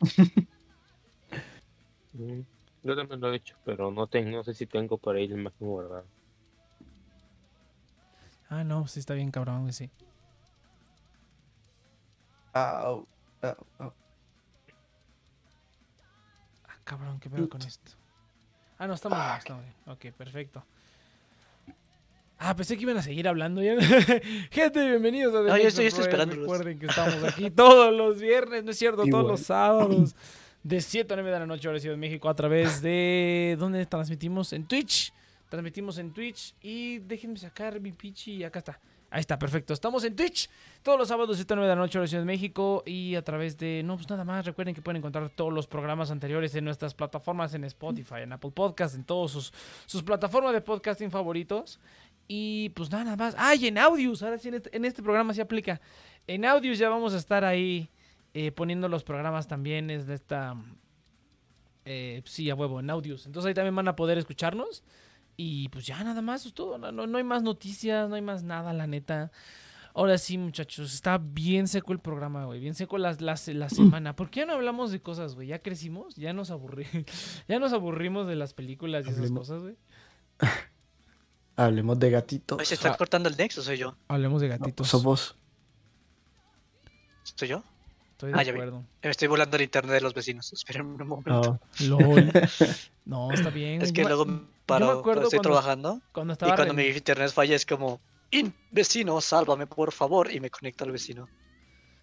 Yo también lo he hecho, pero no tengo, no sé si tengo por ahí la imagen guardada. Ah, no, sí está bien cabrón, sí. Au, au, au. Ah, cabrón, ¿qué pedo con esto? Ah, no, estamos bien, estamos bien. Ok, perfecto. Ah, pensé que iban a seguir hablando ya. Gente, bienvenidos a The No, yo estoy- estoy esperándolos. Recuerden que estamos aquí todos los viernes, ¿no es cierto? Igual. Todos los sábados. De 7 a 9 de la noche, ahora Ciudad de México, a través de... ¿Dónde transmitimos? En Twitch. Transmitimos en Twitch. Y déjenme sacar mi pichi. Acá está. Ahí está, perfecto. Estamos en Twitch todos los sábados, 7 a 9 de la noche, hora Ciudad de México. Y a través de. No, pues nada más. Recuerden que pueden encontrar todos los programas anteriores en nuestras plataformas, en Spotify, en Apple Podcast, en todos sus, sus plataformas de podcasting favoritos. Y pues nada más. ¡Ah! y en Audios. Ahora sí, en este, en este programa se aplica. En Audios ya vamos a estar ahí eh, poniendo los programas también. Es de esta. eh, sí, a huevo, en Audios. Entonces ahí también van a poder escucharnos. Y pues ya nada más, es todo. No, no, no hay más noticias, no hay más nada, la neta. Ahora sí, muchachos, está bien seco el programa, güey. Bien seco la, la, la semana. ¿Por qué ya no hablamos de cosas, güey? Ya crecimos, ya nos aburrimos. ya nos aburrimos de las películas y esas cosas, güey. Hablemos de gatitos. Oye, ¿Se está Ah. cortando el Nexo? ¿Soy yo? Hablemos de No, gatitos. sos vos. ¿Soy yo? Estoy de Ah, acuerdo. Me estoy volando el internet de los vecinos. Esperen un momento. No. LOL. No, está bien. es que Yo me- luego me paro, acuerdo cuando estoy cuando- trabajando Cuando y cuando re- mi internet falla es como, "In, vecino, sálvame por favor, y me conecto al vecino.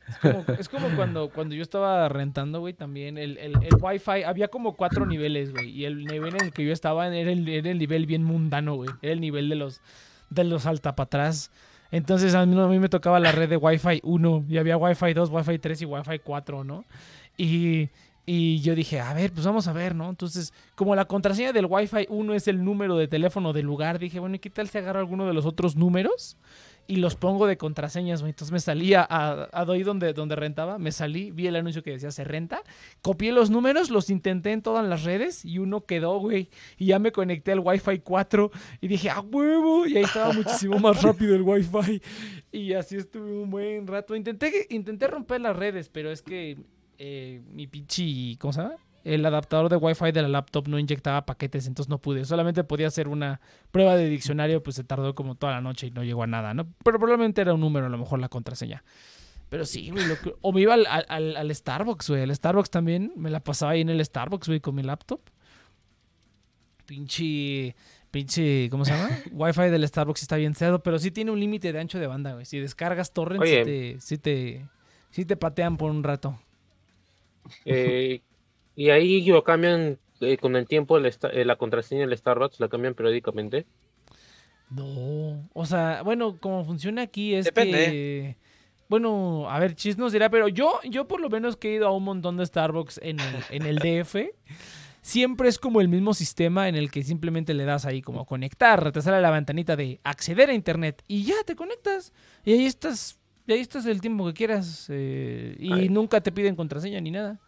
Es como, es como cuando, cuando yo estaba rentando, güey, también el, el, el Wi-Fi, había como cuatro niveles, güey, y el nivel en el que yo estaba era el, era el nivel bien mundano, güey, era el nivel de los, de los altapatrás. Entonces a mí, a mí me tocaba la red de Wi-Fi 1, y había Wi-Fi 2, Wi-Fi 3 y Wi-Fi 4, ¿no? Y, y yo dije, a ver, pues vamos a ver, ¿no? Entonces, como la contraseña del Wi-Fi 1 es el número de teléfono del lugar, dije, bueno, ¿y qué tal si agarro alguno de los otros números? Y los pongo de contraseñas, güey. Entonces me salía a, a doy donde, donde rentaba, me salí, vi el anuncio que decía se renta, copié los números, los intenté en todas las redes y uno quedó, güey. Y ya me conecté al Wi-Fi 4 y dije, ¡a huevo! Y ahí estaba muchísimo más rápido el Wi-Fi. Y así estuve un buen rato. Intenté, intenté romper las redes, pero es que eh, mi pinche, ¿cómo se llama? El adaptador de Wi-Fi de la laptop no inyectaba paquetes, entonces no pude. Solamente podía hacer una prueba de diccionario, pues se tardó como toda la noche y no llegó a nada, ¿no? Pero probablemente era un número, a lo mejor la contraseña. Pero sí, güey. lo que- o me iba al, al- al- Starbucks, güey. Al Starbucks también. Me la pasaba ahí en el Starbucks, güey, con mi laptop. Pinche. Pinche. ¿Cómo se llama? Wi-Fi del Starbucks está bien cerdo, pero sí tiene un límite de ancho de banda, güey. Si descargas torrents, sí te, sí te. Sí te patean por un rato. Eh, y ahí lo cambian eh, con el tiempo el esta- eh, la contraseña del Starbucks, la cambian periódicamente. No. O sea, bueno, como funciona aquí es Depende. que. Bueno, a ver, Chis nos dirá, pero yo, yo por lo menos que he ido a un montón de Starbucks en el, en el DF, siempre es como el mismo sistema en el que simplemente le das ahí como conectar, te sale la ventanita de acceder a internet y ya te conectas. Y ahí estás, y ahí estás el tiempo que quieras. eh, y Ay. nunca te piden contraseña ni nada.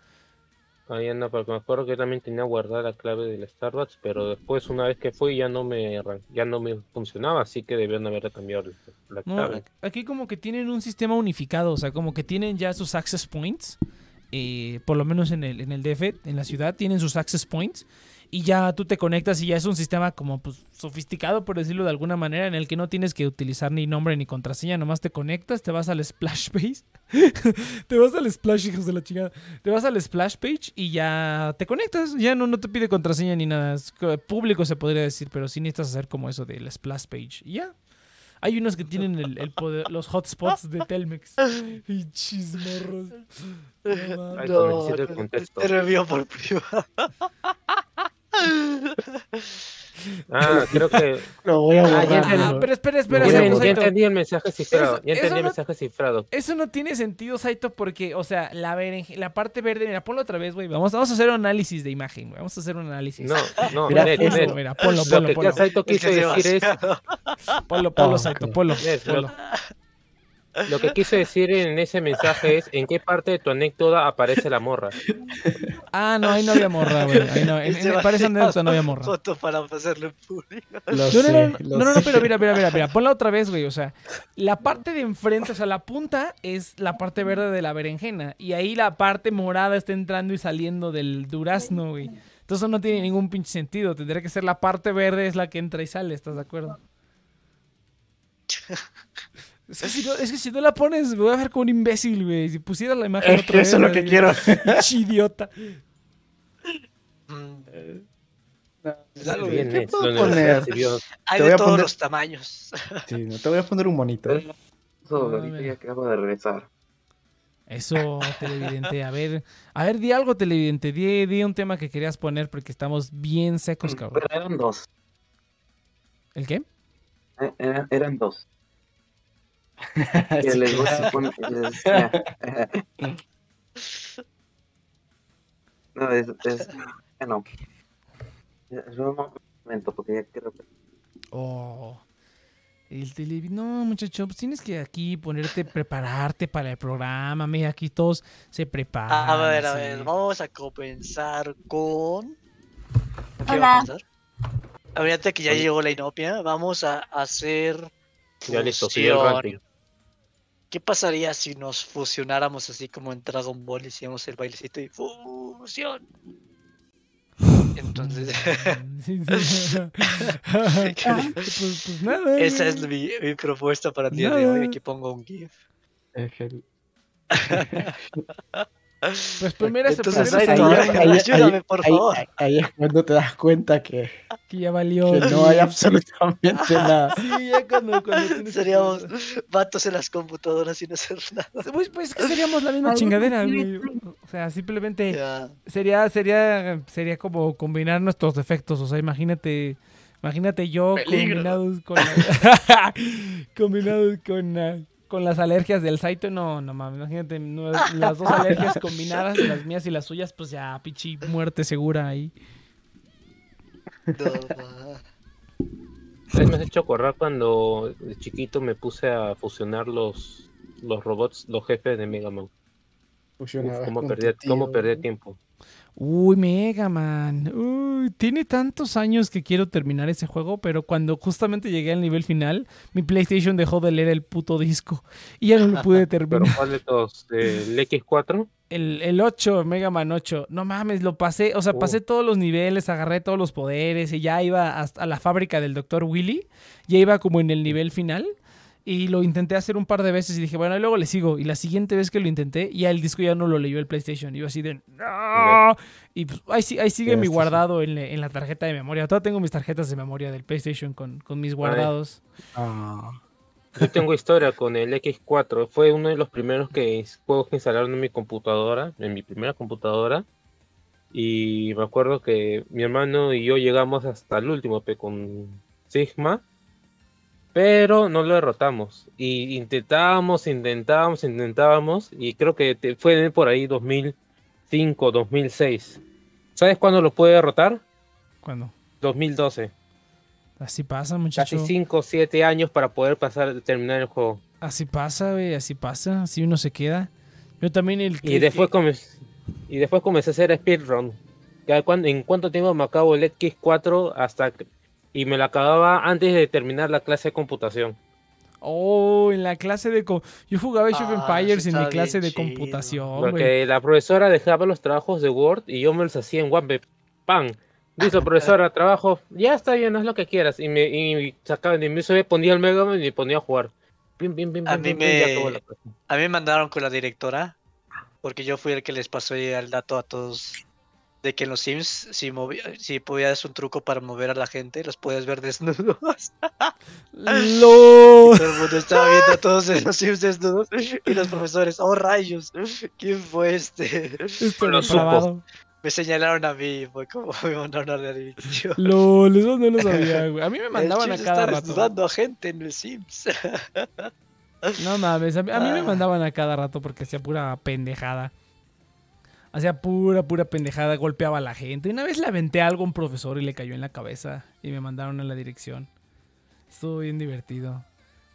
Ahí anda, porque me acuerdo que yo también tenía guardada la clave del Starbucks, pero después una vez que fui ya no me ya no me funcionaba, así que debieron haber cambiado la, No, clave. aquí como que tienen un sistema unificado, o sea, como que tienen ya sus access points, eh, por lo menos en el, en el DF, en la ciudad, tienen sus access points y ya tú te conectas y ya es un sistema como pues sofisticado, por decirlo de alguna manera, en el que no tienes que utilizar ni nombre ni contraseña, nomás te conectas, te vas al splash page, te vas al splash, hijos de la chingada, te vas al splash page y ya te conectas, ya no, no te pide contraseña ni nada, público se podría decir, pero sí necesitas hacer como eso del splash page y ya. Hay unos que tienen el, el poder, los hotspots de Telmex. Y chismorros. No contexto. te reenvío por privado. Ah, creo que Lo voy a Ah, ya borrar. entendí. Ah, ¿no? pero espera, espera, ya, Saito, ya Saito. entendí el mensaje cifrado, Eso- ya entendí el no- mensaje cifrado. Eso no tiene sentido, Saito, porque, o sea, la, berenje- la parte verde, mira, ponlo otra vez, güey. Vamos, vamos a hacer un análisis de imagen, güey. Vamos a hacer un análisis. No, no, Mira, Net, Ponlo, Net. mira, ponlo, Lo ponlo, que ponlo. Saito quiso decir es. Ponlo, ponlo, Ah, Saito, ponlo. Yes, ponlo. Lo que quise decir en ese mensaje es en qué parte de tu anécdota aparece la morra. Ah, no, ahí no había morra, güey. Ahí no, en, en, para esa anécdota no había morra. Foto para en público. No, no, sé, no, no, no, pero mira, mira, mira, mira, ponla otra vez, güey. O sea, la parte de enfrente, o sea, la punta es la parte verde de la berenjena. Y ahí la parte morada está entrando y saliendo del durazno, güey. Entonces eso no tiene ningún pinche sentido. Tendría que ser la parte verde es la que entra y sale, ¿estás de acuerdo? Es que, si no, es que si no la pones, me voy a ver como un imbécil, güey. Si pusiera la imagen Es otra que eso es lo que quiero. idiota. Mm, Claro, Bien, ¿qué puedo poner? Hay Te de voy a todos poner- los tamaños. Sí, no, te voy a poner un monito. Eso, Ah, ahorita ya acabo de regresar. Eso, televidente. A ver, a ver, di algo, televidente. Di, di un tema que querías poner porque estamos bien secos, cabrón. Pero eran dos. ¿El qué? eh, Eran, eran dos. Que Sí, les voy a claro. poner. les-. No, es. es ya no. Es un momento, porque ya quiero. Oh. El televidente. No, muchacho, pues tienes que aquí ponerte, prepararte para el programa. Mira, aquí todos se preparan. A ver, a ver, vamos a comenzar con. ¿Qué Hola. a hacer? Ahorita que ya llegó la inopia, vamos a hacer. Ya listo, siguió el ranking. ¿Qué pasaría si nos fusionáramos así como en Dragon Ball? Hiciéramos el bailecito y fusión. Entonces, Sí, sí. pues, pues nada. esa es mi, mi propuesta para el día de hoy. Nada. Aquí pongo un GIF. Es el- Pues primero se Entonces, primero ahí, ahí, ayúdame, ahí- por ahí- favor. ahí- ahí es cuando te das cuenta que, que ya valió. que no hay absolutamente nada. Sí, ya cuando, cuando tienes que- Seríamos vatos en las computadoras sin hacer nada. Pues, pues que seríamos la misma chingadera, güey. O sea, simplemente sería, sería, sería como combinar nuestros defectos. O sea, imagínate, imagínate yo Peligro. combinados con la- combinados con, con las alergias del Saito. No, no mames, imagínate no, las dos alergias combinadas, las mías y las suyas, pues ya, pichi, muerte segura ahí. Me has hecho acordar cuando de chiquito me puse a fusionar los, los robots, los jefes de Mega Man. Uf, cómo, perdía, cómo perdía tiempo. Uy, Mega Man. Uy, tiene tantos años que quiero terminar ese juego, pero cuando justamente llegué al nivel final, mi PlayStation dejó de leer el puto disco y ya no lo pude Pero terminar. ¿cuál de todos? ¿El X4? El, el 8, Mega Man 8. No mames, lo pasé. O sea, Oh. pasé todos los niveles, agarré todos los poderes y ya iba hasta la fábrica del Dr. Willy. Ya iba como en el nivel final. Y lo intenté hacer un par de veces y dije, bueno, y luego le sigo. Y la siguiente vez que lo intenté, ya el disco ya no lo leyó el PlayStation. Iba así de, ¡No! Y pues, ahí, ahí sigue mi guardado en, la- en la tarjeta de memoria. Todavía tengo mis tarjetas de memoria del PlayStation con, con mis guardados. Ah, Yo tengo historia con el X4. Fue uno de los primeros que, juegos que instalaron en mi computadora, en mi primera computadora. Y me acuerdo que mi hermano y yo llegamos hasta el último pe, con Sigma. Pero no lo derrotamos. Y intentábamos, intentábamos, intentábamos. Y creo que fue por ahí 2005, 2006. ¿Sabes cuándo lo pude derrotar? Cuando 2012. así pasa, muchacho. Casi 5 o 7 años para poder pasar, terminar el juego. Así pasa, güey, así pasa. Así uno se queda. Yo también el Y después, comencé, y después comencé a hacer speedrun. ¿En cuánto tiempo me acabo el X4 hasta que- y me lo acababa antes de terminar la clase de computación? Oh, en la clase de... co- Yo jugaba Age of Ah, Empires en mi clase de chido. computación. Porque la profesora dejaba los trabajos de Word y yo me los hacía en Wampe. ¡Pam! Listo, profesora, trabajo. Ya está bien, haz lo que quieras. Y me y sacaba de mi USB, ponía el Mega Man y me ponía a jugar. Pim, pim, pim, A mí me-. A mí me mandaron con la directora, porque yo fui el que les pasó el dato a todos de que en los Sims, si, movi- si podías un truco para mover a la gente, los puedes ver desnudos. ¡Lo! Todo el mundo estaba viendo a todos en los Sims desnudos y los profesores, oh rayos, ¿quién fue este? Esto Lo depravado. Me señalaron a mí, fue como me mandaron a la dirección. LOL, eso no lo sabía, güey. A mí me mandaban a cada rato. desnudando a gente en los Sims. No mames, a mí, a mí me Ah. mandaban a cada rato porque hacía pura pendejada. Hacía pura, pura pendejada, golpeaba a la gente. Una vez le aventé algo a un profesor y le cayó en la cabeza y me mandaron a la dirección. Estuvo bien divertido.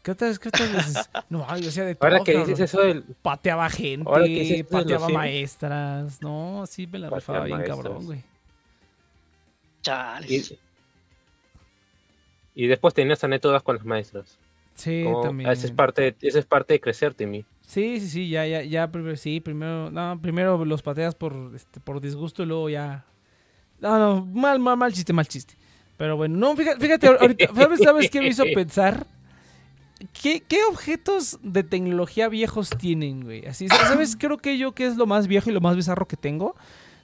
¿Qué otras, qué otras veces? No, yo hacía de todo. Ahora que cabrón. dices eso del. Pateaba gente, los pateaba maestras. No, sí me la Pateaba rifaba bien maestras. cabrón, güey. Chales. Y, y después tenías anécdotas con las maestras. Sí, Como- también. Esa es parte, esa es parte de crecer, Timmy. Sí, sí, sí, ya, ya, ya, primero, sí, primero, no, primero los pateas por, este, por disgusto y luego ya. No, no, mal, mal, mal chiste, mal chiste. Pero bueno, no, fíjate, fíjate ahorita, ¿sabes, ¿sabes qué me hizo pensar? ¿Qué, ¿Qué objetos de tecnología viejos tienen, güey? Así, ¿sabes? Creo que yo que es lo más viejo y lo más bizarro que tengo.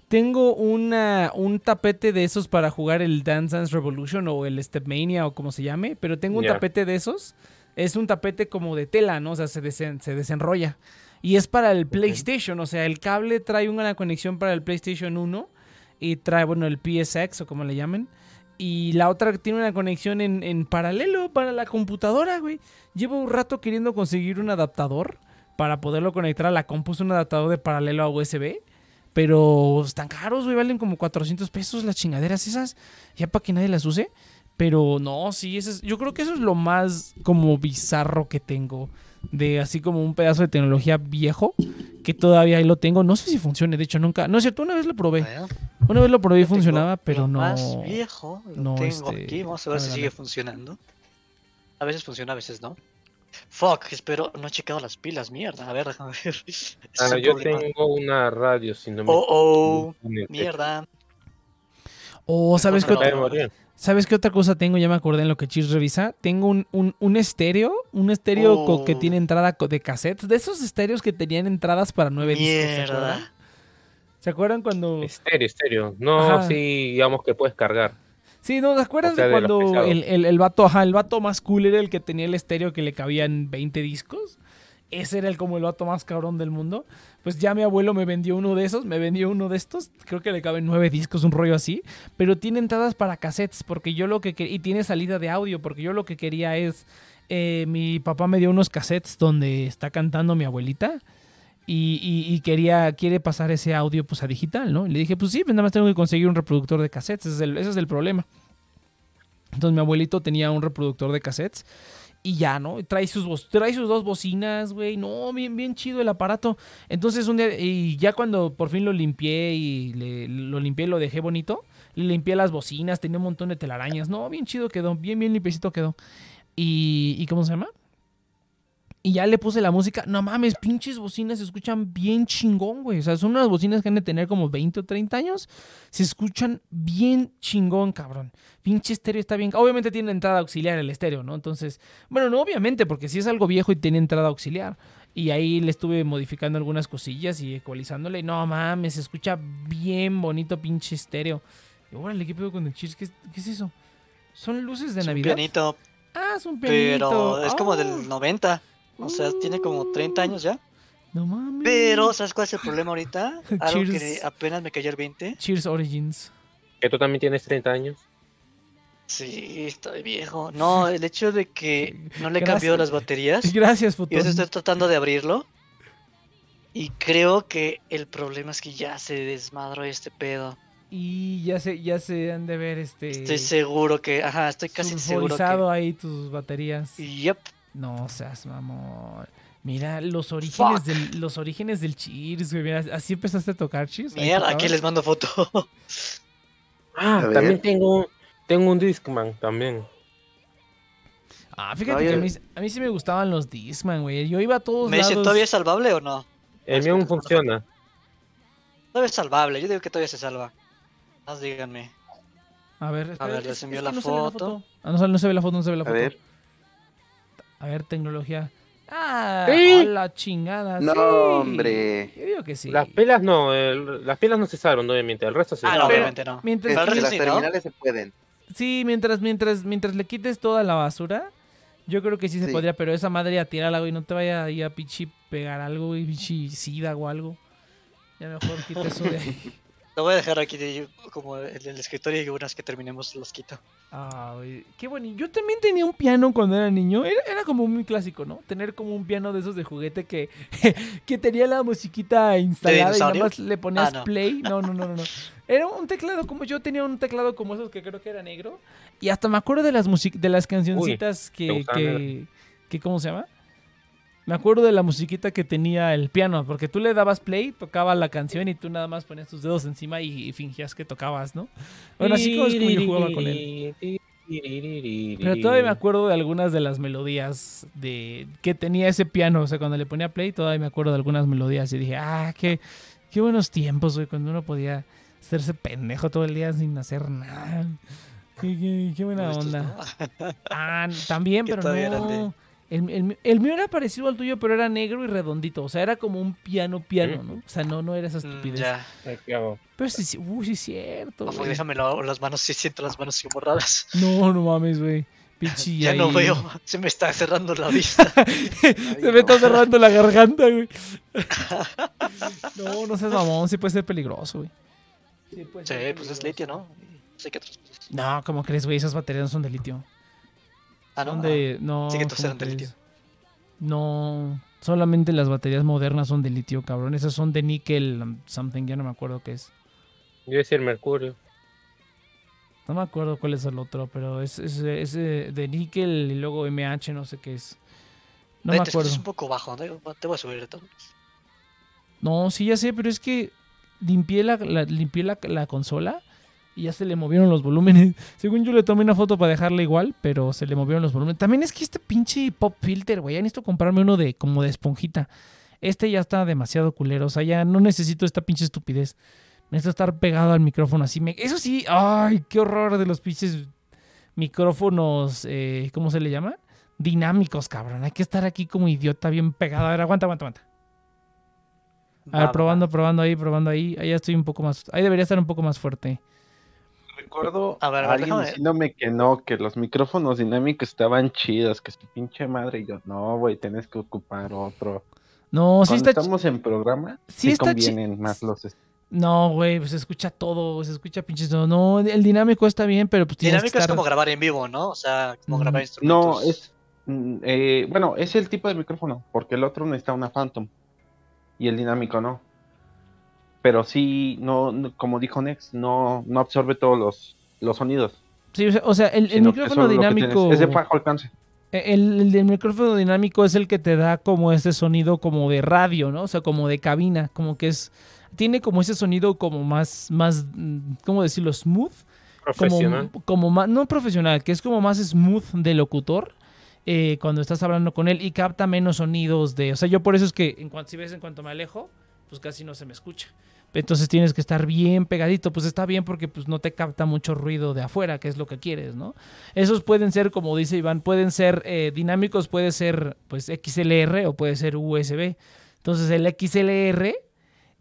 Tengo una, un tapete de esos para jugar el Dance Dance Revolution o el Stepmania o como se llame, pero tengo un tapete de esos. Es un tapete como de tela, ¿no? O sea, se, desen- se desenrolla. Y es para el PlayStation, o sea, el cable trae una conexión para el PlayStation 1 y trae, bueno, el PSX o como le llamen. Y la otra tiene una conexión en, en paralelo para la computadora, güey. Llevo un rato queriendo conseguir un adaptador para poderlo conectar a la compu. Un adaptador de paralelo a USB. Pero están caros, güey. Valen como 400 pesos las chingaderas esas. Ya para que nadie las use. Pero no, sí, eso es- yo creo que eso es lo más como bizarro que tengo. De así como un pedazo de tecnología viejo. Que todavía ahí lo tengo. No sé si funcione. De hecho, nunca. No es cierto, una vez lo probé. Bueno, Una vez lo probé y funcionaba, pero lo no. Más viejo, lo no, tengo este, aquí. Vamos a ver si sigue funcionando. A veces funciona, a veces no. Fuck, espero, no he checado las pilas, mierda. A ver, déjame ver. Ah, yo problema. tengo una radio, si no me Oh, oh, mierda. O, ¿sabes qué, ¿sabes qué otra cosa tengo? Ya me acordé en lo que Chis revisa. Tengo un, un, un estéreo. Un estéreo que Oh. tiene entrada de cassettes. De esos estéreos que tenían entradas para nueve discos. ¿Se acuerdan? Mierda. ¿Se acuerdan cuando.? Estéreo, estéreo. No, Ajá. sí, digamos que puedes cargar. Sí, ¿no? ¿Se acuerdan O sea, de cuando el, el, el vato, ajá, el vato más cool era el que tenía el estéreo que le cabían 20 discos? Ese era el como el vato más cabrón del mundo. Pues ya mi abuelo me vendió uno de esos, me vendió uno de estos. Creo que le caben nueve discos, un rollo así. Pero tiene entradas para cassettes, porque yo lo que quería. Y tiene salida de audio, porque yo lo que quería es. eh, mi papá me dio unos cassettes donde está cantando mi abuelita. Y, quería, quiere pasar ese audio pues a digital, ¿no? Y le dije, pues sí, pues nada más tengo que conseguir un reproductor de cassettes, ese es el, ese es el problema. Entonces mi abuelito tenía un reproductor de cassettes y ya, ¿no? Trae sus, trae sus dos bocinas, güey, no, bien, bien chido el aparato. Entonces un día, y ya cuando por fin lo limpié y le- lo limpié y lo dejé bonito, le limpié las bocinas, tenía un montón de telarañas, no, bien chido quedó, bien, bien limpiecito quedó. Y, ¿y cómo se llama? Y ya le puse la música. No mames, pinches bocinas se escuchan bien chingón, güey. O sea, son unas bocinas que han de tener como 20 o 30 años. Se escuchan bien chingón, cabrón. Pinche estéreo está bien. Obviamente tiene entrada auxiliar el estéreo, ¿no? Entonces, bueno, no obviamente, porque si es algo viejo y tiene entrada auxiliar. Y ahí le estuve modificando algunas cosillas y ecualizándole. No mames, se escucha bien bonito pinche estéreo. Y órale, ¿qué pedo con el cheers? ¿Qué, es- qué es eso? ¿Son luces de Es un Navidad? pianito, Ah, es un pianito. pero es como Ah. del 90. O sea, tiene como 30 años ya. No mames. Pero, ¿sabes cuál es el problema ahorita? Algo que apenas me cayó el 20. Cheers Origins. Que tú también tienes 30 años. Sí, estoy viejo. No, el hecho de que no le cambiado las baterías. Gracias, Y Futón. eso estoy tratando de abrirlo. Y creo que el problema es que ya se desmadró este pedo. Y ya se, ya se han de ver este. Estoy seguro que, ajá, estoy casi seguro sulfurizado ahí tus baterías. que. Yep. No seas mamón. Mira, los orígenes Fuck. del, los orígenes del Cheers, güey. Mira, así empezaste a tocar Cheers. Mierda, aquí les mando foto. Ah, A también tengo, tengo un Discman también. Ah, fíjate No, que a mí, a mí sí me gustaban los Discman, güey. Yo iba a todos ¿Me dicen lados. todavía es salvable o no? El mío aún funciona. Todavía es salvable, yo digo que todavía se salva. Más díganme. A ver, espera, ver, es- les que la no foto. Ah, no, no se ve la foto, no se ve la A foto. ver. A ver, tecnología. Ah, Sí. a la chingada. No, sí. hombre. Yo digo que sí. Las pilas no, el- las pilas no se salvan, obviamente. El resto se Ah, no, obviamente no. Mientras, el resto las sí, ¿no? terminales se pueden. Sí, mientras, mientras, mientras le quites toda la basura, yo creo que sí se Sí. podría, pero esa madre a tirarla, güey, no te vaya ahí a pichi pegar algo, güey, pichi sida o algo. Ya mejor quita eso de ahí. Lo voy a dejar aquí de- como el, el escritorio y unas que terminemos los quito. Ah, qué bueno. Yo también tenía un piano cuando era niño. Era, era como muy clásico, ¿no? Tener como un piano de esos de juguete que, que tenía la musiquita instalada y nada más le ponías Ah, no. play. No, no, no, no, no. Era un teclado como yo tenía un teclado como esos que creo que era negro. Y hasta me acuerdo de las music de las cancioncitas ¿te que, que que ¿cómo se llama? Me acuerdo de la musiquita que tenía el piano, porque tú le dabas play, tocaba la canción y tú nada más ponías tus dedos encima y, y fingías que tocabas, ¿no? Bueno, así como es como yo jugaba con él. Pero todavía me acuerdo de algunas de las melodías de que tenía ese piano. O sea, cuando le ponía play, todavía me acuerdo de algunas melodías. Y dije, ah, qué, qué buenos tiempos, güey. Cuando uno podía hacerse pendejo todo el día sin hacer nada. Qué, qué- qué buena onda. Ah, también, pero no. El, el- el mío era parecido al tuyo, pero era negro y redondito. O sea, era como un piano piano, ¿no? O sea, no, no era esa Mm, estupidez. ya. Pero sí, sí, uy, sí es cierto. Ojo, güey. déjame las manos, sí siento las manos así borradas. No, no mames, güey. Pinche Ya no veo, se me está cerrando la vista. Se me está cerrando la garganta, güey. No, no seas mamón, sí puede ser peligroso, güey. Sí, puede Sí, ser pues es litio, ¿no? No sé qué otras cosas. No, ¿cómo crees, güey? Esas baterías no son de litio. Ah, no. Son de. No. Sí que todos ¿cómo eran de crees? litio. No. Solamente las baterías modernas son de litio, cabrón. Esas son de níquel, um, something, ya no me acuerdo qué es. Yo decía el mercurio. No me acuerdo cuál es el otro, pero es, es, es de níquel y luego MH, no sé qué es. No Oye, me te acuerdo. escuchas un poco bajo, ¿no? Te voy a subir de todos. No, sí, ya sé, pero es que limpié la, la- limpié la, la consola y ya se le movieron los volúmenes. Según yo le tomé una foto para dejarla igual, pero se le movieron los volúmenes. También es que este pinche pop filter, güey, ya necesito comprarme uno de como de esponjita. Este ya está demasiado culero, o sea, ya no necesito esta pinche estupidez. Necesito estar pegado al micrófono así. Me... Eso sí, ay, qué horror de los pinches micrófonos, eh, ¿cómo se le llama? Dinámicos, cabrón. Hay que estar aquí como idiota bien pegado. A ver, aguanta, aguanta, aguanta. A ver, probando, probando ahí, probando ahí. Ahí ya estoy un poco más. Ahí debería estar un poco más fuerte. Recuerdo A ver, a a ver, alguien déjame- diciéndome que no, que los micrófonos dinámicos estaban chidos, que su pinche madre. Y yo, no, güey, tenés que ocupar otro. No, sí Cuando está. estamos en programa, sí sí, está chi- convienen más los. No, güey, pues se escucha todo, se escucha pinches todo. No, el dinámico está bien, pero pues tienes Dinámico que es estar... como grabar en vivo, ¿no? O sea, como Mm. grabar instrumentos. No, es. mm, eh, bueno, es el tipo de micrófono, porque el otro necesita una Phantom y el dinámico no. Pero sí, no, no- como dijo Nex, no, no absorbe todos los, los sonidos. Sí, o sea, o sea, el, el micrófono dinámico... Es de bajo alcance. El, el del micrófono dinámico es el que te da como ese sonido como de radio, ¿no? O sea, como de cabina, como que es... Tiene como ese sonido como más, más, mm, ¿cómo decirlo? Smooth. Profesional. Como, como más, no profesional, que es como más smooth de locutor eh, cuando estás hablando con él y capta menos sonidos de... O sea, yo por eso es que en cuanto, si ves en cuanto me alejo, pues casi no se me escucha. Entonces tienes que estar bien pegadito, pues está bien porque pues no te capta mucho ruido de afuera, que es lo que quieres, ¿no? Esos pueden ser, como dice Iván, pueden ser eh, dinámicos, puede ser pues XLR o puede ser USB. Entonces el XLR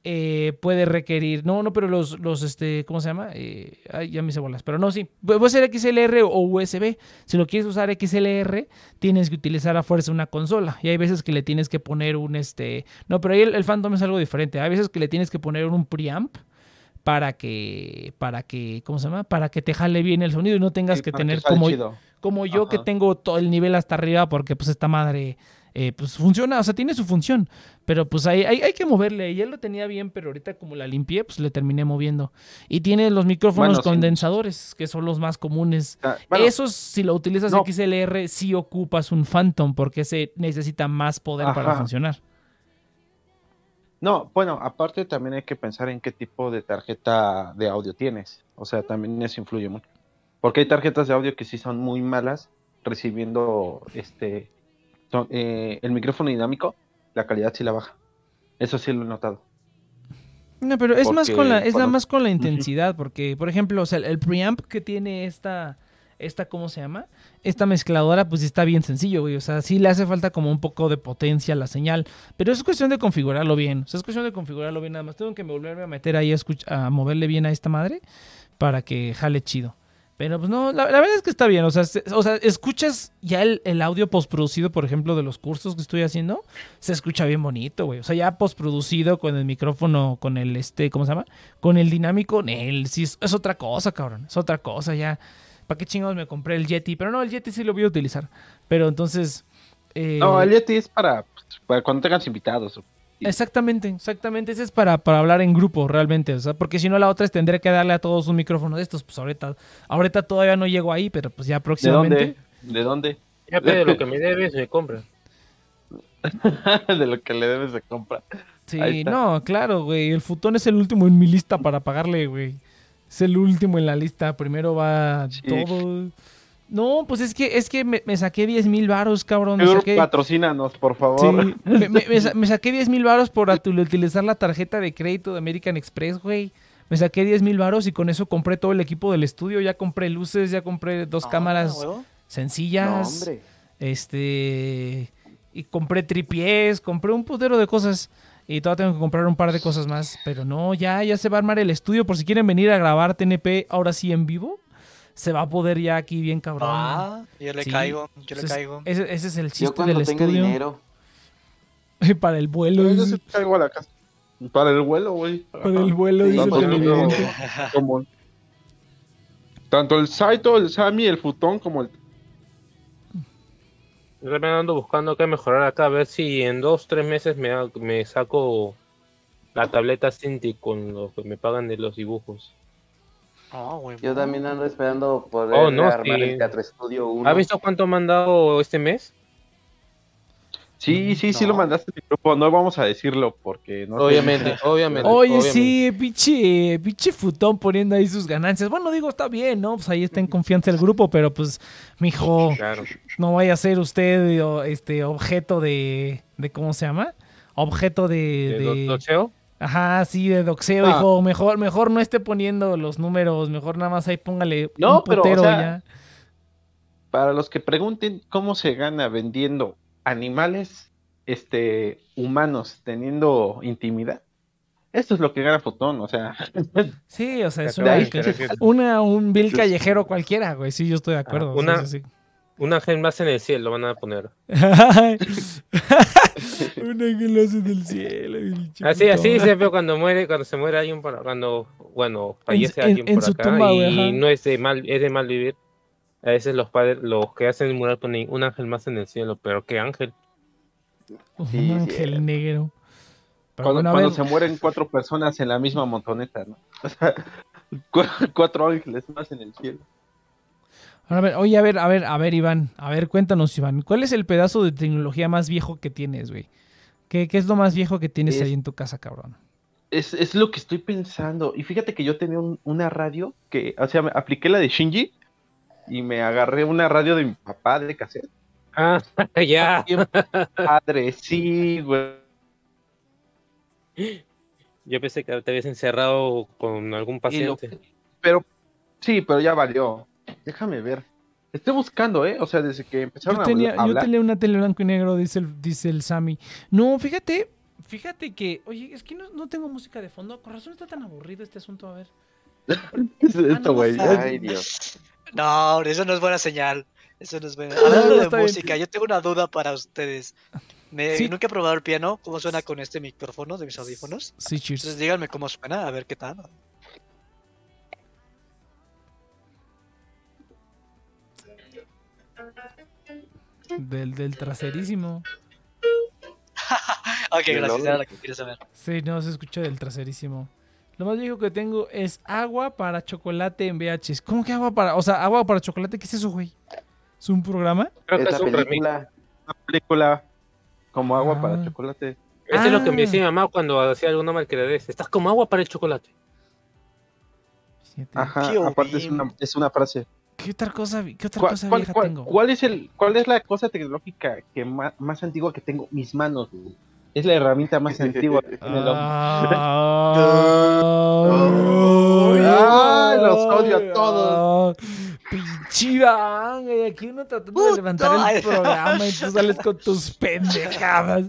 eh, puede requerir, no, no, pero los, los este, ¿cómo se llama? Eh, ay, ya me hice bolas, pero no, sí, pu- puede ser XLR o USB. Si lo quieres usar XLR, tienes que utilizar a fuerza una consola. Y hay veces que le tienes que poner un, este, no, pero ahí el, el Phantom es algo diferente. Hay veces que le tienes que poner un preamp para que, para que, ¿cómo se llama? Para que te jale bien el sonido y no tengas Sí, que tener sale como, chido. como yo que tengo todo el nivel hasta arriba porque pues esta madre eh, pues funciona, o sea, tiene su función, pero pues hay, hay, hay que moverle, y él lo tenía bien, pero ahorita como la limpié, pues le terminé moviendo. Y tiene los micrófonos Bueno, sí. condensadores, que son los más comunes. Ah, bueno, Esos, si lo utilizas no. XLR, sí ocupas un Phantom, porque ese necesita más poder para funcionar. No, bueno, aparte también hay que pensar en qué tipo de tarjeta de audio tienes. O sea, también eso influye mucho. Porque hay tarjetas de audio que sí son muy malas recibiendo este eh, el micrófono dinámico, la calidad sí la baja. Eso sí lo he notado. No, pero es más Porque con la, es más con la intensidad, porque, por ejemplo, o sea, el preamp que tiene esta, esta, ¿cómo se llama? Esta mezcladora, pues está bien sencillo, güey. O sea, sí le hace falta como un poco de potencia a la señal, pero es cuestión de configurarlo bien. O sea, es cuestión de configurarlo bien nada más. Tengo que volverme a meter ahí a, a moverle bien a esta madre para que jale chido. Pero pues no, la, verdad es que está bien. O sea, se- o sea escuchas ya el, el audio postproducido, por ejemplo, de los cursos que estoy haciendo. Se escucha bien bonito, güey. O sea, ya postproducido con el micrófono, con el este, ¿cómo se llama? Con el dinámico, el sí es, es otra cosa, cabrón. Es otra cosa ya. ¿Para qué chingados me compré el Yeti? Pero no, el Yeti sí lo voy a utilizar. Pero entonces. eh, No, el Yeti es para, para cuando tengas invitados. Exactamente, exactamente. Ese es para, para hablar en grupo, realmente. O sea, porque si no, la otra es tendré que darle a todos un micrófono de estos. Pues ahorita, ahorita todavía no llego ahí, pero pues ya ¿De próximamente. dónde? ¿De dónde? Ya, pero lo que me debes me compra. de lo que le debes de compra. Sí, no, claro, güey. El futón es el último en mi lista para pagarle, güey. Es el último en la lista. Primero va Sí. todo. No, pues es que, es que me, me saqué 10 mil varos, cabrón. Me saqué, patrocínanos, por favor. sí, me, me- me sa- me saqué 10 mil varos por utilizar la tarjeta de crédito de American Express, güey. Me saqué 10 mil varos y con eso compré todo el equipo del estudio. Ya compré luces, ya compré dos Ah, cámaras. No, sencillas. hombre. Este. Y compré tripiés, compré un putero de cosas. Y todavía tengo que comprar un par de cosas más. Pero no, ya, ya se va a armar el estudio. Por si quieren venir a grabar TNP ahora sí en vivo. Se va a poder ya aquí bien cabrón. Ah, yo le Sí. caigo, yo le caigo. Ese, ese es el Yo chiste cuando del tenga estudio. dinero. Para el vuelo. Yo sí caigo a la casa. Para el vuelo, güey. Para el vuelo, Sí, dice el porque Tanto como- el Saito, el Sami, el Futón, como el. Yo también ando buscando qué mejorar acá, a ver si en dos, tres meses me, me saco la tableta Cintiq con lo que me pagan de los dibujos. Ah. Yo también ando esperando poder Oh, no, armar sí. el Teatro Estudio 1. ¿Has visto cuánto me han dado este mes? Sí, sí, sí No. lo mandaste a mi grupo. No vamos a decirlo porque no. sé. Obviamente, obviamente. Oye, obviamente. sí, pinche, pinche futón poniendo ahí sus ganancias. Bueno, digo, está bien, ¿no? Pues ahí está en confianza el grupo, pero pues, mijo, Claro. no vaya a ser usted este objeto de, de ¿cómo se llama? Objeto de, ¿De de- do- doxeo? Ajá, sí, de doxeo, Ah. hijo. Mejor, mejor no esté poniendo los números, mejor nada más ahí póngale No, un pero, o sea, ya. Para los que pregunten cómo se gana vendiendo animales este, humanos teniendo intimidad, esto es lo que gana Futón. O sea, Sí, o sea, es una, una- un vil callejero cualquiera, güey. Sí, yo estoy de acuerdo. sí, una- sí, sí. Un ángel más en el cielo van a poner. un ángel hace del cielo. pinche Así, así se ve cuando muere, cuando se muere alguien por cuando, bueno, fallece en- alguien en por acá tumba, y ajá. no es de mal, es de mal vivir. A veces los padres, los que hacen el mural ponen un ángel más en el cielo, pero qué ángel. Un Sí, ángel sí. negro. Pero cuando, se mueren cuatro personas en la misma montoneta, ¿no? O sea, cu- cuatro ángeles más en el cielo. A ver, oye, a ver, a ver, a ver, Iván. A ver, cuéntanos, Iván. ¿Cuál es el pedazo de tecnología más viejo que tienes, güey? ¿Qué, qué es lo más viejo que tienes Es- ahí en tu casa, cabrón? Es, es lo que estoy pensando. Y fíjate que yo tenía un- una radio que, o sea, me apliqué la de Shinji y me agarré una radio de mi papá de cassette. Ah, ya. Bien Padre, sí, güey. Yo pensé que te habías encerrado con algún lo- paciente. pero sí, pero ya valió. Déjame ver. Estoy buscando, ¿eh? O sea, desde que empezaron Yo a tenía, habla- yo hablar. tenía una tele blanco y negro, dice el, dice el Sammy. No, fíjate, fíjate que, oye, es que no, no tengo música de fondo. Con razón está tan aburrido este asunto, a ver. ¿Qué es esto, güey? no, Ay, Dios. No, eso no es buena señal. Eso no es buena. No, Hablando no, de bien. música, yo tengo una duda para ustedes. Me, Sí. Nunca he probado el piano. ¿Cómo suena con este micrófono de mis audífonos? Sí, cheers. Entonces díganme cómo suena, a ver qué tal. Del, del traserísimo. Ok, ¿De gracias. Era la que quería saber. Sí, no, se escucha del traserísimo. Lo más viejo que tengo es agua para chocolate en VHS. ¿Cómo que agua para...? O sea, agua para chocolate, ¿qué es eso, güey? ¿Es un programa? Creo que Es es la un remix. película. Una película como agua Ah. para chocolate. Eso es lo que me Ah. decía mi mamá cuando hacía alguna malcriadez. Estás como agua para el chocolate. Ajá, Qué aparte es una, es una frase. ¿Qué otra cosa, qué otra ¿Cuál, cosa cuál- vieja cuál- tengo? cuál es el, ¿Cuál es la cosa tecnológica que más, más antigua que tengo? Mis manos, güey. Es la herramienta más antigua que tiene el hombre. Ah, Ay, los odio a todos. Pinche Iván, güey, aquí uno tratando de levantar el programa y tú sales con tus pendejadas.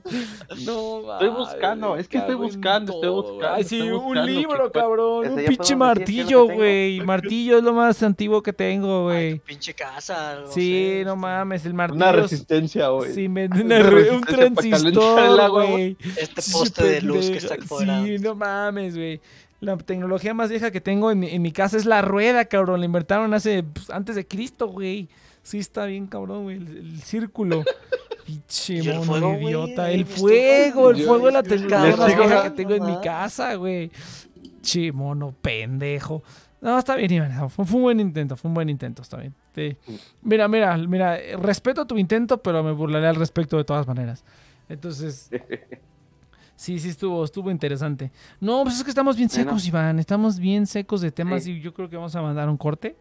No, Estoy buscando, es que estoy buscando, estoy buscando, Ay, sí, un libro, que- cabrón. Un pinche martillo, güey. Martillo es lo más antiguo que tengo, güey. pinche casa. no Sí, sé, no este, mames, el martillo. Una es- resistencia, güey. Sí, me- Una una re- un transistor, güey. Este Sí, poste de luz que está afuera. Sí, no mames, güey. La tecnología más vieja que tengo en, mi- en mi casa es la rueda, cabrón. La inventaron hace pues, antes de Cristo, güey. Sí, está bien, cabrón, güey. El, el círculo. Pinche ¿Y el mono fuego, idiota. ¿Y El la estufa? fuego, el fuego es la tecnología más vieja ja- que tengo en mi casa, güey. Che, mono pendejo. No, está bien, Iván. Fue, fue un buen intento, fue un buen intento, está bien. Mira, mira, mira, respeto tu intento, pero me burlaré al respecto de todas maneras. Entonces, sí, sí, estuvo, estuvo interesante. No, pues es que estamos bien Bueno. secos, Iván. Estamos bien secos de temas Sí. y yo creo que vamos a mandar un corte.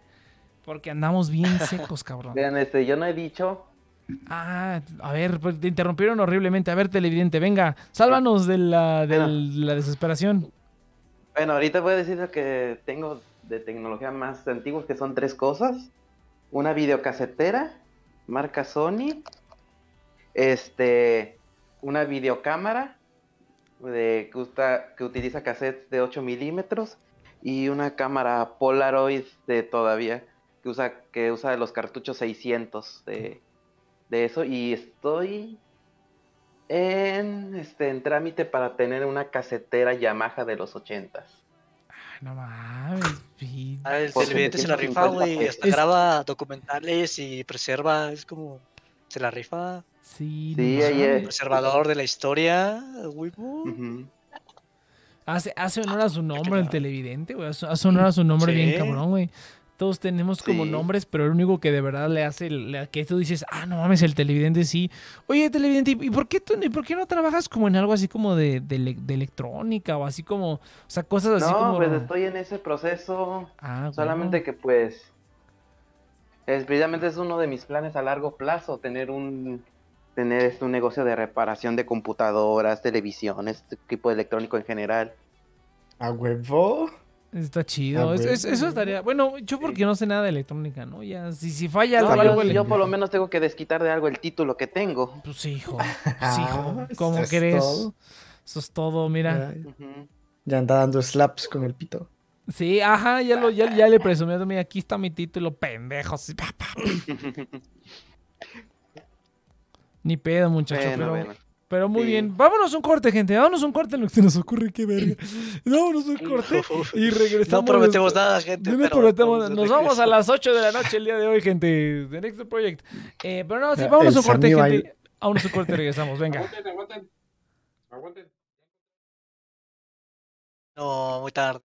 Porque andamos bien secos, cabrón. Vean, este, yo no he dicho. Ah, a ver, pues, te interrumpieron horriblemente. A ver, televidente, venga, sálvanos de la, de Bueno. la desesperación. Bueno, ahorita voy a decir lo que tengo de tecnología más antigua, que son tres cosas. Una videocasetera, marca Sony. Este, una videocámara de, que, usa- que utiliza cassettes de 8 milímetros. Y una cámara Polaroid de todavía, que usa, que usa los cartuchos 600 de, de eso. Y estoy en, este, en trámite para tener una casetera Yamaha de los 80s. Ay, no mames. Ah, el televidente se la 750 rifa, güey. Hasta Es- graba documentales y preserva. Es como. Se la rifa. Sí, Sí, no de la historia, güey. Ujú. Hace, hace honor a su nombre el televidente, güey. Hace hace honor a su nombre bien cabrón, güey. Todos tenemos como Sí. nombres, pero el único que de verdad le hace, le- que tú dices, ah, no mames, el televidente sí. Oye, televidente, ¿y por qué, tú, y por qué no trabajas como en algo así como de, de, ele- de electrónica o así como, o sea, cosas así No, como... pues estoy en ese proceso. Ah, güey. Solamente que pues es, precisamente es uno de mis planes a largo plazo, tener un tener este, un negocio de reparación de computadoras, televisiones, este equipo electrónico en general. ¿A huevo? Está chido. Es- güey. es- eso estaría... Bueno, yo porque no sé nada de electrónica, ¿no? Ya, si, si falla No, algo, yo, algo yo le- por lo menos tengo que desquitar de algo el título que tengo. Pues hijo. Pues hijo. Ah, ¿Cómo eso es crees? todo. Eso es todo, mira. Ya, anda dando slaps con el pito. Sí, ajá, ya, lo, ya, ya le presumí. Mira, aquí está mi título, pendejo. Ni pedo, muchacho. Bueno, pero, bueno. pero muy Sí. bien. Vámonos un corte, gente. Vámonos un corte en lo que se nos ocurre. Qué verga. Vámonos un corte y regresamos. No prometemos nada, gente. No pero prometemos- Nos vamos a las 8 de la noche el día de hoy, gente. The Next Project. Eh, pero no, sí, Ya, vámonos el un corte, Sammy gente. Vámonos un corte y regresamos. Venga. Aguanten, aguanten. Aguanten. No, muy tarde.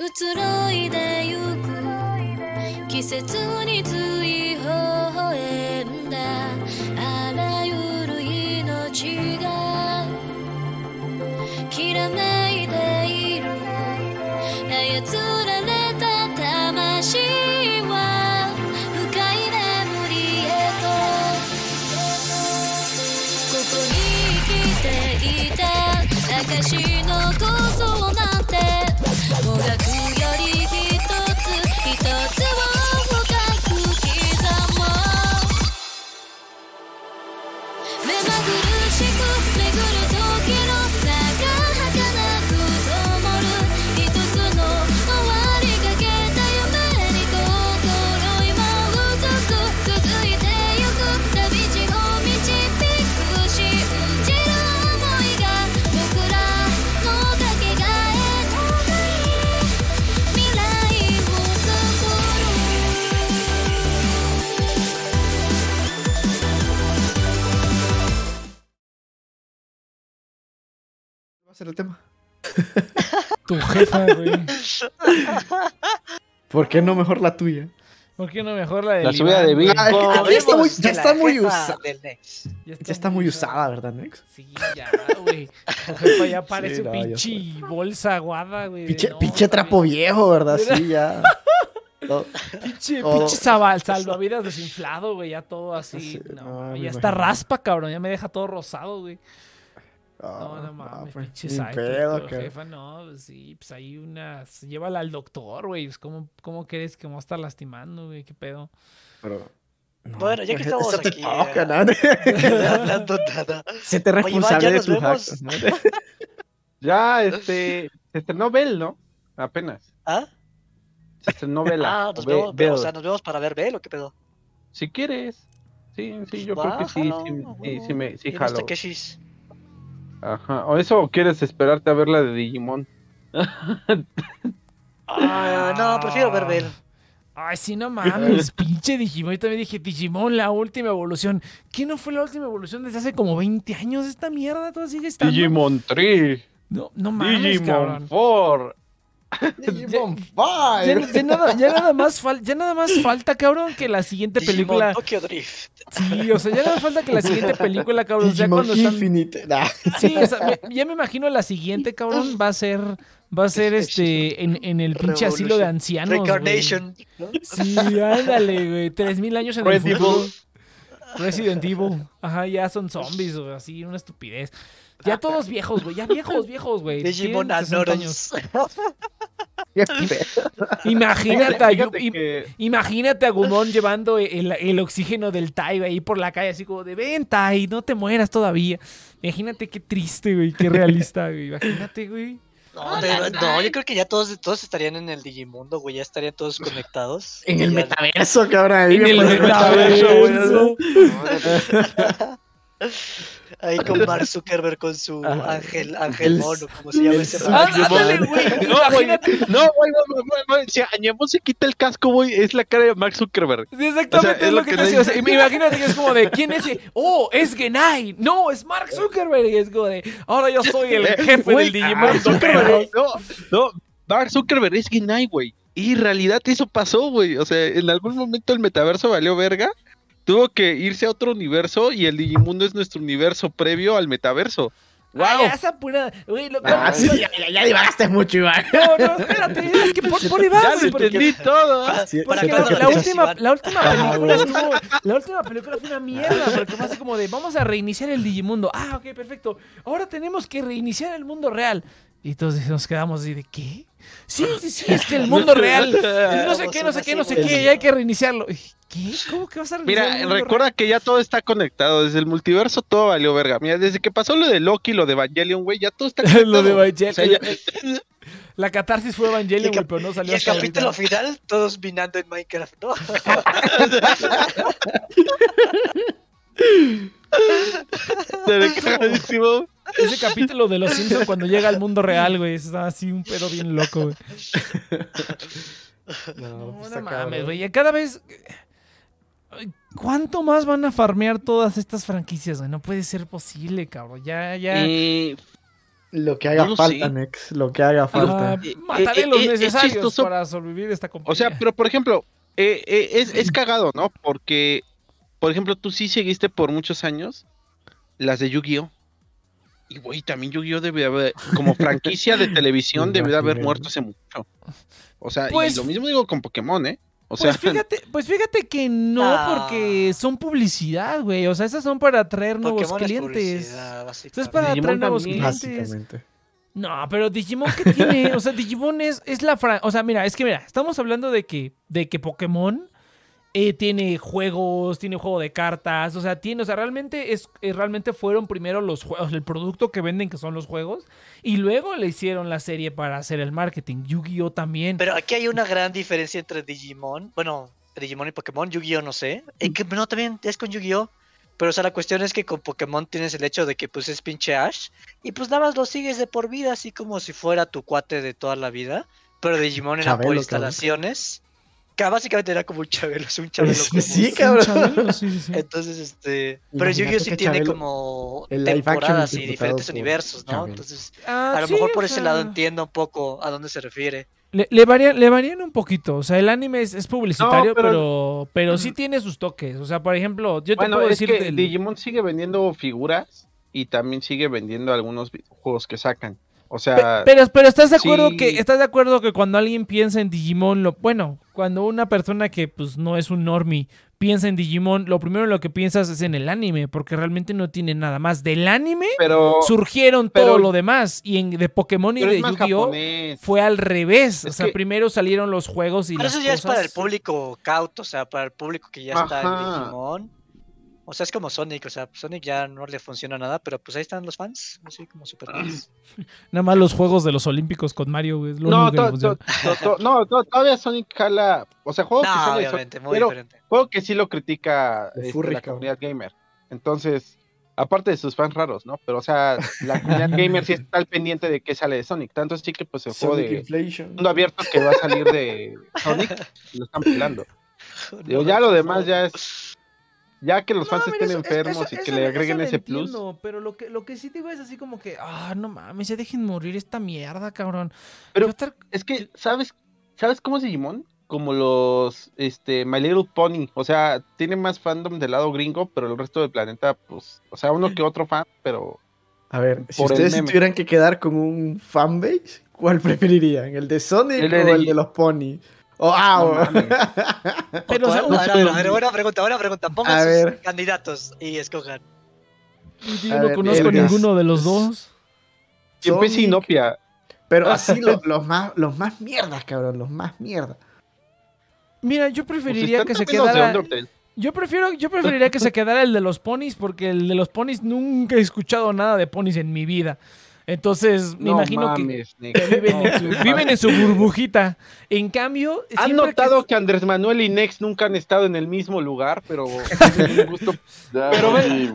移ろいでゆく。季節につ El tema. Tu jefa, güey. ¿Por qué no mejor la tuya? ¿Por qué no mejor la de La subida de Bill. Ah, es que Hablemos ya está muy, ya está muy usada. Ya está muy usada, ¿verdad, Nex? Sí, ya, güey. Tu jefa ya parece Sí, no, pinche bolsa aguada, güey. Pinche, no, pinche güey. trapo viejo, ¿verdad? Sí, ya. No, Pinche, Todo. pinche saba- salvavidas desinflado, güey. Ya todo así. Sí, no, ya está imagino. raspa, cabrón. Ya me deja todo rosado, güey. No, ah, no ah, mames, pues, pinche saito, pedo, tu cabrón. jefa, no, pues sí, pues hay una, llévala al doctor, güey, pues ¿cómo, cómo crees que me va a estar lastimando, güey, qué pedo? Pero, no, Bueno, ya que pues, estamos aquí, toca. ¿no? Se te Oye, Iván, ya responsable de tus actos, ¿no? Ya, este, se estrenó Bell, ¿no? Apenas. ¿Ah? Se estrenó Bella. Ah, nos Be- vemos, Bell. o sea, nos vemos para ver Bell o qué pedo. Si quieres. Sí, sí, yo creo que sí, sí, sí, me, sí jalo. Ajá. ¿O eso o quieres esperarte a ver la de Digimon? Ah, no, prefiero ver Bell. Ay, sí, no mames, pinche Digimon. Yo también dije, Digimon, la última evolución. ¿Qué no fue la última evolución desde hace como 20 años? Esta mierda todavía sigue estando. Digimon 3, No, no mames, Digimon cabrón. 4. Digimon Ya, ya nada, ya, nada más fal- ya nada más falta, cabrón, que la siguiente Digimon película. Tokyo Drift. Sí, o sea, ya nada más falta que la siguiente película, cabrón. Ya Digimon cuando están. Infinite. Nah. Sí, o sea, me- ya me imagino la siguiente, cabrón, va a ser. Va a ser este. En, en el pinche asilo de ancianos. Reincarnation. ¿no? Sí, ándale, güey. Tres mil años en el Resident futuro. Evil. Resident Evil. Ajá, ya son zombies, o así, una estupidez. Ya todos viejos, güey. Ya viejos, viejos, güey. Digimon Tienen 60 años. Imagínate a, Yu- que- imagínate a Gumon llevando el, el oxígeno del Tai ahí por la calle, así como de ven, Tai, no te mueras todavía. Imagínate qué triste, güey, qué realista, güey. Imagínate, güey. No, de- no, yo creo que ya todos, todos estarían en el Digimundo, güey. Ya estarían todos conectados. En el Ya- metaverso, cabrón. En el metaverso. Ahí con Mark Zuckerberg con su Ajá. ángel, ángel El- mono, como se llama ese Ah. Ándale, güey. No, güey, no, güey, güey, güey, güey, Si a Ñamón se quita el casco, güey, es la cara de Mark Zuckerberg. Sí, exactamente O sea, es lo que, te decía. O sea, imagínate que es como de, ¿quién es? ese? Oh, es Genai. No, es Mark Zuckerberg. Y es como de, ahora yo soy el jefe Güey, del ah, Digimon. Zuckerberg, no, no, Mark Zuckerberg es Ginai, güey. Y en realidad eso pasó, güey. O sea, en algún momento el metaverso valió verga. Tuvo que irse a otro universo y el Digimundo es nuestro universo previo al metaverso. ¡Wow! Ay, esa pura. Lo, Ah, sí, ya, ya, ya divagaste mucho, Iván. No, no, espérate, es que por, por ya lo porque- entendí todo. Porque la, la última, la última Ah, película güey. estuvo, la última película fue una mierda, porque fue así como de vamos a reiniciar el Digimundo. Ah, ok, perfecto. Ahora tenemos que reiniciar el mundo real. Y entonces nos quedamos así de ¿qué? Sí, sí, sí, es que el mundo real. No sé qué, no sé qué, no sé qué, y hay que reiniciarlo. ¿Qué? ¿Cómo que vas a reiniciar el Mira, recuerda que ya todo está conectado. Desde el multiverso todo valió verga. Mira, desde que pasó lo de Loki, lo de Evangelion, güey, ya todo está conectado. Lo de O sea, Evangelion. ya- La catarsis fue Evangelion, Y el güey, pero no Y salió el hasta capítulo ahorita. final, todos minando en Minecraft, ¿no? cagadísimo. Ese capítulo de los Simpsons cuando llega al mundo real, güey, está así un pedo bien loco, güey. No, No, pues no mames, güey. Cada vez. ¿Cuánto más van a farmear todas estas franquicias, güey? No puede ser posible, cabrón. Ya, ya. Y Lo que haga No falta, sé. Nex. Lo que haga falta. Ah, Eh, mataré eh, los eh, es necesarios para sobrevivir esta compañía. O sea, pero por ejemplo, eh, eh, es, es cagado, ¿no? Porque, por ejemplo, tú sí seguiste por muchos años las de Yu-Gi-Oh! Y, güey, también Yu-Gi-Oh! debe haber, como franquicia de televisión, debe de haber muerto hace mucho. O sea, Pues- y lo mismo digo con Pokémon, ¿eh? O Pues sea, fíjate, pues fíjate que no, Ah. porque son publicidad, güey. O sea, esas son para atraer nuevos Pokémon es clientes. publicidad, Esto es para Digimon atraer nuevos también. clientes. No, pero Digimon ¿qué tiene? O sea, Digimon es, es la fran- O sea, mira, es que mira, estamos hablando de que, de que Pokémon eh, tiene juegos, tiene juego de cartas, o sea, tiene, o sea, realmente es, eh, realmente fueron primero los juegos, el producto que venden que son los juegos, y luego le hicieron la serie para hacer el marketing. Yu-Gi-Oh también. Pero aquí hay una gran diferencia entre Digimon, bueno, Digimon y Pokémon, Yu-Gi-Oh no sé, y que no también es con Yu-Gi-Oh, pero o sea, la cuestión es que con Pokémon tienes el hecho de que pues es pinche Ash y pues nada más lo sigues de por vida, así como si fuera tu cuate de toda la vida, pero Digimon era Chabelo, por instalaciones, que básicamente era como un Chabelo, es un Chabelo Sí, común. sí, Un cabrón. chabelo, sí, sí, sí. Entonces, este. Pero Yu-Gi-Oh sí tiene como temporadas y diferentes universos, ¿no? Chabelo. Entonces, Ah, a lo sí, mejor por ese lado entiendo un poco a dónde se refiere. Le, le varían, le varían un poquito. O sea, el anime es, es publicitario, No, pero- pero, pero, sí tiene sus toques. O sea, por ejemplo, yo te bueno, puedo es decir que del- Digimon sigue vendiendo figuras y también sigue vendiendo algunos juegos que sacan. O sea, Pero, pero estás de acuerdo sí. que estás de acuerdo que cuando alguien piensa en Digimon, lo, bueno, cuando una persona que pues no es un normie piensa en Digimon, lo primero en lo que piensas es en el anime, porque realmente no tiene nada más. Del anime pero, surgieron pero- todo lo demás y en de Pokémon y de Yu-Gi-Oh fue al revés, o sea, que- primero salieron los juegos y Pero las eso ya es para el público cauto, o sea, para el público que ya está en. Digimon. O sea, es como Sonic, o sea, Sonic ya no le funciona nada, pero pues ahí están los fans, así como super fans. Nada más los juegos de los Olímpicos con Mario, güey, es lo No, que to- to- to- no, to- todavía Sonic jala. O sea, juego que No, sale de Sonic, obviamente, muy pero diferente. juego que sí lo critica este, furry, la cabrón. comunidad gamer. Entonces, aparte de sus fans raros, ¿no? Pero, o sea, la comunidad gamer sí está al pendiente de qué sale de Sonic. Tanto así que, pues, el juego Sonic de Inflation. mundo abierto que va a salir de Sonic lo están pelando. Digo, ya lo demás ya es. Ya que los fans No, estén eso- enfermos eso- y que eso- le agreguen ese plus. entiendo, Pero lo que, lo que sí digo es así como que, ah, no mames, se dejen morir esta mierda, cabrón. Pero- estar- Es que, ¿sabes? ¿Sabes cómo es Digimon? Como los este My Little Pony. O sea, tiene más fandom del lado gringo, pero el resto del planeta, pues, o sea, uno que otro fan, pero A ver, si ustedes se tuvieran que quedar con un fanbase, ¿cuál preferirían? ¿El de Sonic El de- o el de los Pony? O ah, No. Pero, o sea, no, pero- buena pregunta, buena pregunta. Pongan A sus ver. candidatos y escojan. yo A no ver, conozco vergas. ninguno de los dos. siempre Sonic, Sinopia. Pero así lo- los más los más mierdas, cabrón, los más mierdas. Mira, yo Pues preferiría están que se quedara. Yo prefiero, yo preferiría que se quedara el de los ponis, porque el de los ponis nunca he escuchado nada de ponis en mi vida. Entonces, me No imagino que mames, Nick. que viven, en su, viven en su burbujita. En cambio, ¿Han notado que... que Andrés Manuel y Nex nunca han estado en el mismo lugar? Pero gusto Pero ve- sí.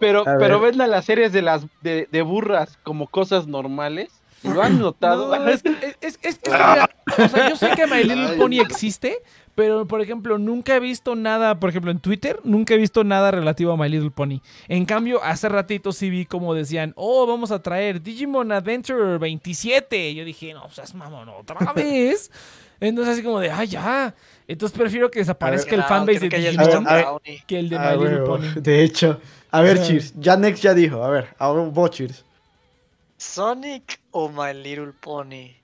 Pero, A pero ven a las series de las de, de burras como cosas normales. ¿Lo han notado? No, es, que- es, es- es que, mira, o sea, yo sé que My Little Pony existe, pero por ejemplo, nunca he visto nada, por ejemplo, en Twitter, nunca he visto nada relativo a My Little Pony. En cambio, hace ratito sí vi como decían, oh, vamos a traer Digimon Adventure 27. Yo dije, no, pues mamón, otra vez. Entonces, así como de, ah, ya. Entonces prefiero que desaparezca el fanbase de Digimon ver, que el de My Little. Pony. De hecho, a ver, Cheers, ya Nex ya dijo, a ver, a ver, vos Cheers. ¿Sonic o My Little Pony?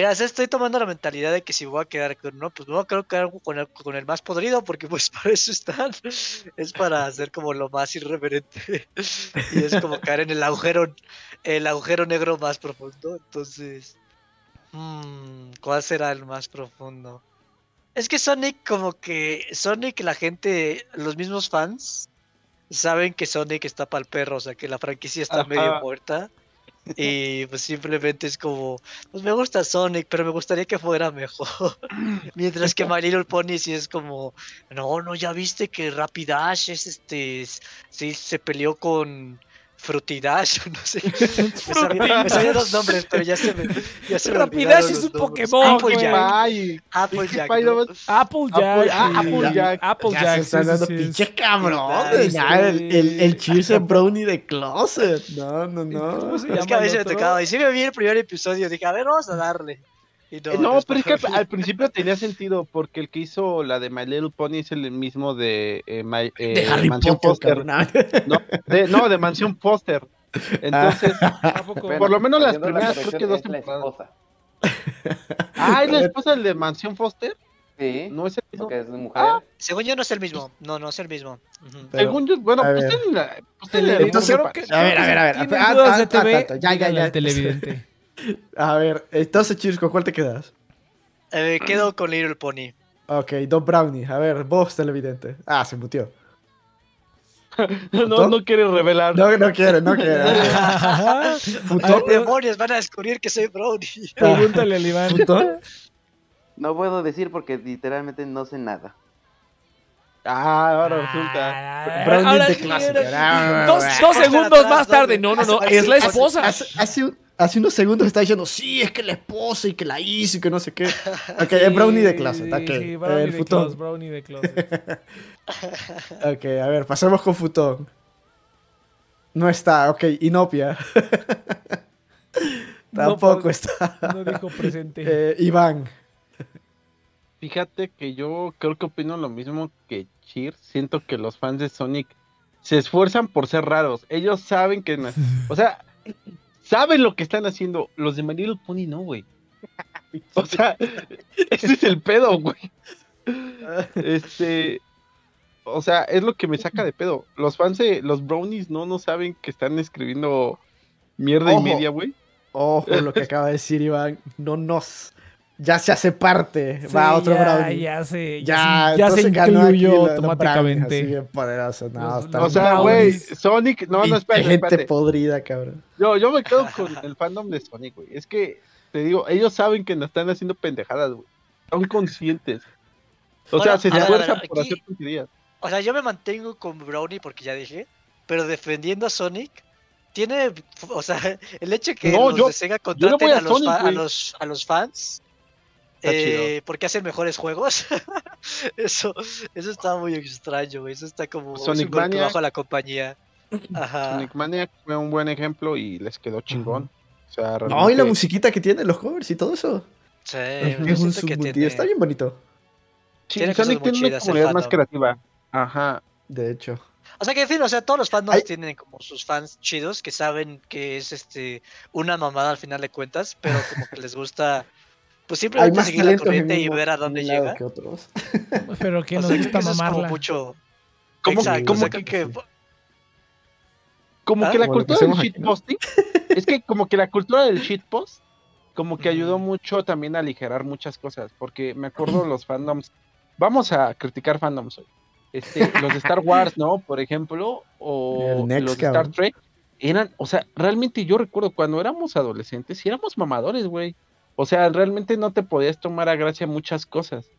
Mira, estoy tomando la mentalidad de que si voy a quedar con uno, pues me voy a quedar con el, con el más podrido, porque pues para eso están. Es para hacer como lo más irreverente. Y es como caer en el agujero, el agujero negro más profundo. Entonces, mm, ¿cuál será el más profundo? Es que Sonic, como que Sonic, la gente, los mismos fans, saben que Sonic está para el perro, o sea que la franquicia está Ajá. medio muerta. Y pues simplemente es como, pues me gusta Sonic, pero me gustaría que fuera mejor. Mientras que My Little Pony sí es como, no, no, ya viste que Rapidash es este, sí se peleó con Frutidash, no sé. Me sabía, me sabía dos nombres, pero ya se me, ya se Rapidash es un. Pokémon, Applejack. Applejack. Applejack. Applejack. Applejack, Ya se están sí, dando sí, sí. pinche cabrón. Sí, ya, el, es Brownie de Closet. No, no, ¿Cómo no. Es que a veces me tocaba. Y sí me vi el primer episodio. Dije, a ver, vamos a darle. Y Eh, No, no, pero es que al, al principio tenía sentido, porque el que hizo la de My Little Pony es el mismo de, eh, My- De eh, Harry Mansión Potter, Foster. cabrón. No, de, no, de Mansión Foster. Entonces, ¿A poco? Bueno, por lo menos las primeras, creo que dos temporadas. esposa. Ah, ¿es la esposa del de Mansión Foster? Sí, No es el mismo. porque es mujer. Ah, Según yo, no es el mismo. No, no es el mismo. Pero- Según yo, bueno, pues en la. Pues en la Entonces, misma Creo que- a ver, a ver, a ver. Ah, ah, de ah, TV, ah, ya, ya, ya. televidente. A ver, entonces, Cheers, ¿con cuál te quedas? Eh, quedo con Little Pony. Ok, dos brownies. A ver, vos, televidente. Ah, se mutió. No, no quiere revelar. No, no quiere, no quiere. ¿Cómo demonios van a descubrir que soy Brownie? Pregúntale al Iván. ¿Futón? No puedo decir porque literalmente no sé nada. Ah, ahora resulta. Ah, Brownie ahora de clase. ahora- Dos, Ah, dos Espera, segundos más tarde. No, no, no. Es la esposa. Hace, un- hace unos segundos está diciendo, sí, es que la esposa y que la hizo y que no sé qué. Ok, es brownie de clase. Sí, Ok, sí, brownie el de futón. brownie de closet. Ok, a ver, pasemos con futón. No está, ok, Inopia. Tampoco No, está. No dijo presente. Eh, Iván. Fíjate que yo creo que opino lo mismo que Cheer. Siento que los fans de Sonic se esfuerzan por ser raros. Ellos saben que. O sea, saben lo que están haciendo. Los de My Little Pony no, güey. O sea, ese es el pedo, güey. Este. O sea, es lo que me saca de pedo. Los fans de los brownies no, no saben que están escribiendo mierda Ojo. y media, güey. Ojo lo que acaba de decir Iván. No nos. Ya se hace parte. Va Sí, otro ya, brownie. Ya se, Ya, ya, se- ya incluyó los- los brownies, automáticamente. así bien. No, Los- los O sea, güey. Sonic. No, no, espérate, gente espérate. podrida, cabrón. Yo, yo me quedo con el fandom de Sonic, güey. Es que, te digo, ellos saben que nos están haciendo pendejadas, güey. Son conscientes. O Bueno, sea, se a a esfuerzan por aquí- hacer tonterías. O sea, yo me mantengo con Brownie porque ya dije, pero defendiendo a Sonic, tiene, o sea, el hecho que No, los yo- de Sega contraten voy a a, los Sonic, fa- a, los, a los fans eh, porque hacen mejores juegos, eso, eso está muy extraño, güey, eso está como es un Sonic bajo a la compañía. Ajá. Sonic Maniac fue un buen ejemplo y les quedó chingón. O sea, No, y la musiquita que tiene, los covers y todo eso. Sí, Es un que tiene- Está bien bonito, Sí, tiene cosas Sonic muy tiene una comunidad más creativa. Ajá. de hecho. O sea que en fin, o sea, todos los fandoms Ay. tienen como sus fans chidos que saben que es este una mamada al final de cuentas, pero como que les gusta pues Hay simplemente más seguir la corriente y ver a dónde llega. que otros. Pero que nos sea, gusta que como mucho ¿Cómo, Exacto, cómo o sea, que, que como Ah, que la como cultura del aquí, ¿no? shitposting, es que como que la cultura del shitpost, como que ayudó mucho también a aligerar muchas cosas, porque me acuerdo los fandoms, vamos a criticar fandoms hoy, este, los de Star Wars, ¿no? Por ejemplo, o Next, los de Star. Trek, eran, o sea, realmente yo recuerdo cuando éramos adolescentes, sí éramos mamadores, güey. O sea, realmente no te podías tomar a gracia muchas cosas.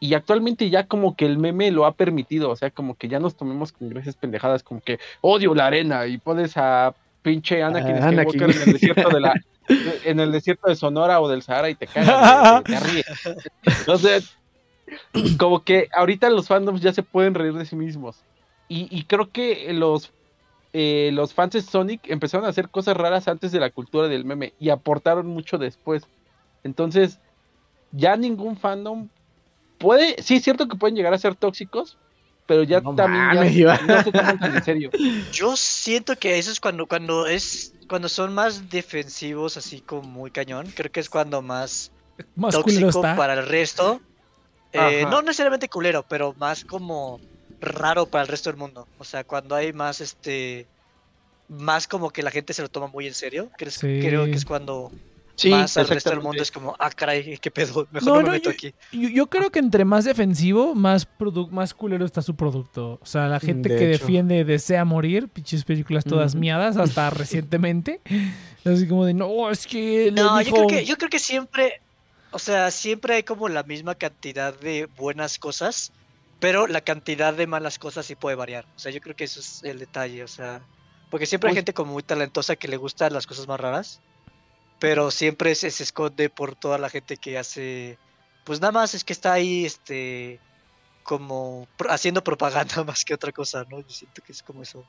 Y actualmente ya como que el meme lo ha permitido, o sea, como que ya nos tomemos con gracias pendejadas, como que odio la arena y pones a pinche Anakin Ah, Anakin. en el desierto de la en el desierto de Sonora o del Sahara y te cagas, te, te ríes. Como que ahorita los fandoms ya se pueden reír de sí mismos. Y, y creo que los eh, los fans de Sonic empezaron a hacer cosas raras antes de la cultura del meme y aportaron mucho después. Entonces, ya ningún fandom puede, sí es cierto que pueden llegar a ser tóxicos, pero ya No también mames, no se toman tan en serio. yo siento que eso es cuando cuando es cuando son más defensivos así como muy cañón, creo que es cuando más Más tóxico para el resto. Eh, no necesariamente culero, pero más como raro para el resto del mundo. O sea, cuando hay más este más como que la gente se lo toma muy en serio, creo, Sí. creo que es cuando Sí, más al resto del mundo es como, ah, caray, qué pedo, mejor No, no, me no, meto yo- aquí. Yo, yo creo que entre más defensivo, más más culero está su producto. O sea, la gente De que hecho. defiende desea morir, pinches películas todas Ujú. miadas, hasta recientemente. Así como de, no, es que No, yo dijo... creo que, yo creo que siempre, o sea, siempre hay como la misma cantidad de buenas cosas, pero la cantidad de malas cosas sí puede variar. O sea, yo creo que eso es el detalle, o sea, Porque siempre hay Pues- gente como muy talentosa que le gustan las cosas más raras. Pero siempre se, se esconde por toda la gente que hace. Pues nada más es que está ahí, este. Como pro- haciendo propaganda más que otra cosa, ¿no? Yo siento que es como eso.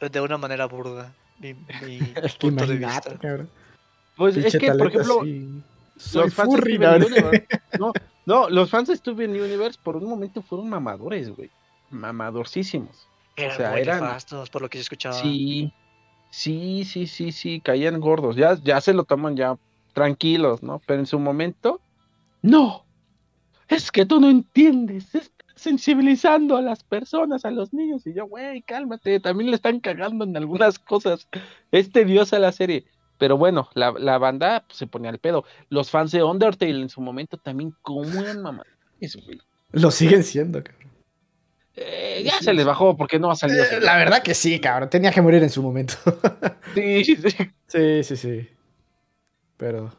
De una manera burda. Mi, mi Es que punto de vista. cabrón. Pues es que, por ejemplo, así. Soy los fans de furry. Universe- no, no, los fans de Steven Universe por un momento fueron mamadores, güey. Mamadorcísimos. Eran sea, muy eran- nefastos, por lo que yo escuchaba. Sí, sí, sí, sí, sí, caían gordos. Ya, ya se lo toman ya tranquilos, ¿no? Pero en su momento, no. Es que tú no entiendes. Es sensibilizando a las personas, a los niños. Y yo, güey, cálmate. También le están cagando en algunas cosas. Es tediosa la serie. Pero bueno, la, la banda pues, se ponía al pedo. Los fans de Undertale en su momento también, como eran mamás. güey. Lo siguen siendo, cabrón. Eh, ya se les bajó porque no ha salido. Eh, La verdad que sí, cabrón. Tenía que morir en su momento. Sí, sí. sí, sí, sí. Pero.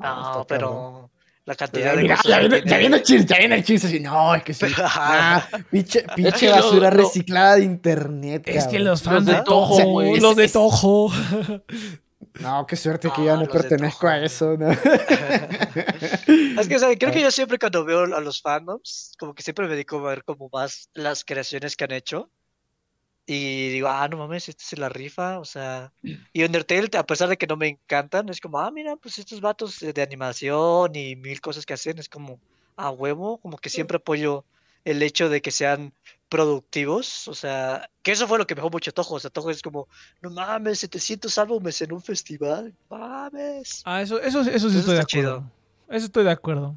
No, está pero la cantidad de Mira, cosas ya, viene, ya viene el chiste, ya viene el chiste así. No, es que sí. Ah, pinche, pinche basura lo- reciclada de internet. Es que los fans de de güey. los de Toho. No, qué suerte que ya no pertenezco a eso. ¿no? Es que, ¿saben? Creo que yo siempre cuando veo a los fandoms, como que siempre me dedico a ver como más las creaciones que han hecho. Y digo, ah, no mames, este se la rifa, o sea... Y Undertale, a pesar de que no me encantan, es como, ah, mira, pues estos vatos de animación y mil cosas que hacen, es como, a huevo, como que siempre apoyo el hecho de que sean productivos, o sea, que eso fue lo que me dejó mucho Toho, o sea, Toho es como, no mames, 700 álbumes en un festival, mames. Ah, eso, eso, eso sí Eso estoy de acuerdo. chido. Eso estoy de acuerdo.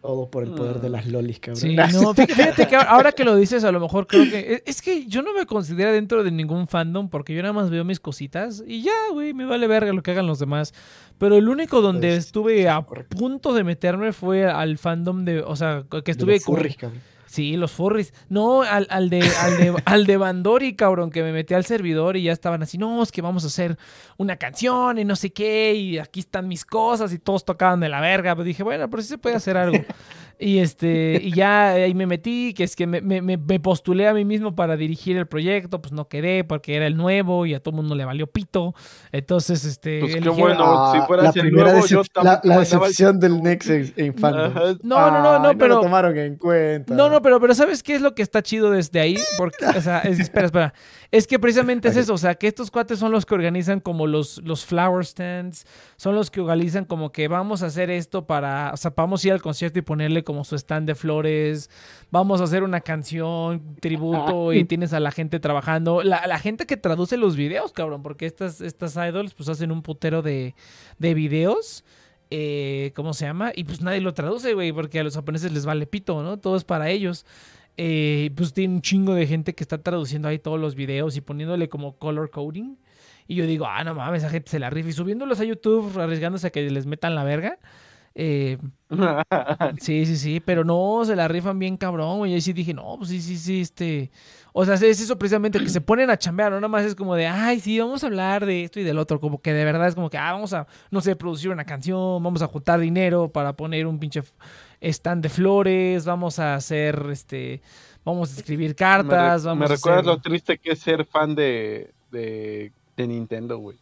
Todo por el poder de las lolis, cabrón. Sí, no, fí- fíjate que ahora que lo dices, a lo mejor creo que. Es que yo no me considero dentro de ningún fandom porque yo nada más veo mis cositas y ya, güey, me vale verga lo que hagan los demás. Pero el único donde Pues, estuve sí, a correcto. punto de meterme fue al fandom de. O sea, que De estuve. los como- furries, cabrón. Sí, los furries. No, al, al de, al, de, al de Bandori, cabrón, que me metí al servidor y ya estaban así, no, es que vamos a hacer una canción y no sé qué, y aquí están mis cosas, y todos tocaban de la verga. Pues dije, bueno, pero sí se puede hacer algo. Y este, y ya ahí me metí, que es que me, me- me- postulé a mí mismo para dirigir el proyecto, pues no quedé porque era el nuevo y a todo el mundo le valió pito. Entonces, este. Pues qué eligieron- bueno. si fueras la el primera nuevo, yo la, la el- decepción del Nex en, en fandom. Ajá. No, no, no, no, Ay, pero. lo tomaron en cuenta. No, no, pero, pero ¿sabes qué es lo que está chido desde ahí? Porque, o sea, es- espera, espera. Es que precisamente es eso, o sea, que estos cuates son los que organizan como los, los flower stands, son los que organizan como que vamos a hacer esto para, o sea, vamos a ir al concierto y ponerle como su stand de flores, vamos a hacer una canción, tributo, y tienes a la gente trabajando, la, la gente que traduce los videos, cabrón, porque estas, estas idols pues hacen un putero de, de videos eh, ¿cómo se llama? Y pues nadie lo traduce, güey, porque a los japoneses les vale pito, ¿no? Todo es para ellos. Eh, pues tiene un chingo de gente que está traduciendo ahí todos los videos y poniéndole como color coding. Y yo digo, ah, no mames, esa gente se la rifa. Y subiéndolos a YouTube, arriesgándose a que les metan la verga. Eh, sí, sí, sí, pero no, se la rifan bien cabrón, güey. Y ahí sí dije, no, pues sí, sí, sí, este. O sea, es eso precisamente que se ponen a chambear, no nada más es como de, ay, sí, vamos a hablar de esto y del otro. Como que de verdad es como que, ah, vamos a, no sé, producir una canción, vamos a juntar dinero para poner un pinche stand de flores, vamos a hacer, este, vamos a escribir Me, cartas, re- vamos me a recuerdas hacer... lo triste que es ser fan de, de, de Nintendo, güey.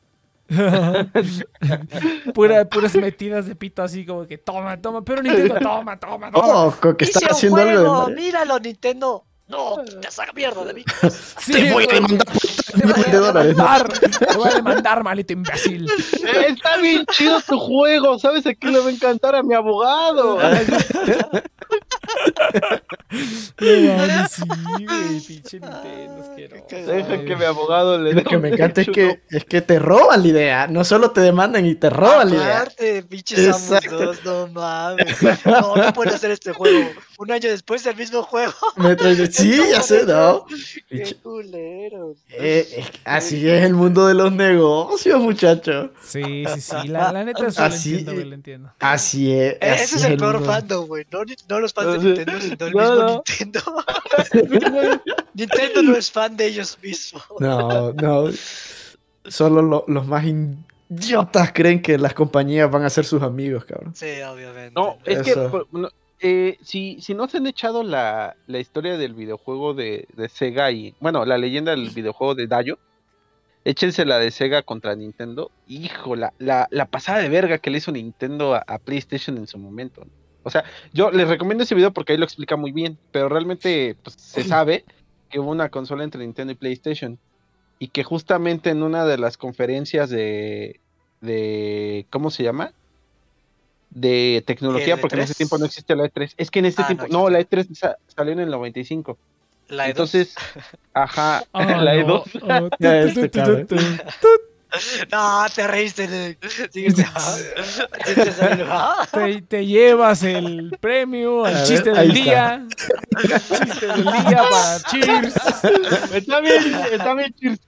Pura- puras metidas de pito así como que toma, toma, pero Nintendo, toma, toma, toma. Oh, que Hice está un haciendo algo de juego, míralo, Nintendo. No, quita esa mierda de mí. Sí, Te voy a demandar te voy millones a de dólares. demandar, te voy a demandar, malito imbécil. Eh, Está bien chido tu juego, ¿sabes? Aquí le va a encantar a mi abogado. Sí, güey, pinche Nintendo, asqueroso. Deja que mi abogado le Lo dé que un me encanta es que, es que te roban la idea. No solo te demandan y te roban la idea. Aparte, pinches Samus Exacto. 2, no mames. No, no pueden hacer este juego. Un año después del mismo juego. Metroid- sí, ya sé, ¿no? Qué Pinche- culero. Eh, que así es el mundo de los negocios, muchachos. Sí, sí, sí, la, la neta eso lo Así- entiendo, güey, lo entiendo. Así es. E- así Ese es el peor mundo. fandom, güey. No, no los fans de. Nintendo, sino el No, mismo no. Nintendo. Nintendo no es fan de ellos mismos. No, no. Solo lo- los más idiotas creen que las compañías van a ser sus amigos, cabrón. Sí, obviamente. No, es Eso. que no, eh, si, si no se han echado la, la historia del videojuego de, de Sega y, bueno, la leyenda del videojuego de Dayo, échense la de Sega contra Nintendo. Hijo, la, la, la pasada de verga que le hizo Nintendo a, a PlayStation en su momento. ¿no? O sea, yo les recomiendo ese video porque ahí lo explica muy bien, pero realmente pues, se sabe que hubo una consola entre Nintendo y PlayStation y que justamente en una de las conferencias de, de ¿cómo se llama? De tecnología, ¿El porque en ese E3? tiempo no existe la E3. Es que en este Ah, tiempo, no no, la E3 sa- salió en el 95. La E2. Entonces, ajá, Ah, la no. E2. Ah, tu, Ya, tu, este tu, cabrón. tu, tu. No, te reíste. Te, te llevas el premio, A el ver, chiste del está. día. El chiste del día para Cheers. Está bien, está bien, Cheers.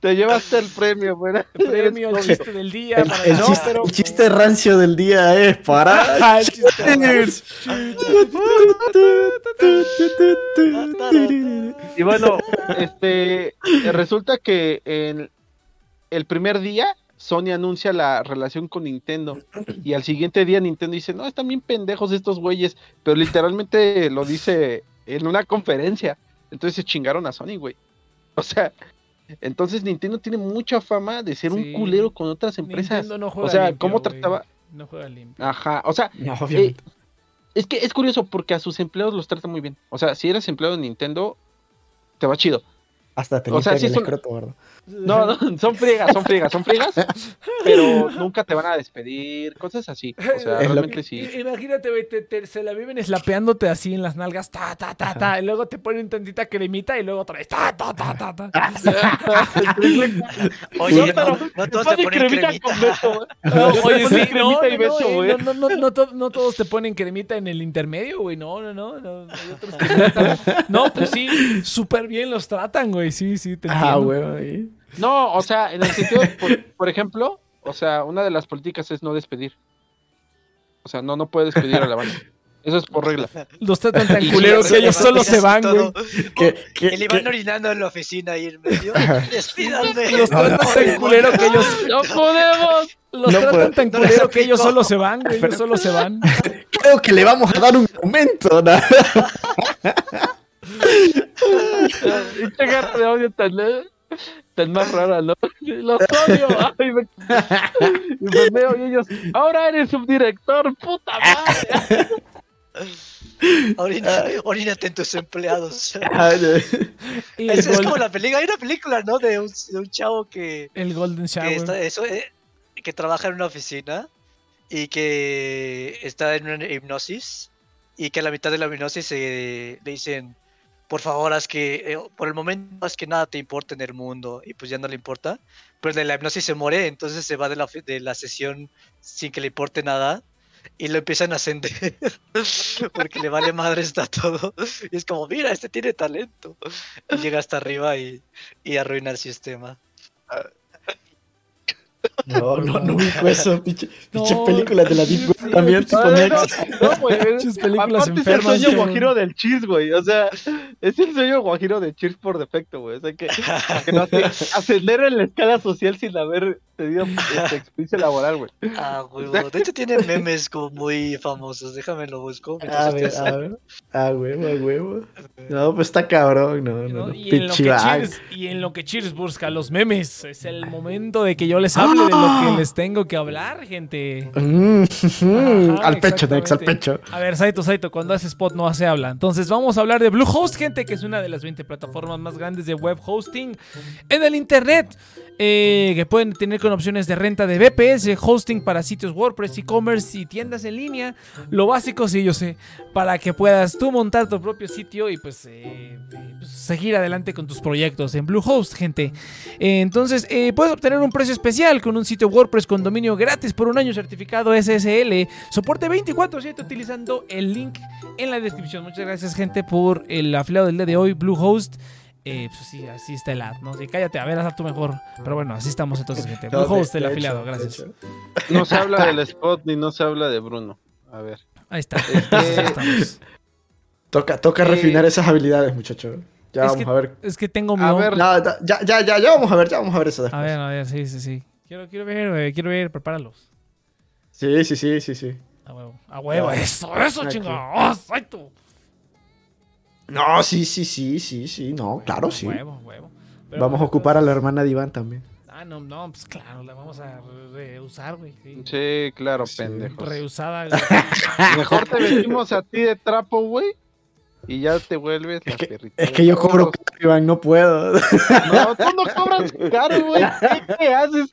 Te llevaste el premio, buena. El premio, el chiste del día El, para el no, chiste, pero- el chiste rancio del día es para. Ah, el chiste Cheers. Y bueno, este resulta que en el primer día Sony anuncia la relación con Nintendo y al siguiente día Nintendo dice, no, están bien pendejos estos güeyes, pero literalmente lo dice en una conferencia. Entonces se chingaron a Sony, güey. O sea, entonces Nintendo tiene mucha fama de ser Sí. un culero con otras empresas. Nintendo no juega o sea, limpio, ¿cómo trataba? No juega limpio. Ajá, o sea, No, eh, es que es curioso porque a sus empleados los trata muy bien. O sea, si eres empleado de Nintendo, te va chido. Hasta te o sea, sí el es un- escroto, ¿verdad? No, no, son friegas, son friegas, son friegas, pero nunca te van a despedir, cosas así. O sea, Es realmente sí. Imagínate, güey, te, te- se la viven slapeándote así en las nalgas, ta, ta, ta, ta, y luego te ponen tantita cremita y luego otra vez, ta, ta, ta, ta, ta. Oye, No, no, pero no todos Pone te ponen cremita cremita. con beso, güey. No, oye, sí, no, no, beso, no, eh, no, no, no, to- no todos te ponen cremita en el intermedio, güey, no, no, no, no, hay otros que no tratan. No, pues sí, súper bien los tratan, güey, sí, sí, te Ah, güey. No, o sea, en el sentido, de, por, por ejemplo, o sea, una de las políticas es no despedir. O sea, no, no puedes despedir a la banda. Eso es por regla. Los tratan tan Y culero sí, que ellos solo se van, güey. Que, que, Y le van que- orinando en la oficina ahí en medio. Despídanme. Los tratan tan culero que ellos, ¡No podemos! los No tratan tan culero que ellos solo se van, güey, ellos solo se van. creo que le vamos a dar un momento. ¿no? Esta garra de audio tan, tan más rara, ¿no? Los odio. Ay, me... y pues veo y ellos, ahora eres subdirector, puta madre. Orina, orínate en tus empleados. Y Es, como la película, hay una película, ¿no? De un, de un chavo que, el Golden que, Shower. está- eso, eh, que trabaja en una oficina y que está en una hipnosis y que a la mitad de la hipnosis eh, le dicen, por favor, haz que, eh, por el momento, haz que nada te importe en el mundo y pues ya no le importa. Pero de la hipnosis se muere, entonces se va de la, de la sesión sin que le importe nada y lo empiezan a ascender porque le vale madre está todo. Y es como mira este tiene talento y llega hasta arriba y, y arruina el sistema No, no, no ubico eso. Pinche, pinche No, película de la Deep Web sí, también, tipo no, Next. no, güey. Muchas películas Aparte enfermas, es el sueño guajiro del Cheers, güey. O sea, es el sueño guajiro de Cheers por defecto, güey. O sea, que, que no hace- ascender en la escala social sin haber tenido este, experiencia laboral, güey. ah huevo de hecho tiene memes como muy famosos déjame lo busco A ver, a ver. A huevo, a huevo. No, pues está cabrón, no, no. ¿no? Y, en lo que. Cheers, y en lo que Cheers busca los memes, es el momento de que yo les hable de lo que les tengo que hablar, gente. Mm, Ajá, al pecho, Nex, al pecho. A ver, Saito, Saito, cuando hace spot no hace habla. Entonces vamos a hablar de Bluehost, gente, que es una de las 20 plataformas más grandes de web hosting en el internet. Eh, que pueden tener con opciones de renta de VPS, hosting para sitios WordPress, e-commerce y tiendas en línea. Lo básico, sí, yo sé, para que puedas tú montar tu propio sitio y pues, eh, pues, seguir adelante con tus proyectos en Bluehost, gente. Eh, entonces, puedes obtener un precio especial con un sitio WordPress con dominio gratis por un año certificado SSL, soporte 24/7 utilizando el link en la descripción. Muchas gracias, gente, por el afiliado del día de hoy, Bluehost. Eh, pues sí, así está el ad, ¿no? Sí, cállate, a ver, haz tú mejor. Pero bueno, así estamos entonces, gente. No, afiliado, gracias. No se habla del spot ni no se habla de Bruno. A ver. Ahí está. Entonces, estamos. Toca, toca Eh, refinar esas habilidades, muchacho. Ya es vamos que- a ver. Es que tengo mi... A ver. No, ya, ya, ya, ya vamos a ver, ya vamos a ver eso A ver, a ver, sí, sí, sí. Quiero, quiero ver, güey, quiero ver, prepáralos. Sí, sí, sí, sí, sí. A huevo. A huevo. Ah. Eso, eso, Ok. chingado. ¡Oh, exacto! No, sí, sí, sí, sí, sí. No, claro, sí. Huevo, huevo. Pero Vamos a ocupar a la entonces- hermana de Iván también. Ah, no, no, pues claro, la vamos a re- reusar, güey. Sí. Sí, claro, Sí. pendejos. Reusada. Mejor te vestimos a ti de trapo, güey. Y ya te vuelves la Es que, perrita es que yo cobro caro, Iván, no puedo. No, tú no cobras caro, güey. ¿Qué, qué haces?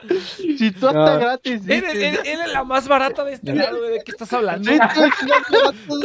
Si tú hasta No. gratis. Eres, eres- eres la más barata de este lado, güey. ¿De qué estás hablando? Sí,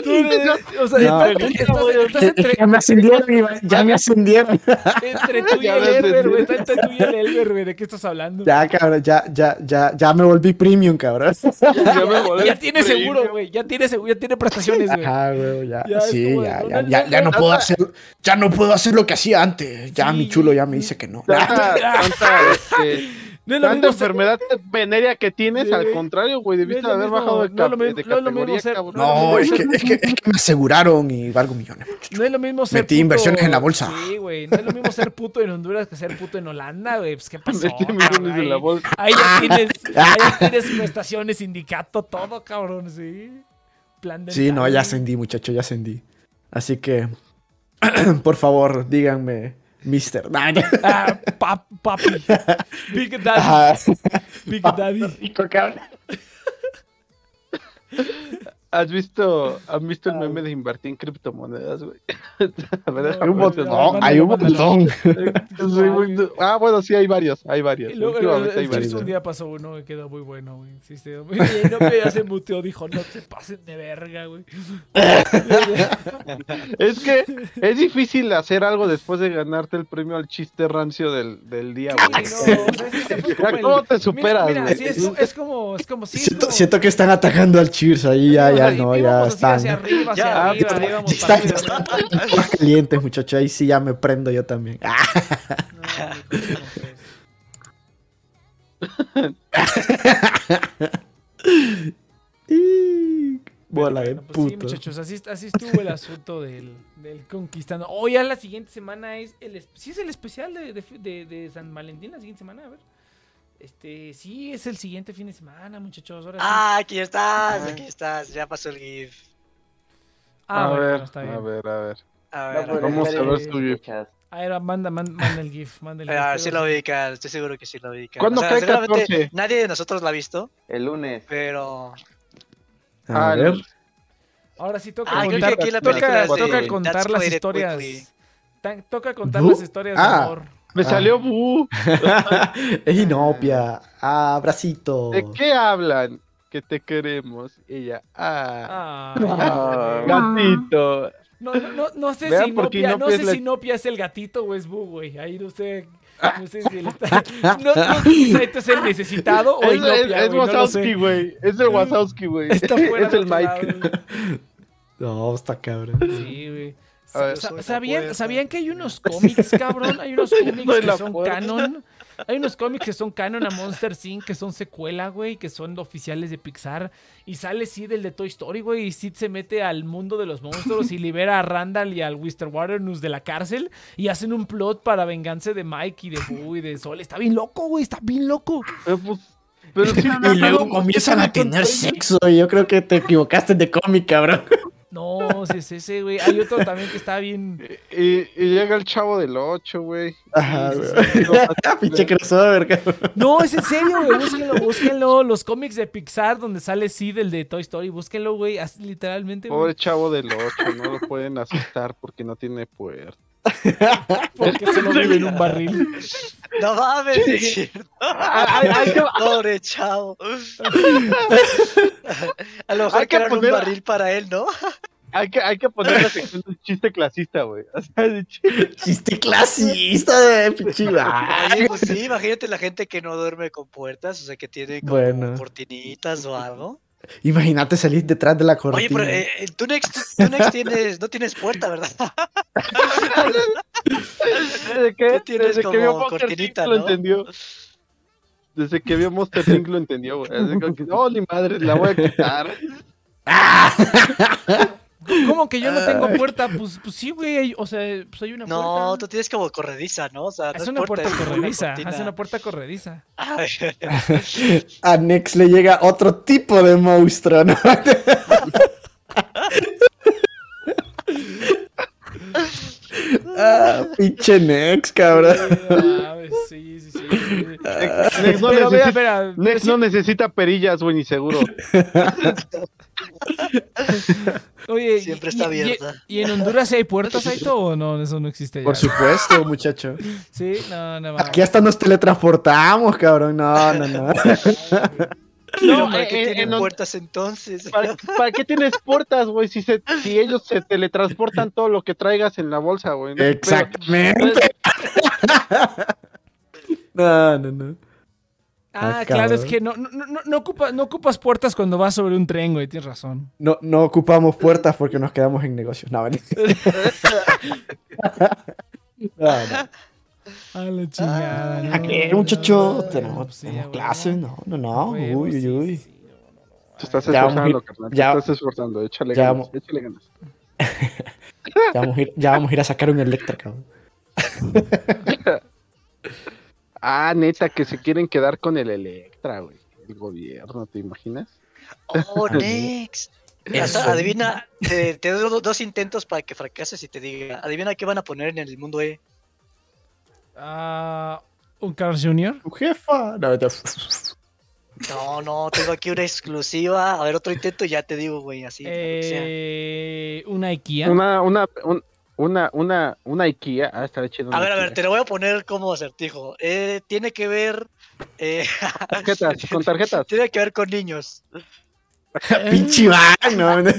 tú eres- o sea, No. estás, estás- estás entre, ya me ascendieron, Iván. Ya me ascendieron. entre tú y Ya el Elber, güey. Está entre tú y el Elber, güey. ¿De qué estás hablando? Ya, cabrón, ya, ya, ya, ya me volví premium, cabrón. Ya me volé Ya tiene seguro, güey. Ya tiene seguro, ya tiene prestaciones, güey. Ajá, güey, ya, sí, como ya, ya, ya, no, ya no puedo hacer, ya no puedo hacer lo que hacía antes. Ya Sí. mi chulo ya me dice que no. Tanta, tanta, este, No es lo tanta enfermedad venérea que tienes, Sí. al contrario, güey, debiste No haber mismo, bajado de, no lo de no es lo mismo categoría, ser- cabrón. No, es que, es, que, es que me aseguraron y valgo millones. muchacho. No es lo mismo ser Metí puto- inversiones en la bolsa. Sí, güey. No es lo mismo ser puto en Honduras que ser puto en Holanda, güey. Pues, ¿qué pasó? Metí millones cabrón? en la Ahí- bolsa. Ahí ya tienes, ahí ya tienes prestaciones, sindicato, todo, cabrón, sí. Plan de Sí, no, ya ascendí, muchacho, ya ascendí. Así que, por favor, díganme, mister. Nah, ya. Ah, pap- papi. Big Daddy. Big Daddy. Rico, cabrón. ¿Has visto, ¿Han visto el meme de invertir en criptomonedas, güey? No, Hay un montón, mándalo, hay un montón. Güey. Ah, bueno, sí, hay varios, hay varios. Y luego, hay varios. un día pasó uno que quedó muy bueno, güey. Sí, sí, muy bien, no me ya se muteó, dijo, no te pasen de verga, güey. Es que es difícil hacer algo después de ganarte el premio al chiste rancio del, del día, güey. No, ¿Cómo te superas, Mira, mira, güey? sí, es, es como, es como, sí, es Siento, como- siento que están atacando al Cheers ahí, ya, ya no, ya están. Hacia arriba, hacia Ya, arriba, ya, íbamos Están, para están arriba. más calientes, muchachos. Ahí sí ya me prendo yo también. No, y- Bola de Bueno, pues sí, puto. muchachos, así, así estuvo el asunto del, del conquistando. Oh, ya la siguiente semana es el, sí es el especial de, de, de- de San Valentín, la siguiente semana, a ver. Este, sí, es el siguiente fin de semana, muchachos. Ahora sí. Ah, aquí estás, aquí estás. Ya pasó el GIF. Ah, a bueno, ver, bueno, está bien. a ver, a ver. A No ver, a ver en su GIF. A ver, manda, manda, manda el GIF, manda el GIF. Ah, pero sí lo ubican, estoy seguro que sí lo ubican. ¿Cuándo cae seguramente 14? Nadie de nosotros la ha visto, El lunes. pero. A Ah, ver. Ahora sí toca Ah, creo que contar, aquí la toca, de toca contar las historias. Toca contar las historias de Ah. amor. Me Ah. salió bu. es inopia. Ah, bracito. ¿De qué hablan? Que te queremos. Ella, ah, Ah, Ah. gatito. No, no, no, no sé Vean si por qué Nopia, no Inopia sé es la- si Nopia es el gatito o es Bu, güey. Ahí no sé. No sé si le está. No, no, es el necesitado o Es, es, Inopia, es güey. No lo Wazowski, sé. güey. Es el Wazowski, güey. Es el Mike. lado. No, está cabrón. Sí, güey. A ver. Sa- Soy la ¿Sabían. ¿Sabían que hay unos cómics, cabrón? Hay unos cómics que son puerta. canon. Hay unos cómics que son canon a Monster Inc. que son secuela, güey, que son oficiales de Pixar. Y sale Sid, el de Toy Story, güey. Y Sid se mete al mundo de los monstruos y libera a Randall y al Wister Waternus de la cárcel. Y hacen un plot para venganza de Mike y de Boo y de Sol. Está bien loco, güey. Está bien loco. Eh, pues, pero Y luego comienzan a tener sexo. Y yo creo que te equivocaste de cómic, cabrón. No, si es ese, güey. Hay otro también que está bien. Y, y llega el chavo del 8, güey. Ajá, sí, Pinche crossover. No, es en serio, güey. Búsquenlo, búsquenlo. Los cómics de Pixar donde sale Sid, el de Toy Story. Búsquenlo, güey. Literalmente. Pobre chavo del 8, no lo pueden asustar porque no tiene puerta. Porque solo vive en un barril. No mames, es cierto. Pobre chavo. A lo mejor Hay que crearon un poner- barril para él, ¿no? Hay que, hay que poner la sección de chiste clasista, güey. O sea, de chiste. Chiste clasista de. Ay, Oye, pues sí, imagínate la gente que no duerme con puertas, o sea, que tiene como Bueno. cortinitas o algo. Imagínate salir detrás de la cortina. Oye, pero eh, eh, tú, Nex, tú Nex tienes, no tienes puerta, ¿verdad? Desde que, Tú tienes desde que vio como Monster cortinita, Inc. lo ¿no? entendió. Desde que vio Monster Inc. lo entendió, güey. Así como que, oh, ni madre, la voy a quitar. ¿Cómo que yo no tengo puerta? Pues, pues sí, güey. O sea, pues hay una No, puerta. tú tienes como corrediza, ¿no? O sea, no Es una puerta es corrediza. Hace una puerta corrediza. Ay, A Nex le llega otro tipo de monstruo, ¿no? ah, pinche Nex, cabrón. Ah, sí, sí, sí. Nex no, Pero, necesita, Nex no necesita perillas, güey, ni seguro. Oye, Siempre y- está y- abierta. ¿Y, en Honduras sí hay puertas, Aito, o no? Eso no existe ya. Por supuesto, muchacho. Sí, no, no. mames. Aquí hasta nos teletransportamos, cabrón. No, no, no. Pero No, ¿para eh, qué eh, tienen no- puertas entonces? ¿Para, para qué tienes puertas, güey? Si, se- si ellos se teletransportan todo lo que traigas en la bolsa, güey. ¿no? Exactamente. No, no, no. Ah, Ah, claro, es que no, no, no, no, ocupa- no ocupas puertas cuando vas sobre un tren, güey. Tienes razón. No, no ocupamos puertas porque nos quedamos en negocios. No, ven. No, no. A la chingada. no, ¿A qué, no, muchacho? no, Tenemos, sí, tenemos clases. No, no, no. Uy, uy, uy. sí, sí. Te estás Ya vamos a ir- esforzando, carnal. ya- Te estás esforzando. Échale ya ganas. vamos- Échale ganas. Ya vamos, a ir, ya vamos a ir a sacar un Electra, cabrón. Ah, neta, que se quieren quedar con el Electra, güey. El gobierno, ¿te imaginas? Oh, next. Eso. adivina, te, te doy do- dos intentos para que fracases y te diga, adivina qué van a poner en el mundo E. Ah, ¿Un Carl Jr.? Tu jefa. No, no. No, no, tengo aquí una exclusiva. A ver, otro intento y ya te digo, güey, así. lo que sea. Eh, ¿Una IKEA? Una, una, un- una, una, una IKEA. Ah, está chido. A ver, a ver, te lo voy a poner como acertijo. Eh, tiene que ver. eh, Tarjetas, con tarjetas. tiene que ver con niños. Pinche van, no. no.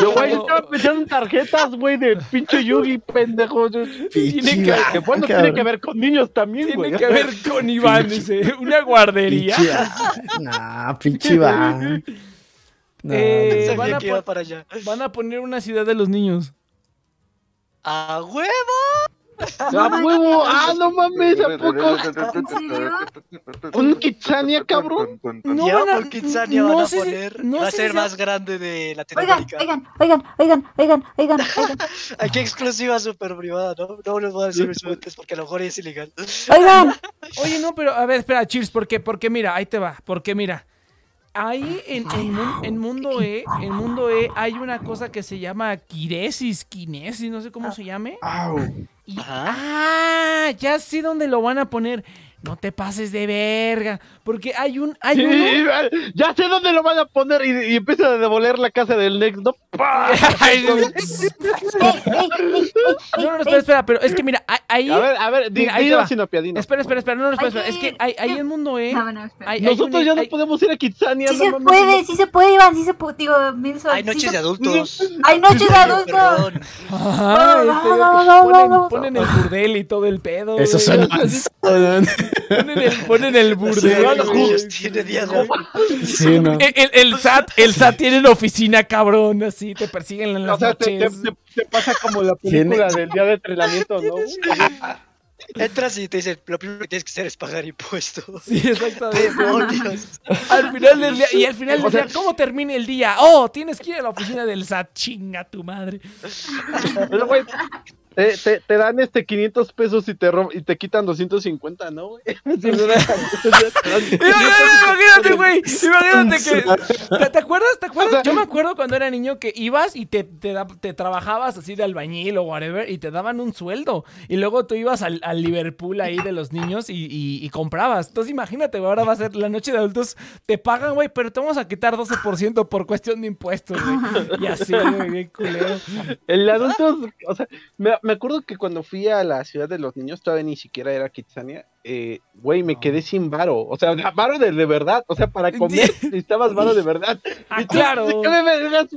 Yo, güey, estaba pensando en tarjetas, güey, de pinche Yugi, pendejo. Pinche que- Que bueno, cabrón. tiene que ver con niños también, güey. Tiene que ver con Iván, dice. Una guardería. Pinche. Nah, pinche van. No, Eh, van a para allá. Van a poner una ciudad de los niños. ¡A huevo! ¡Ah, huevo! ¡Ah, no mames! ¿A poco? ¿Un Kitsania, cabrón? No ya van a- por Kitsania no van a sé poner. no va a ser si- más grande de Latinoamérica. oigan, oigan, oigan, oigan, oigan, oigan, Aquí exclusiva super privada, ¿no? No les voy a decir mis fuentes porque a lo mejor es ilegal. oigan. Oye, no, pero a ver, espera, Cheers, ¿por qué? Porque mira, ahí te va. Porque mira, ahí en, en, mun- en Mundo E, en Mundo E hay una cosa que se llama quiresis, kinesis, no sé cómo se llame. Y- ah, ya sé dónde lo van a poner. No te pases de verga. Porque hay un. Hay Sí, uno. ya sé dónde lo van a poner y, y empieza a demoler la casa del Next, ¿no? ¡Pah! Ay, no, no, no, espera, espera, pero es que mira, ahí. A ver, a ver, di, Mira, ahí. Sinopia. Espera, espera, espera, no, no, espera, espera. Ay, Es que ahí, ahí en Mundo E. No, no, espera. hay- hay Nosotros un- ya no hay- podemos ir a Kitsania, Sí no se puede, sí se puede, Iván, sí se puede. Digo, Milson. Hay sí noches se- de adultos. Hay noches de adultos. Ajá, No, no, no, no, ponen, no, no. ponen el burdel y todo el pedo. Eso suena. Ponen el, ponen el Sí, tiene. Sí, ¿no? El, el- el SAT, el SAT tiene una oficina, cabrón, así, te persiguen en las O sea, te, te- noches. te- te pasa como la película del día de entrenamiento, ¿no? Entras y te dicen, lo primero que tienes que hacer es pagar impuestos. Sí, exactamente. Demonios. Al final del día, y al final del día, ¿cómo termina el día? Oh, tienes que ir a la oficina del SAT, chinga tu madre. Pero, güey, te, te, te dan este 500 pesos y te, y te quitan 250, ¿no, güey? Imagínate, güey. Imagínate que. ¿Te, te acuerdas? ¿Te acuerdas? O sea- Yo me acuerdo cuando era niño que ibas y te, te, trabajabas así de albañil o whatever y te daban un sueldo. Y luego tú ibas al, al Liverpool ahí de los niños y, y- y comprabas. Entonces imagínate, güey, ahora va a ser la noche de adultos. Te pagan, güey, pero te vamos a quitar 12% por cuestión de impuestos, güey. Y así, güey, bien culero. El adulto, o sea, me, me acuerdo que cuando fui a la ciudad de los niños, todavía ni siquiera era Kitsania, eh, güey, me quedé sin varo. O sea, varo de, de verdad. O sea, para comer necesitabas varo de verdad. Ah, tú, claro. ¿de ¿Qué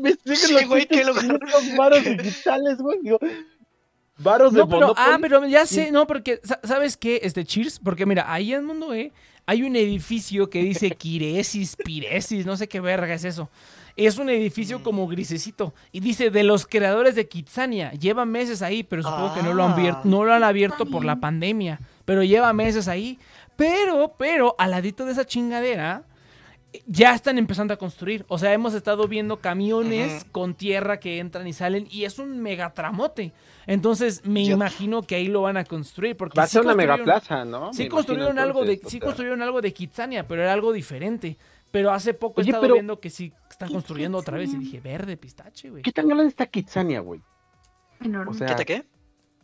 me Sí, los güey, lugar. 500 varos digitales, güey. Digo, varos de pero, ah, pero ya sé, no, porque, sa- ¿sabes qué? Este, Cheers, porque mira, ahí en Mundo E hay un edificio que dice Quiresis, Piresis, no sé qué verga es eso. Es un edificio como grisecito. Y dice, de los creadores de Kitsania. Lleva meses ahí, pero supongo que no lo han, abier- Ah. no lo han abierto por la pandemia. Pero lleva meses ahí. Pero, pero, al ladito de esa chingadera, ya están empezando a construir. O sea, hemos estado viendo camiones con tierra que entran y salen y es un megatramote. Entonces, me Yo- imagino que ahí lo van a construir. Porque Va a sí ser una mega construyeron- plaza, ¿no? Sí Me construyeron algo de, sí construyeron algo de Kitsania, pero era algo diferente. Pero hace poco he Oye, estado pero- viendo que sí están construyendo otra vez y dije, verde pistache, güey. ¿Qué tan grande está Kitsania, güey? Enorme. O sea, ¿Qué te qué?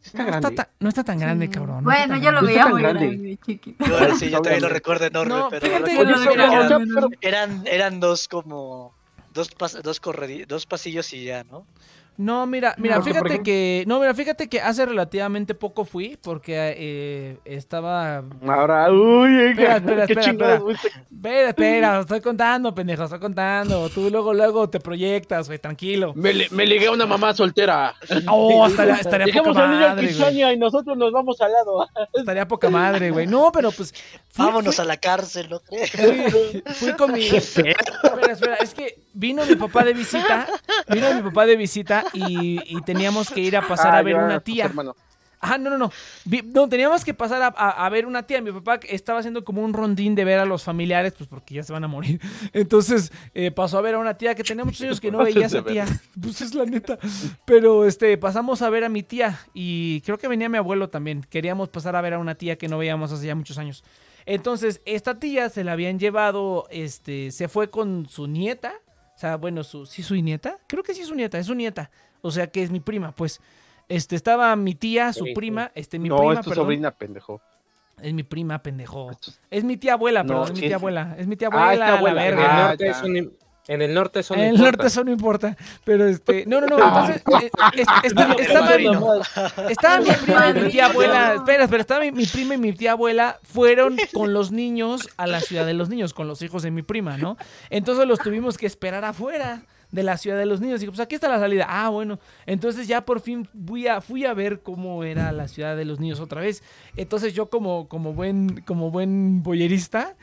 sí está no, está grande. ta- no está tan grande, Sí. cabrón. no está Bueno, tan yo lo. No está veía muy grande. grande, chiquito. Yo sí, yo también lo recuerdo enorme, No, pero fíjate Oye, lo pero- eran, eran dos como dos pas- dos corredi- dos pasillos y ya, ¿no? No, mira, mira, Porque, fíjate ejemplo- que. No, mira, fíjate que hace relativamente poco fui porque eh, estaba. Ahora, uy, Espera, espera, qué espera, güey. Espera, espera, estoy contando, pendejo, estoy contando. Tú luego, luego te proyectas, güey, tranquilo. Me, li- me ligué a una mamá soltera. Oh, estaría, estaría poca niño madre, güey. Kitsania y nosotros nos vamos al lado. Estaría poca madre, güey. No, pero pues. fui- Vámonos fui- a la cárcel, ¿no crees? Fui, fui con mi. Espera, espera, es que vino mi papá de visita. Vino mi papá de visita y, y teníamos que ir a pasar a Ah, ver ya, una tía. hermano. Ajá, no, no, no. No, teníamos que pasar a, a- a ver una tía. Mi papá estaba haciendo como un rondín de ver a los familiares, pues porque ya se van a morir. Entonces eh, pasó a ver a una tía que tenía muchos años que no veía a esa tía. Pues es la neta. Pero este, pasamos a ver a mi tía y creo que venía mi abuelo también. Queríamos pasar a ver a una tía que no veíamos hace ya muchos años. Entonces, esta tía se la habían llevado, este, se fue con su nieta. O sea, bueno, su, ¿sí su nieta? Creo que sí es su nieta, es su nieta. O sea, que es mi prima, pues. Este, estaba mi tía, su Sí, sí. prima, este, mi no, prima, es tu perdón. sobrina, pendejo. Es mi prima, pendejo. Es- Es mi tía abuela, No, perdón, es mi tía abuela. Es mi tía Ah, abuela, es tu la abuela. Verga. Ah, ya. En el norte eso no En el importa. norte eso no importa. Pero este. No, no, no. Entonces. eh, es- está- estaba, estaba mi prima y mi tía abuela. Espera, espera. Estaba mi, mi prima y mi tía abuela. Fueron con los niños a la ciudad de los niños, con los hijos de mi prima, ¿no? Entonces los tuvimos que esperar afuera de la ciudad de los niños. Y pues aquí está la salida. Ah, bueno. Entonces ya por fin fui a, fui a ver cómo era la ciudad de los niños otra vez. Entonces yo como, como buen, como buen boyerista.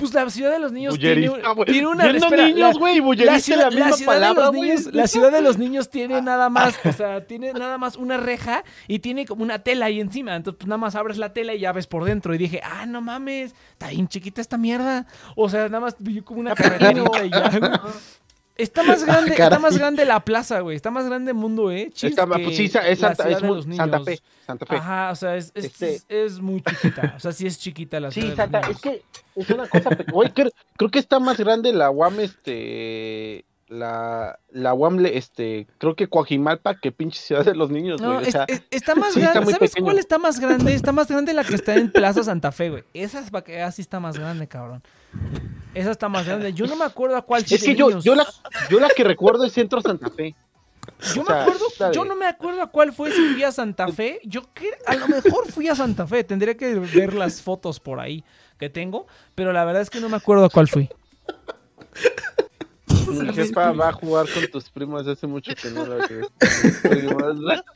Pues la ciudad de los niños tiene, tiene una espera, niños, la- güey, la es ciudad, la misma la ciudad de palabra, los niños, la ciudad de los niños tiene nada más, o sea, tiene nada más una reja y tiene como una tela ahí encima. Entonces, pues nada más abres la tela y ya ves por dentro. Y dije, ah, no mames, está bien chiquita esta mierda. O sea, nada más vi como una carreterita y ya. Está más grande, está más grande la plaza, güey. Está más grande el mundo, eh. Chis, Está- pues sí, es Santa, es muy- Santa. Fe. Santa Fe. Ajá, o sea, es, es, Este- es- es muy chiquita. O sea, sí es chiquita la ciudad. Sí, Santa, es que es una cosa. Güey, creo, creo que está más grande la UAM, este. La, la UAM, le- este. Creo que Coajimalpa que pinche ciudad de los niños, güey. No, o sea, es- está más sí, está grande. muy ¿Sabes pequeño. cuál está más grande? Está más grande la que está en Plaza Santa Fe, güey. Esa es para que así está más grande, cabrón. Esa está más grande. Yo no me acuerdo a cuál sí es que yo, yo, la, yo la que recuerdo es Centro Santa Fe. Yo o me acuerdo, yo no me acuerdo a cuál fue si fui a Santa Fe. Yo que a lo mejor fui a Santa Fe. Tendría que ver las fotos por ahí que tengo, pero la verdad es que no me acuerdo a cuál fui. Mi jefa va a jugar con tus primos hace mucho que no la.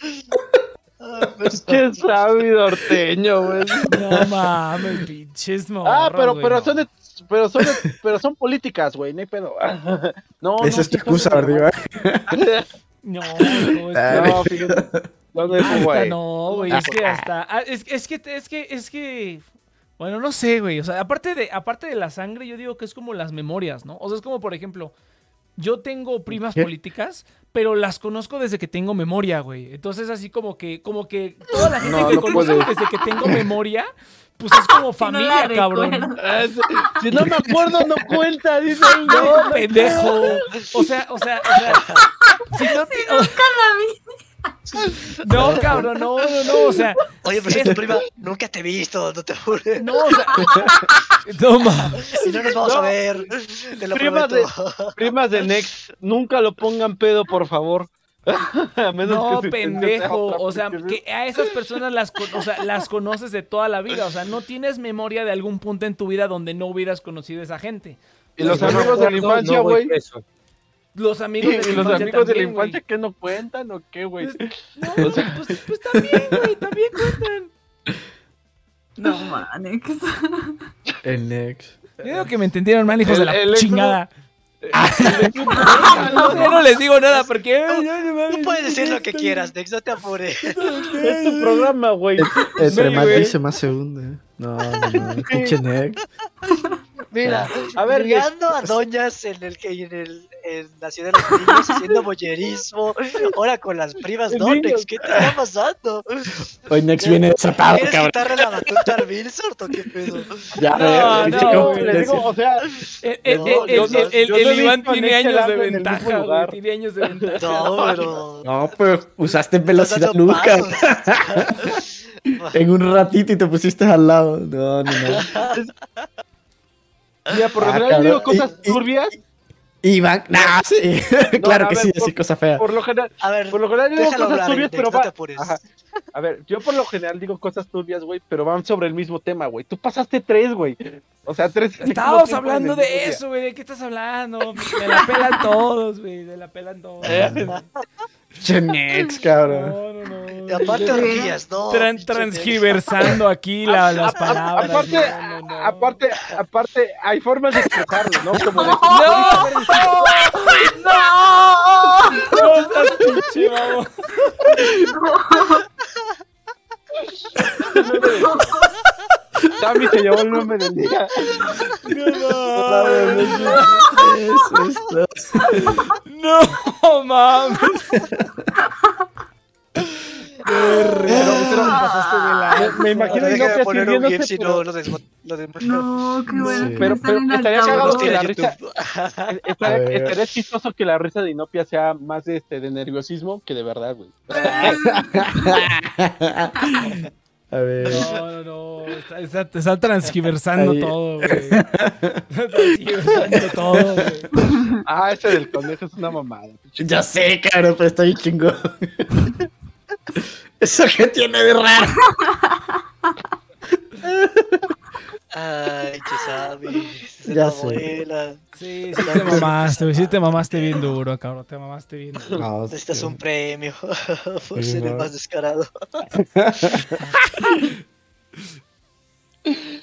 Ah, pues, Qué sabio norteño, güey. No mames, pinches morros, Ah, pero, pero no. son de, pero son de- pero son políticas, güey, no hay pedo. No, no, Esa es sí tu son excusa. No, no, es que- Ah, No, fíjate. No, no, Hasta güey. no, güey, es que hasta. ah, Es, es que, es que, es que. Bueno, no sé, güey. O sea, aparte de, aparte de la sangre, yo digo que es como las memorias, ¿no? O sea, es como, por ejemplo, yo tengo primas ¿Qué? políticas, pero las conozco desde que tengo memoria, güey. Entonces, así como que, como que toda la gente No, que no conozco desde que tengo memoria, pues es como familia, cabrón. Ah, si- no me acuerdo, no cuenta, dice. No, pendejo. O sea, o sea, o sea. Si no, te- no, cabrón, no, no, no. O sea, Oye, pero si tu prima nunca te he visto, no te apures. no, o sea. No no nos vamos No. a ver. Te lo Primas prometo. Primas de Next, nunca lo pongan pedo, por favor. A menos No, que pendejo. otra, O sea, que a esas personas las, o sea, las conoces de toda la vida. O sea, no tienes memoria de algún punto en tu vida donde no hubieras conocido a esa gente. Y los no amigos de la infancia, güey. Los amigos de la Y los amigos de la infancia que no cuentan o qué, güey. No, pues, pues también, güey, también cuentan. No, man, es que El Nex. Yo digo que me entendieron mal, hijos El- de la el ex- chingada. No, ya no les digo nada porque. no Tú puedes decir lo que quieras, Dex, no te apures. Es tu programa, güey. Entre más dice, más se hunde. No, no, no. Pinche Nex. Mira, A ver, a doñas en el que en el en la ciudad de los niños haciendo boyerismo, ahora con las primas Donex. ¿qué te está pasando? Hoy Nex viene desatado, ¿Quieres cabrón. quitarle la batuta al Wilsort o qué pedo? Ya, No, eh, no, chico, les digo, o sea, El, el, No, el- Iván tiene años de ventaja. Tiene años de ventaja. No, pero. No, pues usaste velocidad pasos. en un ratito y te pusiste al lado. No, no, no. mira, por lo Ah, general digo cosas Y- y- turbias. Iván, nah, sí. claro que ver, sí, por- decir cosas feas. Por lo general, A ver, por lo general yo digo cosas hablar, turbias, Index, pero no va. A ver, yo por lo general digo cosas turbias, güey, pero van sobre el mismo tema, güey. Tú pasaste tres, güey. O sea, tres. Estábamos hablando de eso, güey. ¿De qué estás hablando? Me la pelan todos, güey. Me la pelan todos. Che, Nex, cabrón. No, no, no. Y aparte orgías, no. Tran- transgiversando aquí la- las palabras. aparte, no, no, no. aparte, aparte, hay formas de expresarlo, ¿no? Como de. ¡No! ¡No! ¡No seas pinche, vamos! Sammy se llevó el nombre del día. Eso es todo. ¡No mames! Me pasaste de la... Me imagino de Inopia poner un GIF si no lo No, qué bueno. Sí. que Pero- estaría cagado que la risa- estaría chistoso que la risa de Inopia sea más de, este, de nerviosismo que de verdad, güey. A ver. No, no, no. Está, está, está transgiversando Ahí. todo, güey. Está transgiversando todo, güey. Ah, ese del conejo es una mamada. Ya sé, cabrón, pero está bien chingón. ¿Eso qué tiene de raro? Ay. Se Ya la sé. abuela. Sí, sí te mamaste, güey. Sí te mamaste bien duro, cabrón. Te mamaste bien duro. No, Necesitas un premio por Sí, ser el no. más descarado.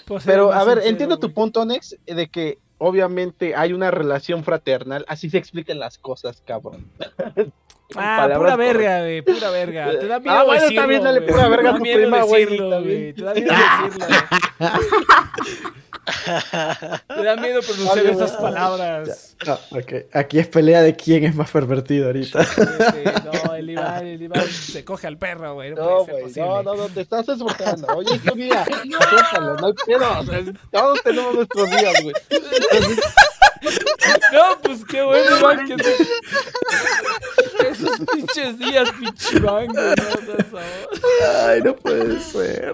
Pues, Pero, a ver, sincero, entiendo tu punto, Nex, de que obviamente hay una relación fraternal. Así se explican las cosas, cabrón. Ah, pura verga, güey. Pura verga. Te da miedo Ah, bueno, decirlo, también dale pura verga a tu prima, güey. Te da miedo decirlo. Te da miedo pronunciar esas palabras. Ah, ok. Aquí es pelea de quién es más pervertido ahorita. Sí, sí, No, el Iván, el Iván se coge al perro, güey. No, No, güey, no, no, no, te estás esforzando. Oye, tu día. Suéltalo, no hay pedo. O sea, todos tenemos nuestros días, güey. No, pues qué bueno, Iván, que se- Esos pinches días, pinche Iván, güey. No. Ay, no puede ser.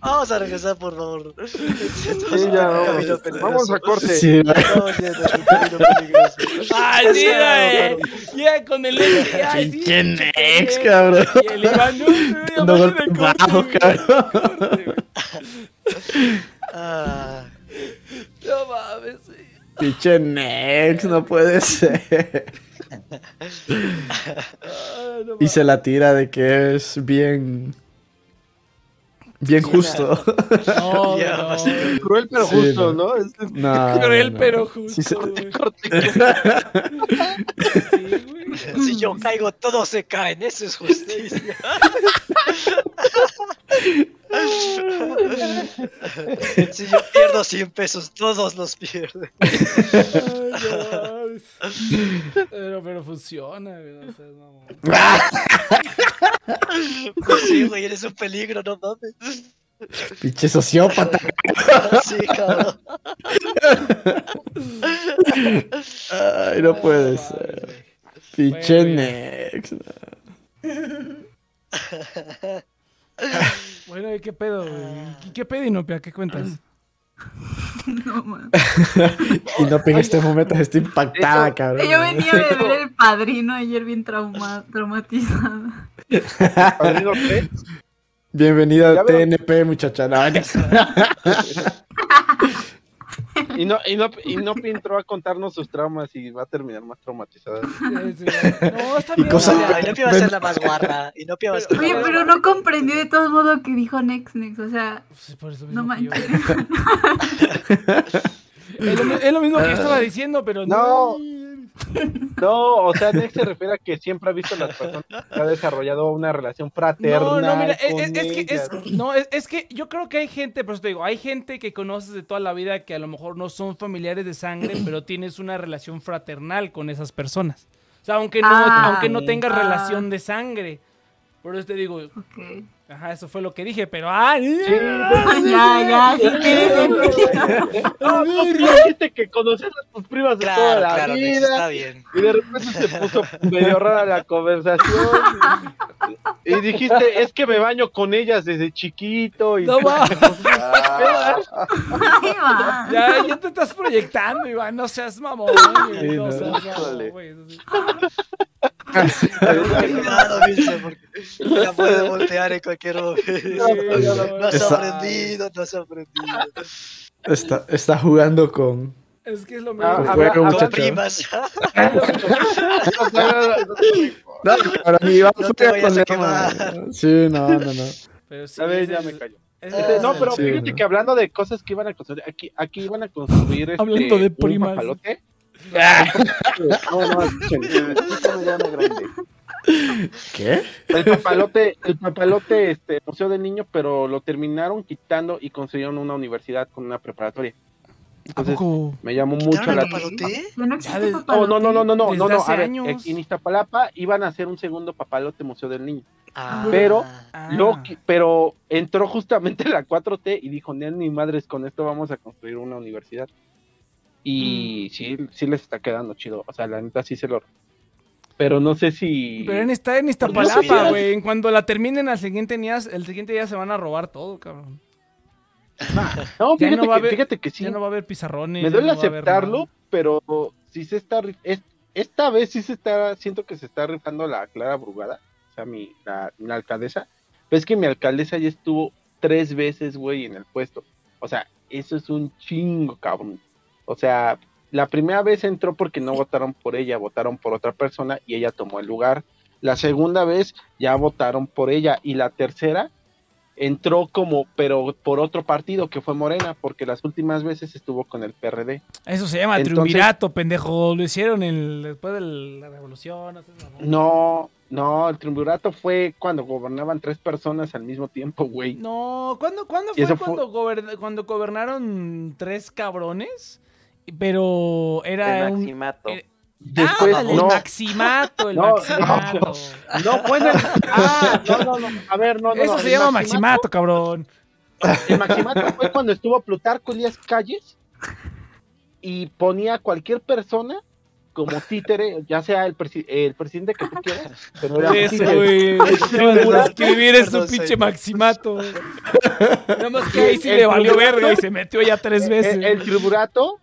Vamos a regresar, por favor. Sí, ya, vamos. Vamos a corte. Sí, no. Estamos yendo a un camino peligroso. Ay, sí, güey. Ya con el X. Ay, sí. Pinche pinche Nex, Nex. cabrón. Y el Iván, no, no, No mames. Pinche Nex, no puede ser. No Y se la tira de que es bien. Bien justo. No, no. Cruel pero Sí, justo, no. ¿no? Es- es- No, Cruel, no. pero justo. Sí se- güey. corte. Sí, si yo caigo, todos se caen. Eso es justicia. si yo pierdo 100 pesos, todos los pierden. No. Pero, pero funciona, güey. No seas mamón. Pues sí, güey, eres un peligro, no mames. Pinche sociópata. Sí, cabrón. Ay, no puede ser. Pinche Bueno, Nex. Bueno, ¿y qué pedo, güey? ¿Qué, qué pedo, Inopia? ¿Qué cuentas? No, man. Y no en este momento está impactada, cabrón. Yo venía de ver el padrino ayer bien trauma, traumatizada. Padrino tres. Bienvenido a. TNP, muchacha. No, Y no, y no, y no entró a contarnos sus traumas y va a terminar más traumatizada. Sí, sí, güey. No, está bien. cosa- güey. Ya, Inopia va a ser la más guarra. Inopia va a ser Oye, la más pero no comprendió de todos modos que dijo Nex Nex. O sea, Sí, por eso no manches. Es lo, es lo mismo que yo estaba diciendo, pero No. no. No, o sea, Nex se refiere a que siempre ha visto a las personas que ha desarrollado una relación fraternal. No, no, mira, es, con es- es que, es, no, es, es que yo creo que hay gente, por eso te digo, hay gente que conoces de toda la vida que a lo mejor no son familiares de sangre, pero tienes una relación fraternal con esas personas. O sea, aunque no, Ah, aunque no tengas ah. relación de sangre. Por eso te digo. Ajá, eso fue lo que dije, pero ah, ya, ya. No, no, tú dijiste que conoces a tus primas de toda Claro, la claro, vida. está bien. Y de repente se puso medio rara la conversación. Y, y dijiste, es que me baño con ellas desde chiquito. Y No va. Ya, ya te estás proyectando, Iván, no seas mamón, güey, Sí, no no, seas mamón, güey. Cuidado, Vilce, porque la puede voltear en cualquier momento. No has Está- aprendido, no has aprendido. Está, está jugando con. Es que es lo Ah, mismo. primas. No, para mí va No te a vayas a con quemar. Sí, no, no, no. Pero sí, A ver, ya es- me callo. Este, es no, pero Sí, fíjate no. que hablando de cosas que iban a construir, aquí, aquí iban a construir este, Hablando de un papalote. No, no, grande. ¿Qué? El papalote, el papalote, este, Museo del Niño, pero lo terminaron quitando y construyeron una universidad con una preparatoria. Me llamó mucho ¿Quitaron la el papalote? Ya no No, no, no, no, no, no, no, no. A ver, en Iztapalapa iban a hacer un segundo papalote Museo del Niño. Ah. Pero- Ah. Pero entró justamente la 4T y dijo, ni madres, con esto vamos a construir una universidad. Y sí, sí les está quedando chido. O sea, la neta sí se lo... Pero no sé si... Pero en está en Pues no Iztapalapa, sé. güey. En Cuando la terminen al siguiente día, el siguiente día se van a robar todo, cabrón. No, ya fíjate, no va a que, haber- fíjate que sí. Ya no va a haber pizarrones. Me duele no haber aceptarlo, pero sí se está... es- esta vez sí se está... Siento que se está rifando la Clara Brugada. O sea, mi, la, la alcaldesa. Pero es que mi alcaldesa ya estuvo tres veces, güey, en el puesto. O sea, eso es un chingo, cabrón. O sea, la primera vez entró porque no votaron por ella, votaron por otra persona y ella tomó el lugar. La segunda vez ya votaron por ella y la tercera entró como, pero por otro partido que fue Morena, porque las últimas veces estuvo con el PRD. Eso se llama Entonces- triunvirato, pendejo. Lo hicieron después de la revolución. no. No, el triunvirato fue cuando gobernaban tres personas al mismo tiempo, güey. No, ¿cuándo, cuándo fue, fue- Cuando, gober- cuando gobernaron tres cabrones? Pero era un... Maximato. Después, ándale, no, el maximato, el No, maximato. no, fue en el- Ah, no, no, no, a ver, no, no. Eso no, se el llama maximato, cabrón. El Maximato fue cuando estuvo Plutarco Elías Calles y ponía a cualquier persona como títere, ya sea el, presi- el presidente que tú quieras, pero era un Eso, títere. güey. Escribir eso, Perdón, pinche maximato. Nada más que ahí sí El le valió verga y se metió ya tres veces. El, el triunvirato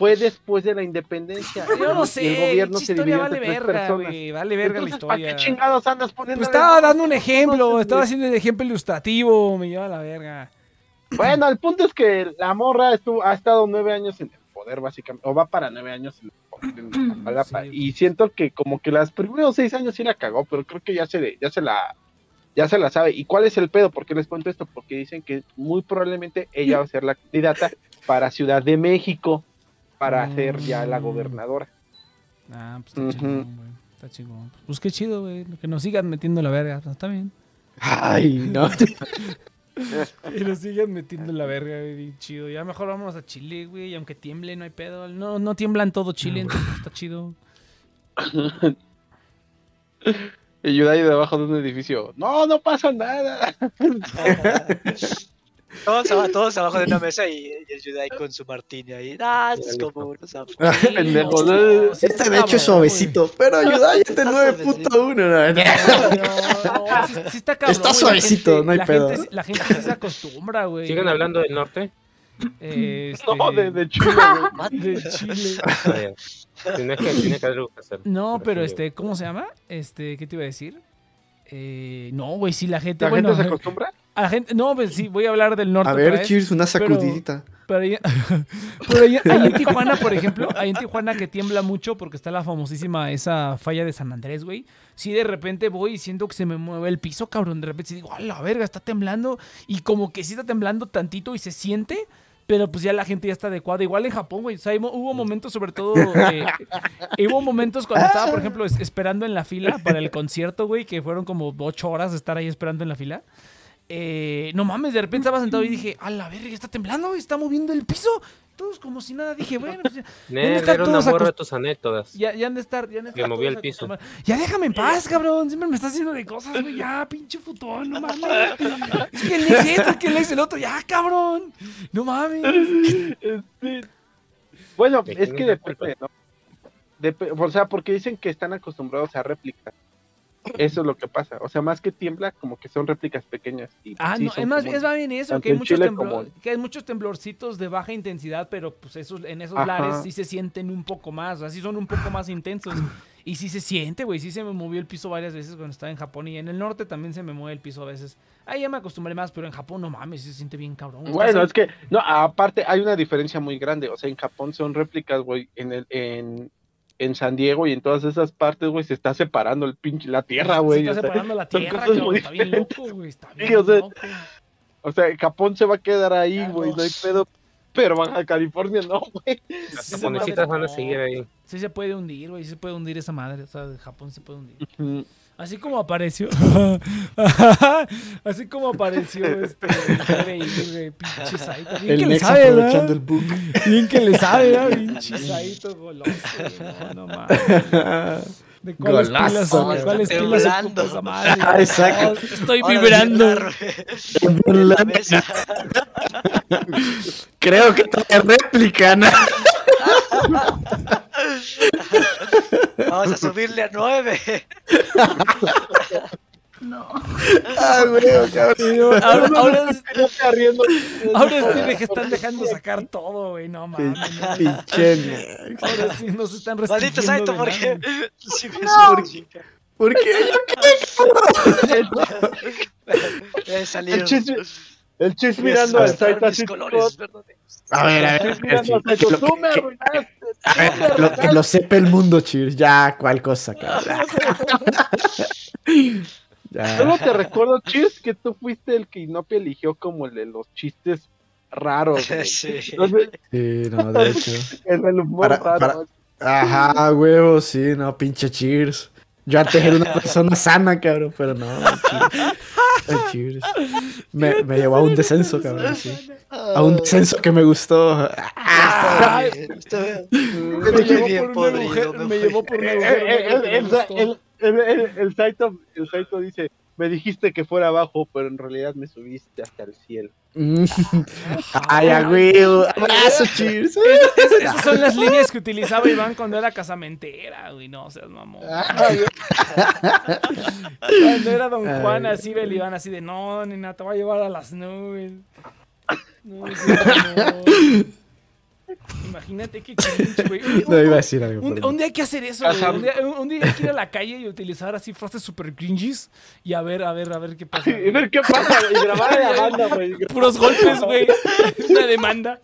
fue después de la independencia. Yo no y el sé, gobierno se historia dividió vale verga, güey. Vale verga la Entonces, ¿para historia. qué chingados andas poniendo? Pues estaba dando un ejemplo, estaba haciendo el ejemplo ilustrativo, me lleva la verga. Bueno, el punto es que la morra estuvo, ha estado nueve años en el poder, básicamente, o va para nueve años en el poder en Iztapalapa, Sí. y siento que como que los primeros seis años sí la cagó, pero creo que ya se, ya se la ya se la sabe. ¿Y cuál es el pedo? ¿Por qué les cuento esto? Porque dicen que muy probablemente ella va a ser la candidata para Ciudad de México, para ser ya la Mm. gobernadora. Ah, pues está Ujú. chingón, güey. Está chingón. Pues qué chido, güey. Que nos sigan metiendo la verga. Pues, está bien. Ay, no. Y nos sigan metiendo la verga, güey. Chido. Ya mejor vámonos a Chile, güey. Y aunque tiemble, no hay pedo. No, no tiembla en todo Chile, entonces está chido. Y Yudai debajo de un edificio. No, no pasa nada. Todos, aba- todos abajo de una mesa y, y el Yudai con su martini ahí. Ah, esto es como unos af- Pendejo, no, ¿no? sí Este está de hecho es suavecito, pero ayuda, ya te 9.1. no, no. No, no, sí, sí está cabrón. Está suavecito, gente- no hay la pedo. Gente, la gente se acostumbra, güey. ¿Siguen hablando del norte? Este, No, de, de Chile, güey. de Chile. Ah, ya. Tienes que, tiene que algo que hacer. No, pero este, ¿cómo se llama? Este, ¿qué te iba a decir? Eh, no, güey, sí, la gente, ¿La bueno, gente se acostumbra? A la gente, no, pues sí, voy a hablar del norte A ver, vez, Cheers, una sacudidita. Pero, ahí, pero ahí- ahí en Tijuana, por ejemplo, ahí en Tijuana que tiembla mucho porque está la famosísima esa falla de San Andrés, güey. Sí, de repente voy y siento que se me mueve el piso, cabrón. De repente digo, a la verga, está temblando. Y como que sí está temblando tantito y se siente, Pero pues ya la gente ya está adecuada. Igual en Japón, güey. O sea, hubo momentos, sobre todo. eh, hubo momentos cuando estaba, por ejemplo, es- esperando en la fila para el concierto, güey, que fueron como ocho horas de estar ahí esperando en la fila. Eh, no mames, de repente estaba sentado y dije, a la verga, está temblando, está moviendo el piso. Todos como si nada. Dije, bueno, pues ya, Nel, estar una todos de acost- tus anécdotas. ya, ya han de estar. Ya, han de estar el piso. Ya déjame en paz, cabrón. Siempre me estás haciendo de cosas, güey. Ya, pinche futón, no mames. Es que el ex esto, es que el ex el otro. Ya, cabrón. No mames. Este, Bueno, ¿De es que es depende, ¿no? Dep- o sea, porque dicen que están acostumbrados a réplicas. Eso es lo que pasa. O sea, más que tiembla, como que son réplicas pequeñas. y Ah, sí no, es más, es más bien eso, que hay, muchos Chile temblo- como- que hay muchos temblorcitos de baja intensidad, pero pues esos, en esos Ajá. lares sí se sienten un poco más, así son un poco más intensos. Y sí se siente, güey, sí se me movió el piso varias veces cuando estaba en Japón y en el norte también se me mueve el piso a veces. Ahí ya me acostumbré más, pero en Japón no mames, sí se siente bien cabrón. Bueno, es que, no, aparte hay una diferencia muy grande. O sea, en Japón son réplicas, güey. En, el, en, en San Diego y en todas esas partes, güey, se está separando el pinche, la tierra, se güey. está o sea, separando la son tierra, cosas cabrón, muy está bien diferentes. loco, güey, está Sí, bien o sea, loco. O sea, Japón se va a quedar ahí, güey, no hay pedo. Pero Baja California no, güey. Las Sí, se japonesitas van a seguir ahí. Sí se puede hundir, güey, sí se puede hundir esa madre, o sea, de Japón se puede hundir. Mm, Así como apareció. Así como apareció este. pinche Saito. Bien que El le Nex sabe, aprovechando el. Bien que le sabe, ¿verdad? Pinche Saito goloso. No, no mames. ¿De cuáles. Ah, exacto. Estoy Ahora vibrando. Creo que trae réplica, ¿no? Vamos a subirle a 9. No. Ah, güey, cabrón. Ahora, ahora, ahora sí que están dejando sacar todo, güey. No mames. Pinche. Ahora sí nos están Maldito restringiendo. Saito, de ¿por qué? Sí, me No. chica. ¿Por qué? Eh, salieron. El chis, el chis Voy a mirando mostrar Saito así. colores. A ver, a El ver. Saito. Tú me que- arruinaste. a ver, lo, que lo sepa el mundo, Cheers. Ya, cuál cosa, cabrón. Solo te recuerdo, Chis, que tú fuiste el que Inopia eligió como el de los chistes raros. güey. Sí. Entonces, Sí, no, de hecho. el del humor Para- raro. Ajá, huevo, sí, no, pinche Cheers. Yo antes era una persona sana, cabrón, pero no, Cheers. El Cheers. Me, me llevó a un descenso, cabrón, sí. A un descenso que me gustó. Ah. Me llevó por un agujero. me Me fui. llevó por un agujero. El, Saito, el Saito dice, me dijiste que fuera abajo, pero en realidad me subiste hasta el cielo. Ay, a huevo. Abrazo, Cheers. Es- esas son las líneas que utilizaba Iván cuando era casamentera, güey. No seas mamón. Cuando era Don Juan, así ve el Iván, así de no, nena, te voy a llevar a las nubes. No, sí, no. Imagínate qué cringe, güey. Un- No iba a decir algo. Un, día hay que hacer eso, güey. Un día, un- un día hay que ir a la calle y utilizar así frases super cringes y a ver, a ver, a ver qué pasa. Y ver qué pasa, y grabar a la banda, güey. Puros golpes, güey. Una demanda.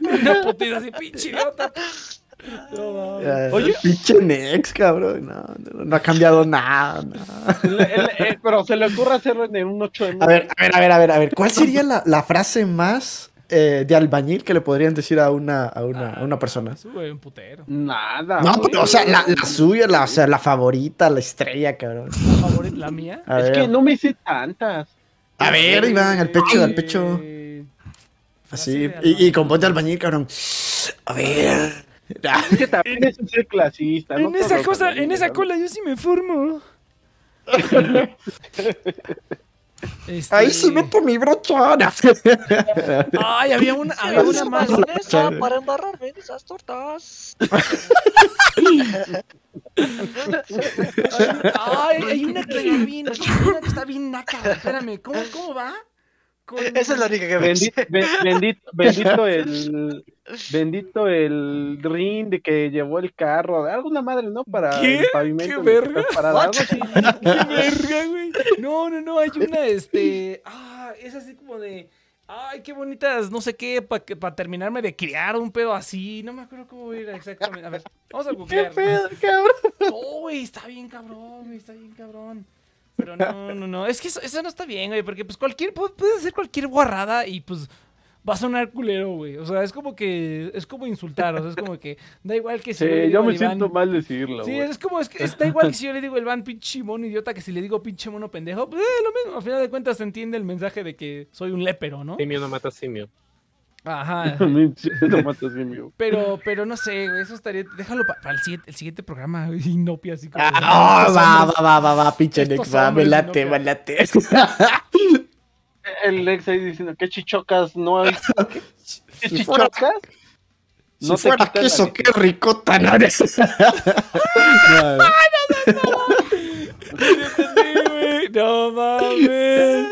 Una putida así, pinche idiota. No, Oye. Pinche Nex, cabrón. No, no, no ha cambiado nada. no. El- el- el- pero se le ocurre hacerlo en un 8M. A ver, a ver, a ver, a ver, a ver. ¿Cuál sería la, la frase más eh, de albañil que le podrían decir a una, a una, a una persona? Eso, güey, un putero. Nada. No, pero, o sea, la, la suya, la, o sea, la favorita, la estrella, cabrón. La favorita, la mía. A Es ver, que no me hice tantas. a ver, Iván, al pecho, al pecho. Así, y, con voz de albañil, cabrón. A ver. Es que también es ser clasista. no En esa cosa, en esa cola yo sí me formo. Este- Ahí sí meto mi brochona. Ay, había una, había una más. Para embarrarme en esas tortas. Ay, hay una que está bien, hay una que está bien naca. Espérame, ¿cómo, cómo va? Esa es la única que me be- bendito, bendito el bendito el ring de que llevó el carro, alguna madre, ¿no? Para ¿Qué? el pavimento. ¿Qué verga? algo así. ¡Qué verga, güey! No, no, no, hay una, este. Ah, es así como de. Ay, qué bonitas, no sé qué, para terminarme de criar un pedo así. No me acuerdo cómo era exactamente. A ver, vamos a ¿Qué googlear. pedo, cabrón? No, güey, está bien cabrón, güey, está bien cabrón. Pero no, no, no. Es que eso, eso no está bien, güey. Porque pues cualquier. pu- Puedes hacer cualquier guarrada y pues. Va a sonar culero, güey. O sea, es como que. Es como insultar. O sea, es como que. Da igual que si Sí, le digo yo me Iván- siento mal decirlo, Sí, güey. es como, es que está igual que si yo le digo el van pinche mono idiota que si le digo pinche mono pendejo, pues eh, lo mismo. Al final de cuentas se entiende el mensaje de que soy un lépero, ¿no? Simio no mata simio. Ajá. No. Pero, pero no sé, güey, eso estaría. Déjalo para el, siguiente, el siguiente programa, güey, Inopia, así como. Ah, va, hombres. va, va, va, va, pinche Nex, va, me late, no, me que- late. El ex ahí diciendo, ¿qué chichocas no hay? ¿Qué Si chichocas? Si No te fuera queso, qué ricota, no eres. entendí, güey. No mames.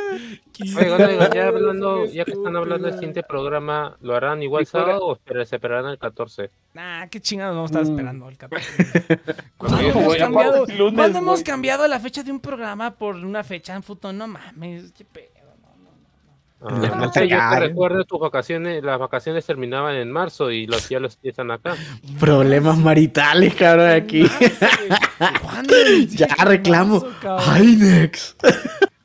Oigan, oigan, ya hablando, ya que están hablando del siguiente programa, ¿lo harán igual sábado o se esperarán el 14? Nah, qué chingados vamos a estar Mm. esperando el 14. ¿Cuándo hemos cambiado, lunes, ¿cuándo hemos cambiado la fecha de un programa por una fecha en fútbol? No mames, qué pedo. Ah, no sé, yo te recuerdo tus vacaciones, las vacaciones terminaban en marzo y los ya los están acá. Problemas maritales, cabrón, aquí. Ya reclamo. Marzo, cabrón. Ay, Nex.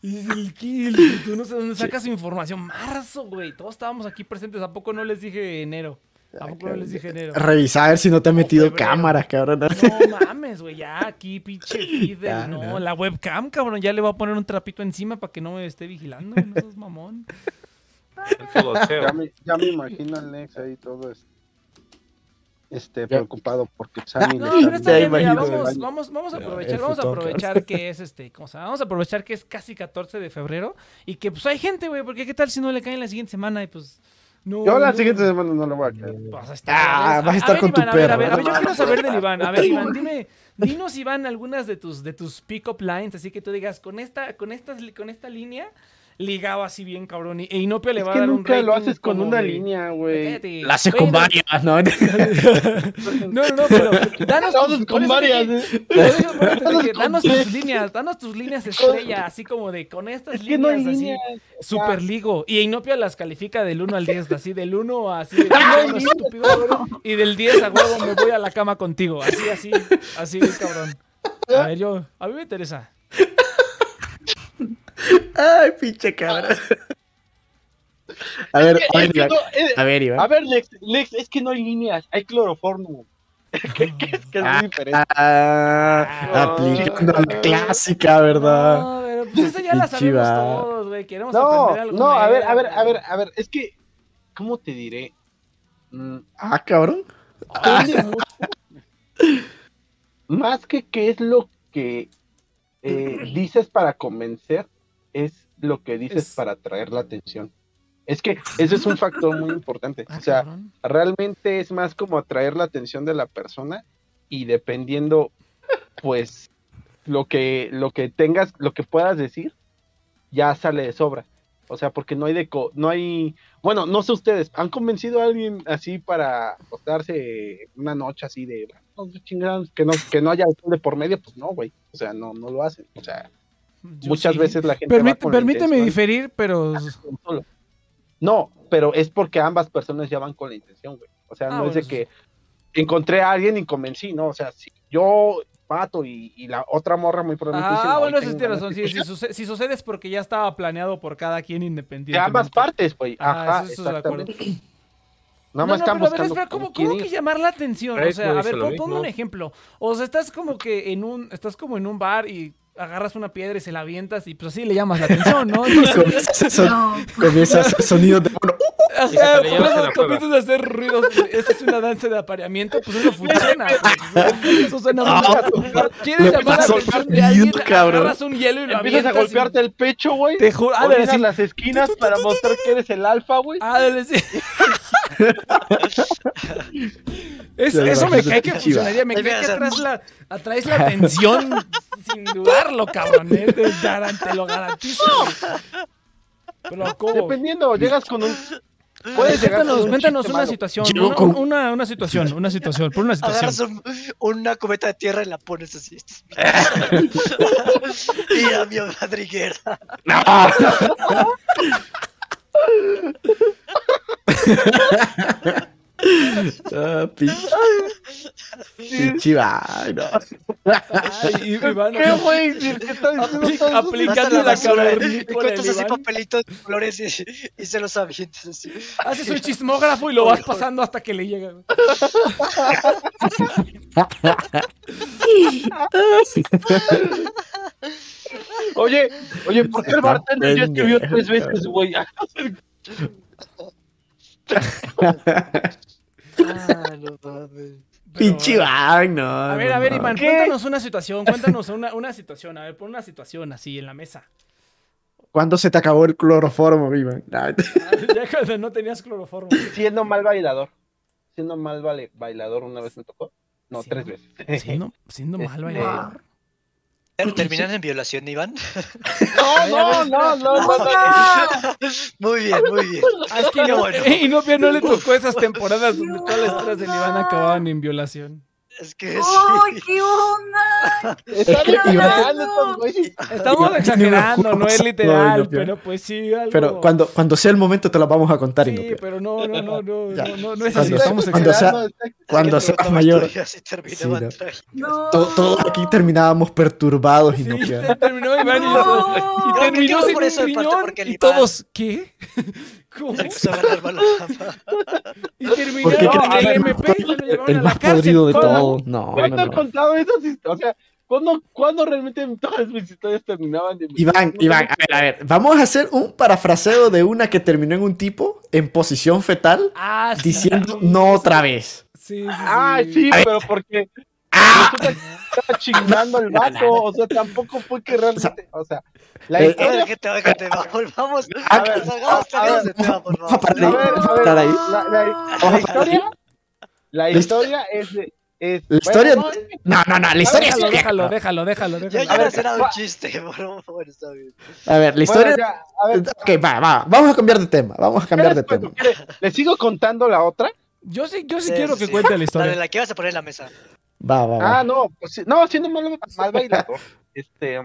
Y el Kill, tú no sé dónde sacas información. Marzo, güey. Todos estábamos aquí presentes. ¿A poco no les dije enero? ¿A poco no les dije enero? Revisa a ver si no te ha metido febrero. cámaras, cabrón. No mames, güey. Ya aquí, pinche Ya, no, no. la webcam, cabrón. Ya le voy a poner un trapito encima para que no me esté vigilando. No seas mamón. Ya me, ya me imagino al Nex ahí todo es- este, preocupado porque Sammy No, está bien, mira, vamos, vamos, vamos a aprovechar, vamos a aprovechar que es este, ¿cómo se llama? Vamos a aprovechar que es casi 14 de febrero y que pues hay gente, güey, porque qué tal si no le caen la siguiente semana y pues no. Yo la no- siguiente semana no lo voy a creer. Vas a estar, Ah, vas a estar ver, con tu Iván, a ver, a perro. ver, a ver, yo quiero saber del Iván. A ver, Iván, dime, dinos, Iván, algunas de tus, de tus pick-up lines, así que tú digas, con esta, con estas, con esta línea, ligado así bien, cabrón. Y e Inopia le va a que dar un nunca lo rating haces con una de- línea, güey. La haces con varias, ¿no? No, no, no, pero danos tus, con varias, dije- ¿eh? Danos tus líneas, danos tus líneas estrella, así como de con estas Es que no líneas así, líneas. super ligo. Y Inopia las califica del 1 al 10, así del 1 a así de cabrón, estúpido, cabrón, y del 10 a huevo me voy a la cama contigo, así, así, así, cabrón. A ver, yo, a mí me interesa. Ay, pinche cabrón. A ver, a ver, Es que Iván. no, eh, A ver, Iván. A ver, Lex, Lex, es que no hay líneas, hay cloroformo. que, que- que es Ah, muy diferente. Ah, No. aplicando la clásica, ¿verdad? No, pero pues esa ya la sabemos todos, güey, queremos No, aprender algo no, a ver, a ver, a ver, a ver, es que, ¿cómo te diré? Mm, Ah, cabrón. Más que qué es lo que eh, dices para convencer, es lo que dices Es- para atraer la atención. Es que ese es un factor muy importante. Ah, O sea, cabrón. realmente es más como atraer la atención de la persona y dependiendo, pues, lo que, lo que tengas, lo que puedas decir, ya sale de sobra. O sea, porque no hay de co- no hay, bueno, no sé ustedes, ¿han convencido a alguien así para acostarse una noche así de "No, chingados, que no, que no haya alcohol de por medio? Pues no, güey. O sea, no, no lo hacen. O sea, Yo muchas sí. veces la gente. va Permít- con la permíteme diferir, pero. No, pero es porque ambas personas ya van con la intención, güey. O sea, Ah, no es de que encontré a alguien y convencí, ¿no? O sea, si yo mato y, y la otra morra muy probablemente dice, Ah, "No, bueno, eso tiene razón. Sí, si, escuchar". suce- si sucede es porque ya estaba planeado por cada quien independientemente. De ambas partes, güey. Ah, Ajá, eso- eso de acuerdo. exactamente. No, Nada más no, están pero a ver, espera, ¿cómo, cómo que llamar la atención? O sea, no a ver, pon- un ejemplo. O sea, estás como que en un, estás como en un bar y agarras una piedra y se la avientas y pues así le llamas la atención, ¿no? Entonces, Comienza a hacer, son- No, comienza a hacer sonidos de ajá, te le llama comienzas- comienzas a hacer ruidos. Esta es una danza de apareamiento, pues eso funciona. pues. Eso suena muy ¿Quieres Le llamar la atención de alguien? cabrón. Agarras un hielo y lo Empiezas a avientas y- golpearte el pecho, güey. Te juro, Orinas así. las esquinas para mostrar que eres el alfa, güey. Sí. Es- eso me cae que funcionaría. Me cae que atrás la, atraes la atención sin dudarlo, cabrón. ¿eh? Te, lo garantizo. Pero ¿cómo? Dependiendo, llegas con un. Puedes Cuéntanos, un cuéntanos una situación, una, con- una, una situación, una situación, por una situación. Agarras un- una cubeta de tierra y la pones así. y a mi madriguera. Ah, no. Ay, Iván, ¿Qué, güey? Si el que está diciendo aplicando la cavernícola encuentras del así papelitos de colores y, y se los avientas así. Haces un chismógrafo y lo vas pasando hasta que le llega. Oye, oye, ¿por qué el bartender ya escribió tres veces, güey? Ah, no mames. Pinche no. A ver, a ver, no. Iván, cuéntanos una situación, cuéntanos una, una situación, a ver, pon una situación así en la mesa. ¿Cuándo se te acabó el cloroformo, Iván? Ah, Ya cuando no tenías cloroformo. Siendo mal bailador. Siendo mal bailador una vez me tocó. No, tres veces. Siendo, siendo mal Este, bailador. ¿Pero terminan en violación, Iván? No, no, no, no, no, no. Muy bien, muy bien. Ah, es que Qué no, bueno. y no, no le tocó esas temporadas donde todas las historias del Iván acababan en violación. Es que sí. ¡Ay, qué onda! Estamos exagerando, no es literal, ¿no? pero pues sí, algo. Pero cuando, cuando sea el momento te lo vamos a contar, Sí, Inopia. pero no, no, no, no, Ya. no, no, no es así, Cuando- estamos cuando sea- Cuando seas mayor. sí no. No. To- Todos aquí terminábamos perturbados, Sí, Inopia. terminó Iván y, No. y terminó sin por un eso, en parte, riñón porque el y todos, ¿qué? ¿Cómo? Y terminaron creo en el MP y se lo llevaron el a la más cárcel. podrido de todo. No, no, ¿Cuándo he no. contado esas historias? O sea, ¿cuándo, ¿cuándo realmente todas mis historias terminaban de Iván, Iván, a ver, a ver. Vamos a hacer un parafraseo de una que terminó en un tipo en posición fetal Ah, sí. diciendo no otra vez. Sí, sí, sí. Ay, sí, pero porque ¡Ah! Estaba chingando el vato. O sea, tampoco fue que realmente. O sea, la Eh, historia. Déjate, déjate, vamos, vamos. A ver, por favor. La, la- la historia. La historia es de. Es, La historia- bueno, no, que- No, no, la historia es Déjalo, déjalo, déjalo, déjalo, Ya, déjalo. ya A me ver, un chiste, pero bueno, está bien. A ver, la historia. bueno, ya, a ver, Ok, va, va. Vamos a cambiar de tema. Vamos a cambiar de ¿qué les tema. ¿Le sigo contando la otra? Yo sí, yo sí Sí, quiero sí, que cuente la La de historia. la que vas a poner en la mesa. Va, va, va. Ah, no, pues, sí, no, siendo mal, mal bailador. Este,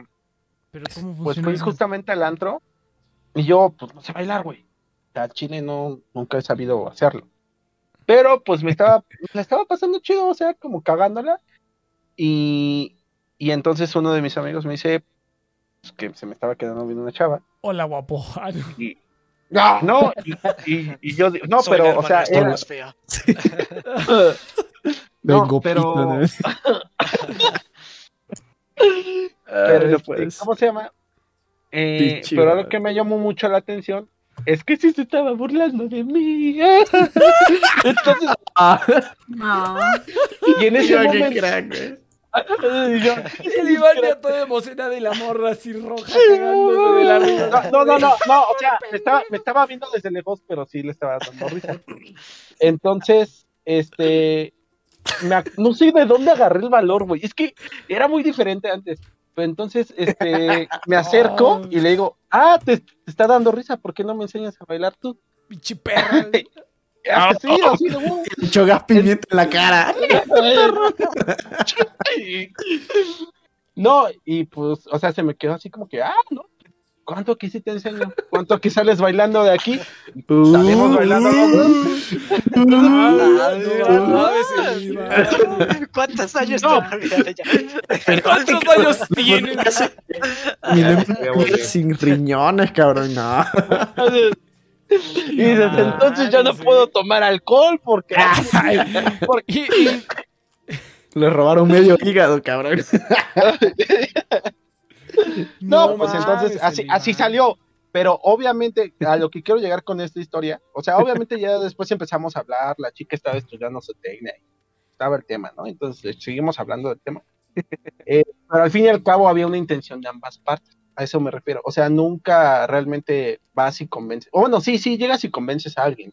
Pero ¿cómo pues funciona fui justamente al antro y yo, pues no sé bailar, güey. O sea, Chile no, nunca he sabido hacerlo. Pero pues me estaba, la estaba pasando chido, o sea, como cagándola. Y, y entonces uno de mis amigos me dice pues, que se me estaba quedando viendo una chava. Hola, guapo. Ah, no. Y, no, y, y- y yo, no, Soy pero, o sea, era, fea. no, Vengo pero, pito, ¿no? pero, Ay, no este. ¿cómo se llama? Eh, pero lo que me llamó mucho la atención es que sí se estaba burlando de mí. Entonces, Ah, No. y en ese qué momento, crack, güey. y yo- El Iván ya todo emocionado y la morra así roja cagándose de la risa. no, no, no, no, no, o sea, me estaba, me estaba viendo desde lejos, pero sí le estaba dando risa. Entonces, este, me ac- no sé de dónde agarré el valor, güey. Es que era muy diferente antes. Pero entonces, este, me acerco y le digo, ah, te, te está dando risa, ¿por qué no me enseñas a bailar tú? Pinche perra. Ah, sí, así de "Uh". Le echó gas pimienta en la cara. No, y pues, o sea, se me quedó así como que, ah, no, ¿cuánto que sí te enseño? ¿Cuánto que sales bailando de aquí? Salimos bailando. ¿Cuántos años No. ¿Cuántos años tiene? Mi lengua sin riñones, cabrón. No. Y desde entonces ya no puedo tomar alcohol porque, porque Le robaron medio hígado, cabrón. no, pues entonces así, salió. Pero obviamente, a lo que quiero llegar con esta historia, o sea, obviamente ya después empezamos a hablar, la chica estaba estudiando zootecnia y estaba el tema, ¿no? Entonces seguimos hablando del tema. Eh, pero al fin y al cabo había una intención de ambas partes, a eso me refiero. O sea, nunca realmente vas y convences, o bueno, sí, sí, llegas y convences a alguien,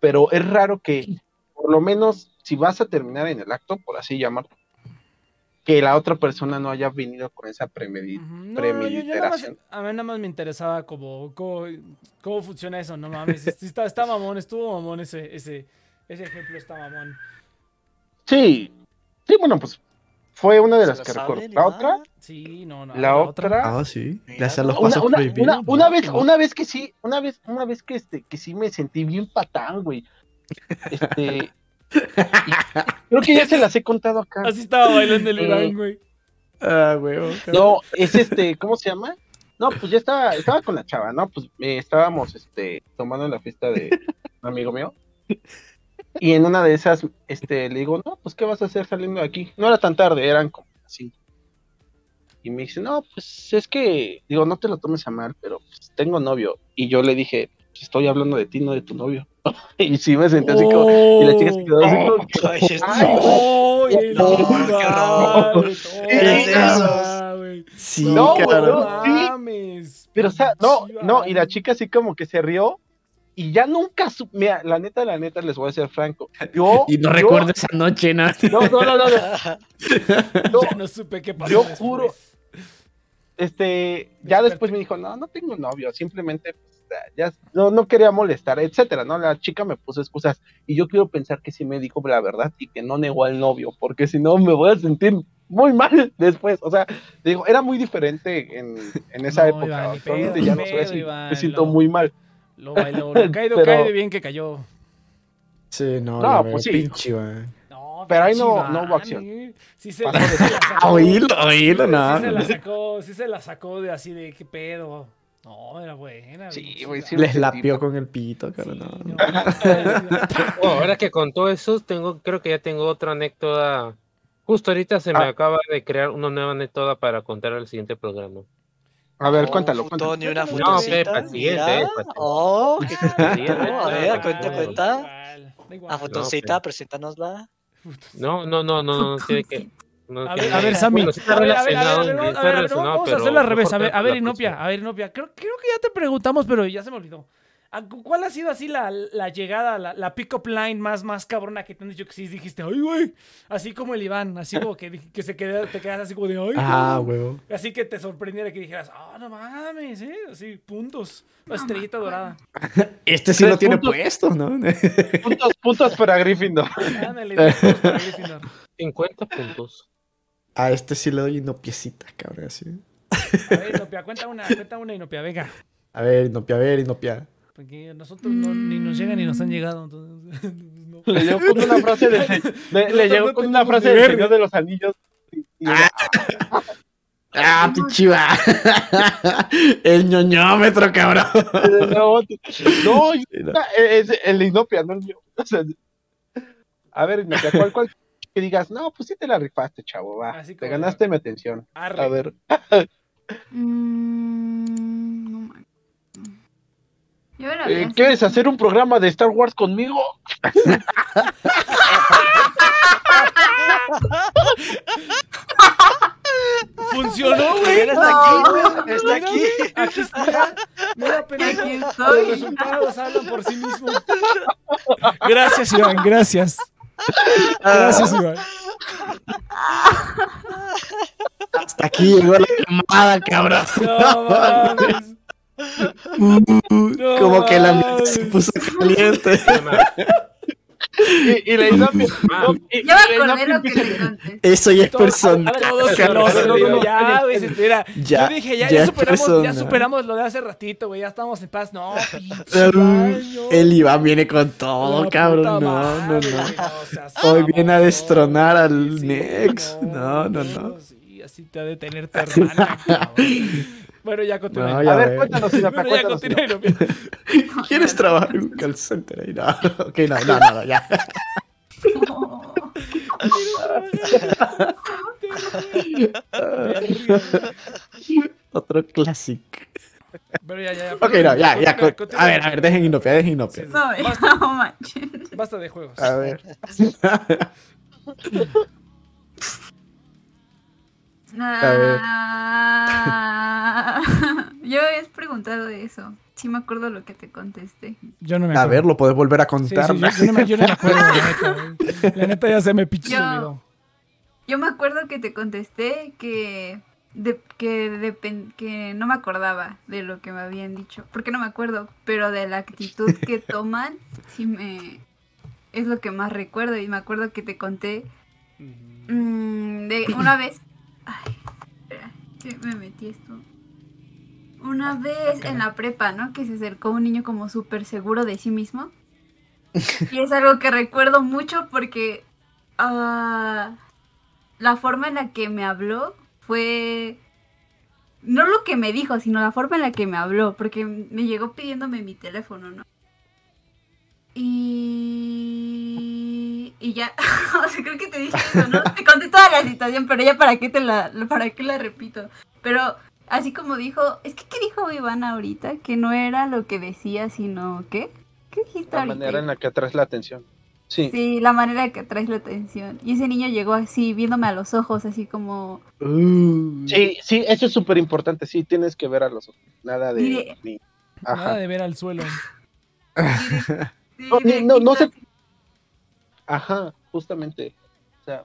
pero es raro que, por lo menos, si vas a terminar en el acto, por así llamarlo, que la otra persona no haya venido con esa premedi- Ujú. No, yo- yo nada más- premeditación. a mí nada más me interesaba cómo, cómo, cómo funciona eso, no mames. Está, está mamón, estuvo mamón ese, ese, ese ejemplo, está mamón. Sí, sí, bueno, pues fue una de ¿Se las que recuerdo. La otra, Sí, no, no. la otra, Ah, sí. Hacían los una, pasos una, prohibidos. una, una vez, una vez que sí, una vez, una vez que este, que sí me sentí bien patán, güey. Este, creo que ya se las he contado acá. Así estaba bailando el Eh, Iván, güey. Ah, huevo. cabrón. No, es este, ¿cómo se llama? No, pues ya estaba, estaba con la chava, ¿no? Pues eh, estábamos este, tomando en la fiesta de un amigo mío. Y en una de esas, este, le digo, no, pues ¿qué vas a hacer saliendo de aquí? No era tan tarde, eran como las cinco. Y me dice, no, pues es que, digo, no te lo tomes a mal, pero pues, tengo novio. Y yo le dije, "Pues, estoy hablando de ti, no de tu novio. y sí me senté así como, y la chica se quedó así como, que, Ay, este- Ay, ¡Oye, No, no. Sí, No, no. Pero, o sea, no, no, y la chica así como que se rió y ya nunca, su- mira, la neta, la neta, les voy a ser franco. Yo, Y no yo- recuerdo esa noche, nada. No, no, no, no, no, yo, Ya no supe qué pasó. yo después. juro. este, ya Desperté. después me dijo, no, no tengo novio, simplemente, pues, ya, no, no quería molestar, etcétera, ¿no? La chica me puso excusas y yo quiero pensar que sí me dijo la verdad y que no negó al novio, porque si no me voy a sentir muy mal después, o sea, digo, era muy diferente en, en esa No, época, Iván, ya no pedo, así, Iván, me siento lo- muy mal. Lo bailó, lo caído, Pero- bien que cayó. Sí, no, No, pues sí. pinche, güey. No, Pero ahí no- no hubo acción. ¿eh? Sí se, la, sí se la sacó. Oílo, oílo, Sí se la sacó, sí se la sacó de así de qué pedo. No, era buena. Sí, güey, sí Les lapió con el pito, cabrón. Sí, no. no. Oh, ahora que contó eso, tengo, creo que ya tengo otra anécdota. Justo ahorita se me Ah. acaba de crear una nueva anécdota para contar al siguiente programa. A ver, Oh, cuéntalo, futón cuéntalo. y una No, siguiente, mira. Pepa. Oh, qué No, a ver, cuenta, cuenta. Da igual, da igual. A fotoncita, preséntanosla. No, no, no, no, no tiene que. no A ver, a ver, Sammy. Bueno, sí está a ver, a ver, a ver, relacionado, a ver, vamos- está a relacionado, vamos hacerlo al revés. A ver, a ver, la Inopia, a ver, Inopia. Creo, creo que ya te preguntamos, pero ya se me olvidó. ¿A cu- ¿Cuál ha sido así la, la llegada, la, la pick-up line más, más cabrona que te han dicho que sí dijiste, ay, güey? Así como el Iván, así como que, que se queda, te quedas así como de, ay, Ah, cabrón". huevo. Así que te sorprendiera que dijeras, ah, no mames, ¿eh? Así, puntos. Una estrellita dorada. Este sí lo tiene puntos. puesto, ¿no? Puntos, puntos para Gryffindor. Ándale, puntos para Gryffindor. 50 puntos. A este sí le doy una piecita, cabrón, así. A ver, Inopia, cuenta una, cuenta una, Inopia, venga. A ver, Inopia, a ver, Inopia. Porque nosotros no, ni nos llegan ni nos han llegado, entonces, no. Le llegó con una frase de, le, le no con una frase verga. Señor de los Anillos. y- y- Ah, pichiva. El ñoñómetro, cabrón. no, no, no. es el Inopia, no el mío. O sea, a ver, Inopia, ¿cuál, cuál que digas? No, pues sí te la rifaste, chavo, va. Así Te ganaste mi atención. Arre. A ver, Mm, no me- Yo eh. ¿quieres hacer un programa de Star Wars conmigo? Funcionó, güey. Está aquí, está aquí. Aquí está. Mira. Aquí Los resultados hablan por sí mismos. Gracias, Iván, gracias. Gracias, Iván. Hasta aquí llegó la quemada, cabrón. No mames. No Como que la mierda se puso caliente. Y, y le conté. Eso ya es personal. Ya, güey, yo dije, ya, ya superamos, ya superamos lo de hace ratito, güey, ya estamos en paz. No. El Iván viene con todo, La cabrón. No, no, no. Hoy viene a destronar al Nex. No, no, no. Sí, así te ha de tener tu hermana. Bueno, ya continúa. No, A ya ver, ve. cuéntanos, Inopia, bueno, ya cuéntanos. continúa. Inopia. Inopia. ¿Quieres trabajar en un call center ahí? No, ok, no, no, no, no, ya. Otro clásico. Pero ya, ya, ya. Ok, no, ya, ya. Continúa, con- continúa. A ver, a ver, dejen inopia, dejen Sí, inopia. sí. No, Basta, no manches. basta de juegos. A ver. Ah, Yo habías preguntado eso. Sí me acuerdo lo que te contesté. Yo no me A ver, lo puedes volver a contar. sí, yo, yo no me, yo no me acuerdo, la neta. güey. La neta ya se me pinche Yo- me acuerdo que te contesté que de, que, depen- que no me acordaba de lo que me habían dicho. Porque no me acuerdo, pero de la actitud que toman, sí me es lo que más recuerdo. Y me acuerdo que te conté mm, de una vez. Ay, que me metí esto. Una vez en la prepa, ¿no? Que se acercó un niño como súper seguro de sí mismo. Y es algo que recuerdo mucho porque ah, la forma en la que me habló fue no lo que me dijo, sino la forma en la que me habló, porque me llegó pidiéndome mi teléfono, ¿no? Y, y ya, o sea, creo que te dije eso, ¿no? Te conté toda la situación, pero ya para qué te la, para qué la repito. Pero así como dijo, es que ¿qué dijo Iván ahorita? Que no era lo que decía, sino ¿qué? ¿Qué dijiste La ahorita? manera en la que atraes la atención. Sí. Sí, la manera que atraes la atención. Y ese niño llegó así, viéndome a los ojos, así como... Uh, Sí, sí, eso es súper importante. Sí, tienes que ver a los ojos. Nada de. Ni- Nada de ver al suelo. sí, No, no, no directito, se- Ajá, justamente. O sea.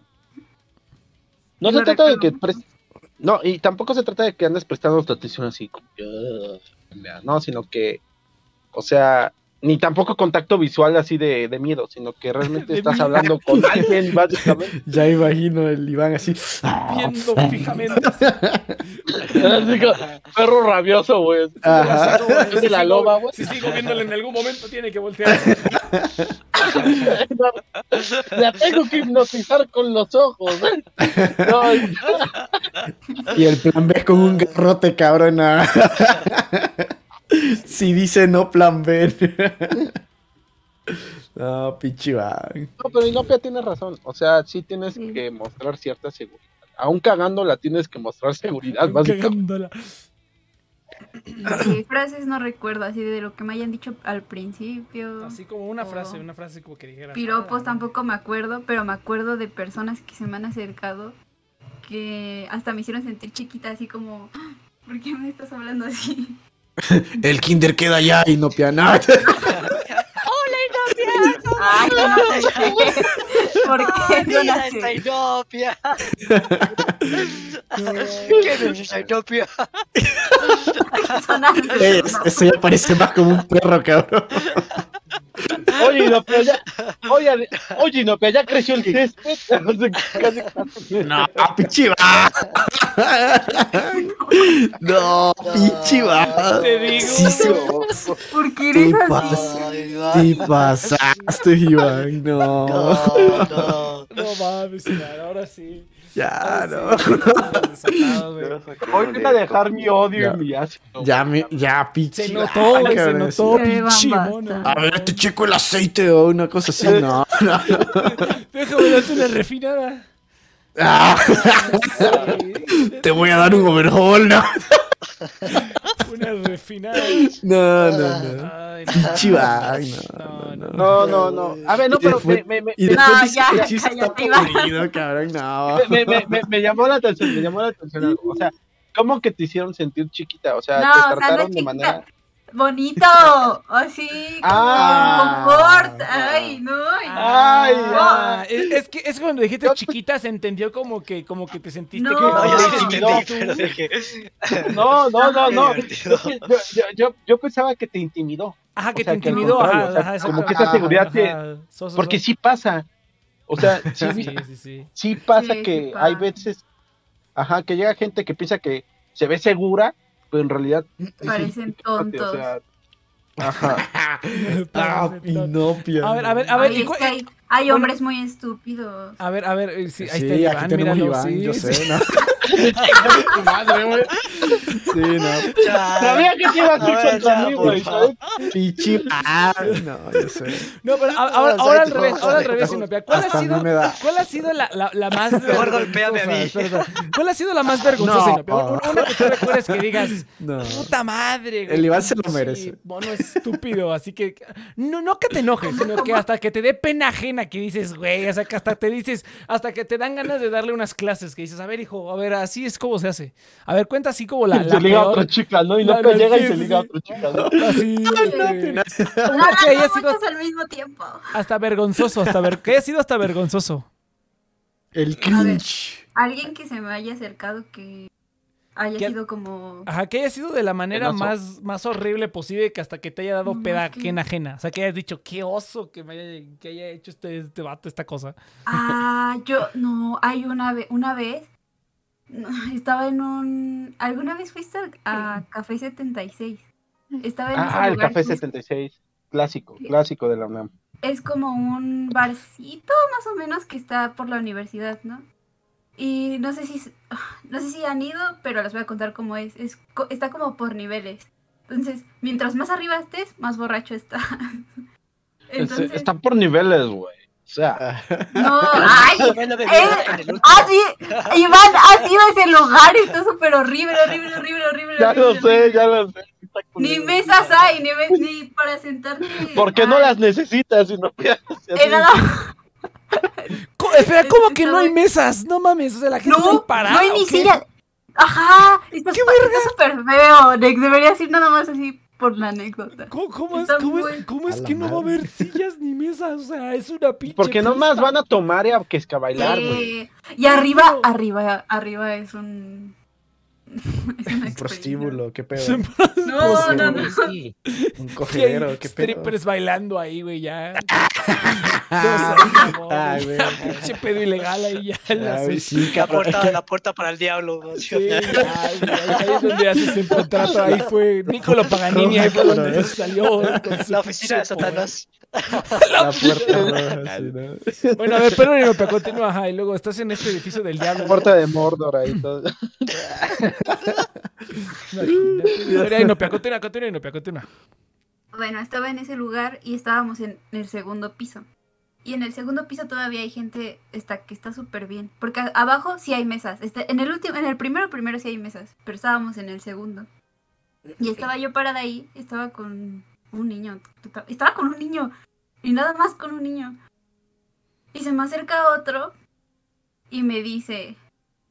No se trata de que. pres- No, y tampoco se trata de que andes prestando tu atención así. como No, sino que. O sea. Ni tampoco contacto visual así de, de miedo, sino que realmente estás miedo. hablando con alguien, básicamente. ya imagino el Iván así. Viendo fijamente. Así como, perro rabioso, güey. Ajá. Es de la loba, güey. Si sigo viéndole en algún momento, tiene que voltear. La tengo que hipnotizar con los ojos. ¿eh? No, y- Y el plan B es con un garrote, cabrón. si dice no, plan B. no, pinche Iván. No, pero Inopia tiene razón. O sea, sí tienes que mostrar cierta seguridad. Aún cagándola tienes que mostrar seguridad, básicamente. Cagándola. Sí, frases no recuerdo, así de lo que me hayan dicho al principio. Así como una frase, una frase como que dijera. Piropos tampoco me acuerdo, pero me acuerdo de personas que se me han acercado que hasta me hicieron sentir chiquita, así como, "Ah, ¿por qué me estás hablando así? El kinder queda allá y no piana. Ay, yo no. ¿Por qué son Mira así? esta inopia. ¿Qué es esa así. Eh, Eso ya parece más como un perro, cabrón. Oye, Inopia, ya, oye, oye, Inopia, ya creció el césped. No, pinche Iván. No, pinche Iván. Te digo. Sí, se- ¿Por qué Te eres así? pasa- Ay, te pasaste, Iván. No. No, no. No mames, Iván, ahora sí. Ya, no. Ahora sí. Hoy voy a dejar mi odio Ya. en mi ácido. Ya, me, ya, pinche Se notó, se notó, pinche. A ver, te checo el aceite o una cosa así. No, no. Déjame darte una refinada. Ah, Sí, te voy a dar un overhaul, no. Una refinada. No, no, no. Ay, no, No, no, No, no, no. A ver, no, pero después- me, me, me, Y me- después No, dice ya, que el chiste está cállate, Iván. podrido, cabrón. No. me, me, me, me llamó la atención, me llamó la atención. O sea, ¿cómo que te hicieron sentir chiquita? O sea, No, te o sea, no trataron de chiquita. manera. Bonito, así, como Ah. confort. Ay, no. Ay, Ah, es, es que es cuando dijiste chiquita se entendió como que como que te sentiste No. que No, yo sí No, no, que. No, no, no, no. Yo, yo, yo, yo pensaba que te intimidó. Ajá, que o sea, te intimidó, ajá, o sea, ajá, como que esa seguridad te- Ajá, sos- Porque sos- sí pasa. O sea, sí, sí, sí, sí, sí. pasa Sí, que sí hay veces, ajá, que llega gente que piensa que se ve segura, pero en realidad Parecen o tontos. sea, ajá. Ah, pinopia. A ver, a ver, a ver, Ay, ¿y es cu- que hay, hay hombres muy estúpidos. a ver, a ver, eh, sí, ahí Sí, está el aquí Iván, tenemos míralo, Iván, sí, yo sí. sé, ¿no? Tu madre, güey. Sí, no. Sabía que te ibas a mí, por güey. Pinche. Ah, no, yo sé. No, pero a- ahora, ahora al revés, ahora al revés, Sinopia. ¿Cuál ha sido, me da- cuál ha sido la, la, la más Mejor golpéame a mí. ¿Cuál ha sido la más vergonzosa, No. Sinopia? Una, que tú recuerdes que digas, No. puta madre, güey. El Iván se lo Sí, merece. Mono estúpido, así que no, no que te enojes, sino que hasta que te dé pena ajena que dices, güey, o sea, que hasta te dices, hasta que te dan ganas de darle unas clases que dices, a ver, hijo, a ver, así es como se hace. A ver, cuenta así como la, se la liga a otra chica, ¿no? Y No, loca no, llega sí, y se sí, liga a otra chica, ¿no? así, No, que haya no, sido muchos al mismo tiempo. hasta vergonzoso, hasta ver, que haya sido hasta vergonzoso. El cringe. Alguien que se me haya acercado que haya ¿Qué? sido como... Ajá, que haya sido de la manera más, más horrible posible que hasta que te haya dado No, peda es que- ajena ajena. O sea, que hayas dicho, qué oso que, me haya, que haya hecho este, este vato esta cosa. Ah, yo, no, hay una vez, una vez, estaba en un... ¿Alguna vez fuiste al- a Café 76? Estaba en Ah, ese el lugar café que es- 76. Clásico, clásico de la UNAM. es como un barcito más o menos que está por la universidad, ¿no? Y no sé si no sé si han ido, pero les voy a contar cómo es. es co- está como por niveles. Entonces, mientras más arriba estés, más borracho estás. Es- Entonces, Está por niveles, güey. O sea, Ah, no, ay, eh, en el último. ah, sí, Iván, has ido a ese lugar y está súper horrible, horrible, horrible, horrible. ya lo horrible, sé, ya lo sé. Ni mesas hay, ni, me- ni para sentarte. Porque no las necesitas, sino que eh, nada- Espera, ¿cómo que no hay mesas? No mames, o sea, la gente está parada. no hay ni silla. Ajá, está ¡Qué súper está súper feo. Nex, deberías ir nada más así por la anécdota. ¿Cómo, cómo es, cómo que no va a haber sillas ni mesas? O sea, es una pinche. Porque nomás van a tomar y a que es que a bailar, güey. Eh, y arriba, arriba, arriba es un. Un prostíbulo, qué pedo. No, no, no. Sí. Un cogedero, qué pedo. strippers bailando ahí, güey, ya. Ay, güey. Pinche pedo ilegal ahí ya. la Ay, serie. sí, La puerta, la puerta para el diablo. ¿no? Sí, ya, ya, ahí es donde haces el contrato. Ahí fue Niccolo Paganini, ahí fue donde salió. La oficina de. Satanás. La puerta roja, sí, ¿no? Bueno, a ver, pero Inopia, continúa, ajá, y luego estás en este edificio del diablo. Puerta de Mordor ahí todo. Imagínate. A ver, Inopia, continúa, continúa, Inopia, continúa. Bueno, estaba en ese lugar y estábamos en el segundo piso. Y en el segundo piso todavía hay gente está, que está súper bien. Porque abajo sí hay mesas. Este, en el último, en el primero, primero sí hay mesas. Pero estábamos en el segundo. Y estaba yo parada ahí. Estaba con un niño. Estaba con un niño. Y nada más con un niño. Y se me acerca otro. Y me dice.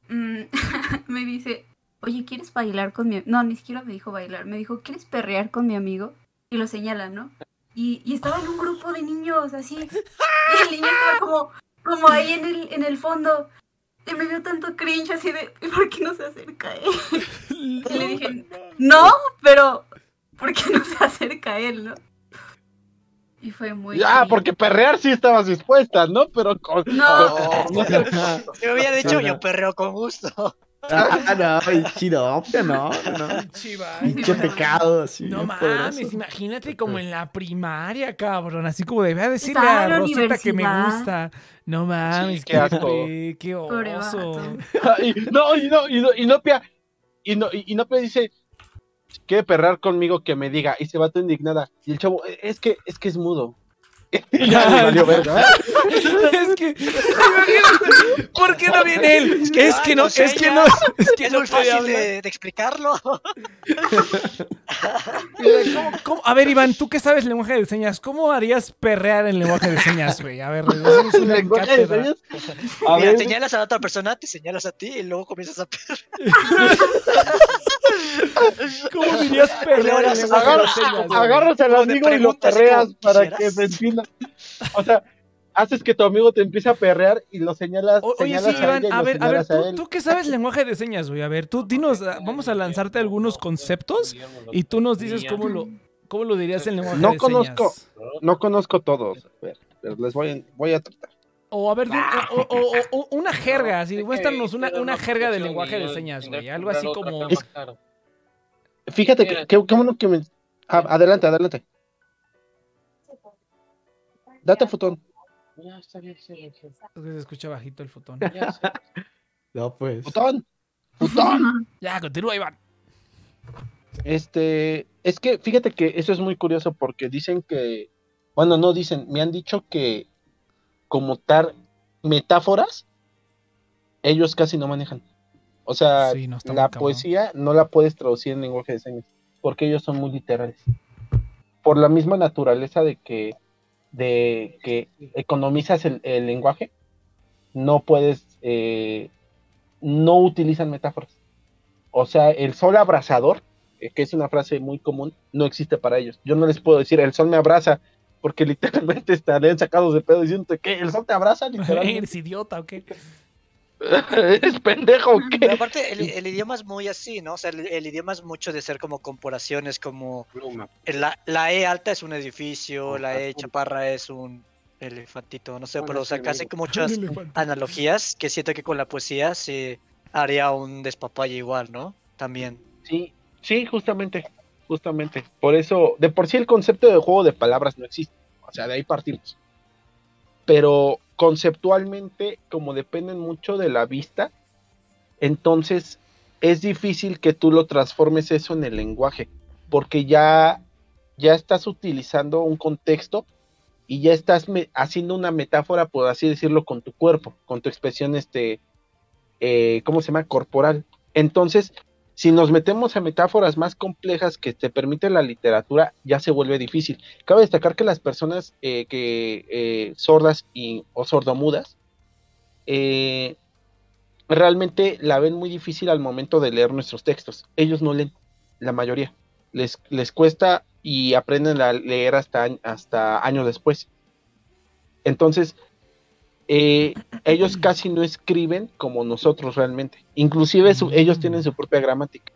mm, me dice. Oye, ¿quieres bailar con mi No, ni siquiera me dijo bailar. Me dijo, ¿quieres perrear con mi amigo? y lo señala, ¿no? Y, y estaba en un grupo de niños así. Y el niño estaba como, como ahí en el, en el fondo. Y me dio tanto cringe así de, ¿por qué no se acerca él? Y le dije, no, pero ¿por qué no se acerca él, no? Y fue muy... Ya, cringe. porque perrear sí estabas dispuesta, ¿no? Pero con. No. Yo había dicho, Sí, no. yo perreo con gusto. Ah, no, y chidopia, no, no. Chiva. Pinche pecado, así. No mames, poderoso. imagínate como en la primaria, cabrón. Así como de, ve a decirle Estaba a la Rosita que me gusta. No mames, Sí, qué qué, asco. qué oso. y, no, y no, y no, y Nopia, y no, y, y Nopia dice, quiere perrear conmigo que me diga, y se va toda indignada. Y el chavo, "E, es que, es que es mudo. Y ya le valió verga. es que, imagínate, ¿por qué no viene él? Es que, no, no sé, es que ya. no, es que Es no muy fácil de, de explicarlo. ¿Cómo- cómo? A ver, Iván, tú que sabes lenguaje de señas, ¿cómo harías perrear en lenguaje de señas, güey? A ver, una Lenguaje de señas. A Mira, ver, señalas a la otra persona, te señalas a ti y luego comienzas a perrear. ¿Cómo dirías perrear Agarras- al amigo y lo perreas para que se entienda. O sea, haces que tu amigo te empiece a perrear y lo señalas, O- Oye, sí, señalas Iván, a ver, a ver, a tú, que sabes lenguaje de señas, güey, a ver, tú dinos, ah, vamos a lanzarte algunos conceptos y tú nos dices cómo lo, cómo lo dirías en lenguaje No de conozco. señas. No conozco todos, a ver, pero les voy a, voy a tratar. O a ver, di- o, o- o- o una jerga, así, muéstranos una, una jerga de lenguaje de señas, güey, algo así como... Es- Fíjate que, que, qué bueno que me... Ah, adelante, adelante. Date futón. Es que se escucha bajito el fotón. No, pues. Futón. Futón. Ya, continúa, Iván. Este, es que fíjate que eso es muy curioso porque dicen que, bueno, no dicen, me han dicho que como tal metáforas, ellos casi no manejan. O sea, Sí, no, está la cabrón. poesía no la puedes traducir en lenguaje de señas porque ellos son muy literales. Por la misma naturaleza de que, de que economizas el, el lenguaje, no puedes, eh, no utilizan metáforas. O sea, el sol abrasador, eh, que es una frase muy común, no existe para ellos. Yo no les puedo decir, el sol me abraza, porque literalmente estarían sacados de pedo diciendo que el sol te abraza, literalmente. ¿Eres idiota o qué? ¿Eres pendejo o Pero qué? aparte, el, el idioma es muy así, ¿no? O sea, el, el idioma es mucho de ser como comparaciones, como la, la E alta es un edificio, la E chaparra es un elefantito, no sé, pero o sea, casi que muchas analogías que siento que con la poesía se haría un despapalle igual, ¿no? También. Sí, sí, justamente, justamente. Por eso, de por sí el concepto de juego de palabras no existe. O sea, de ahí partimos. Pero conceptualmente, como dependen mucho de la vista, Entonces, es difícil que tú lo transformes eso en el lenguaje, porque ya, ya estás utilizando un contexto y ya estás haciendo una metáfora, por así decirlo, con tu cuerpo, con tu expresión, este, eh, ¿cómo se llama? Corporal. Entonces, si nos metemos a metáforas más complejas que te permite la literatura, ya se vuelve difícil. Cabe destacar que las personas eh, que eh, sordas o sordomudas eh, realmente la ven muy difícil al momento de leer nuestros textos. Ellos no leen, la mayoría. Les, les cuesta y aprenden a leer hasta, hasta años después. Entonces, eh, ellos casi no escriben como nosotros realmente. Inclusive su- ellos tienen su propia gramática.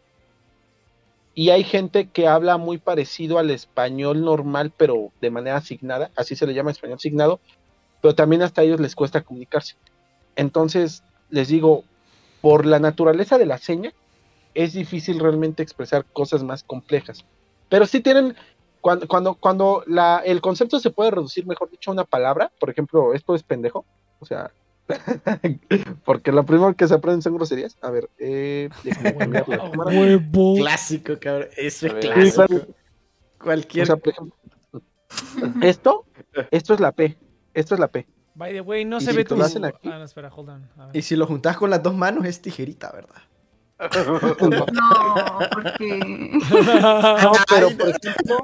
Y hay gente que habla muy parecido al español normal, pero de manera asignada, así se le llama español asignado, pero también hasta a ellos les cuesta comunicarse. Entonces, les digo, por la naturaleza de la seña, es difícil realmente expresar cosas más complejas. Pero sí tienen, cuando, cuando, cuando la, el concepto se puede reducir, mejor dicho, a una palabra, por ejemplo, esto es pendejo, o sea, porque lo primero que se aprenden son groserías. A ver, eh, déjame cambiar la cámara. Huevo. Clásico, cabrón. Eso es clásico. Cualquier. O sea, por ejemplo, esto, esto es la P, esto es la P. By the way, no Y se si ve tu. lo hacen aquí- Ah, no, espera, hold on. A ver. Y si lo juntas con las dos manos es tijerita, ¿verdad? No, porque. No, pero por ejemplo,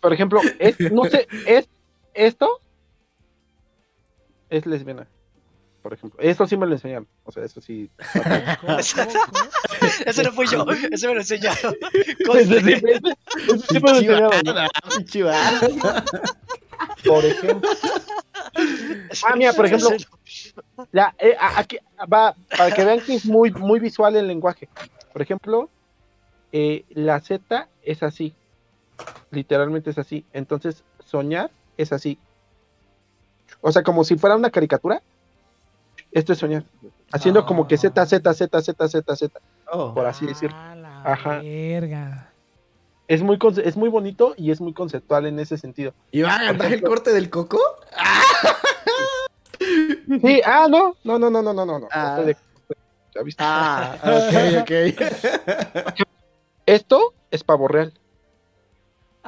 por ejemplo, es, no sé, es esto es lesbiana. Por ejemplo, eso sí me lo enseñaron. O sea, eso sí. ¿Cómo, cómo, cómo? Ese no fui yo, ese me lo enseñaron. Eso sí, eso sí me lo enseñaron. Pinche vato. Por ejemplo, Ah, mira, por ejemplo, Ya, eh, aquí va, para que vean que es muy, muy visual el lenguaje. Por ejemplo, eh, la Z es así. Literalmente es así. Entonces, soñar es así. O sea, como si fuera una caricatura. Esto es soñar. Haciendo como que Z, Z, Z, Z, Z, Z. Oh. Por así decirlo. Ah, la Ajá. verga. Es muy, conce- es muy bonito y es muy conceptual en ese sentido. Iván, ¿andas el corte del coco? Sí, ah, no, no, no, no, no, no, no. no. Ah. ¿Ya viste? Ah, ok, ok. Esto es pavo real.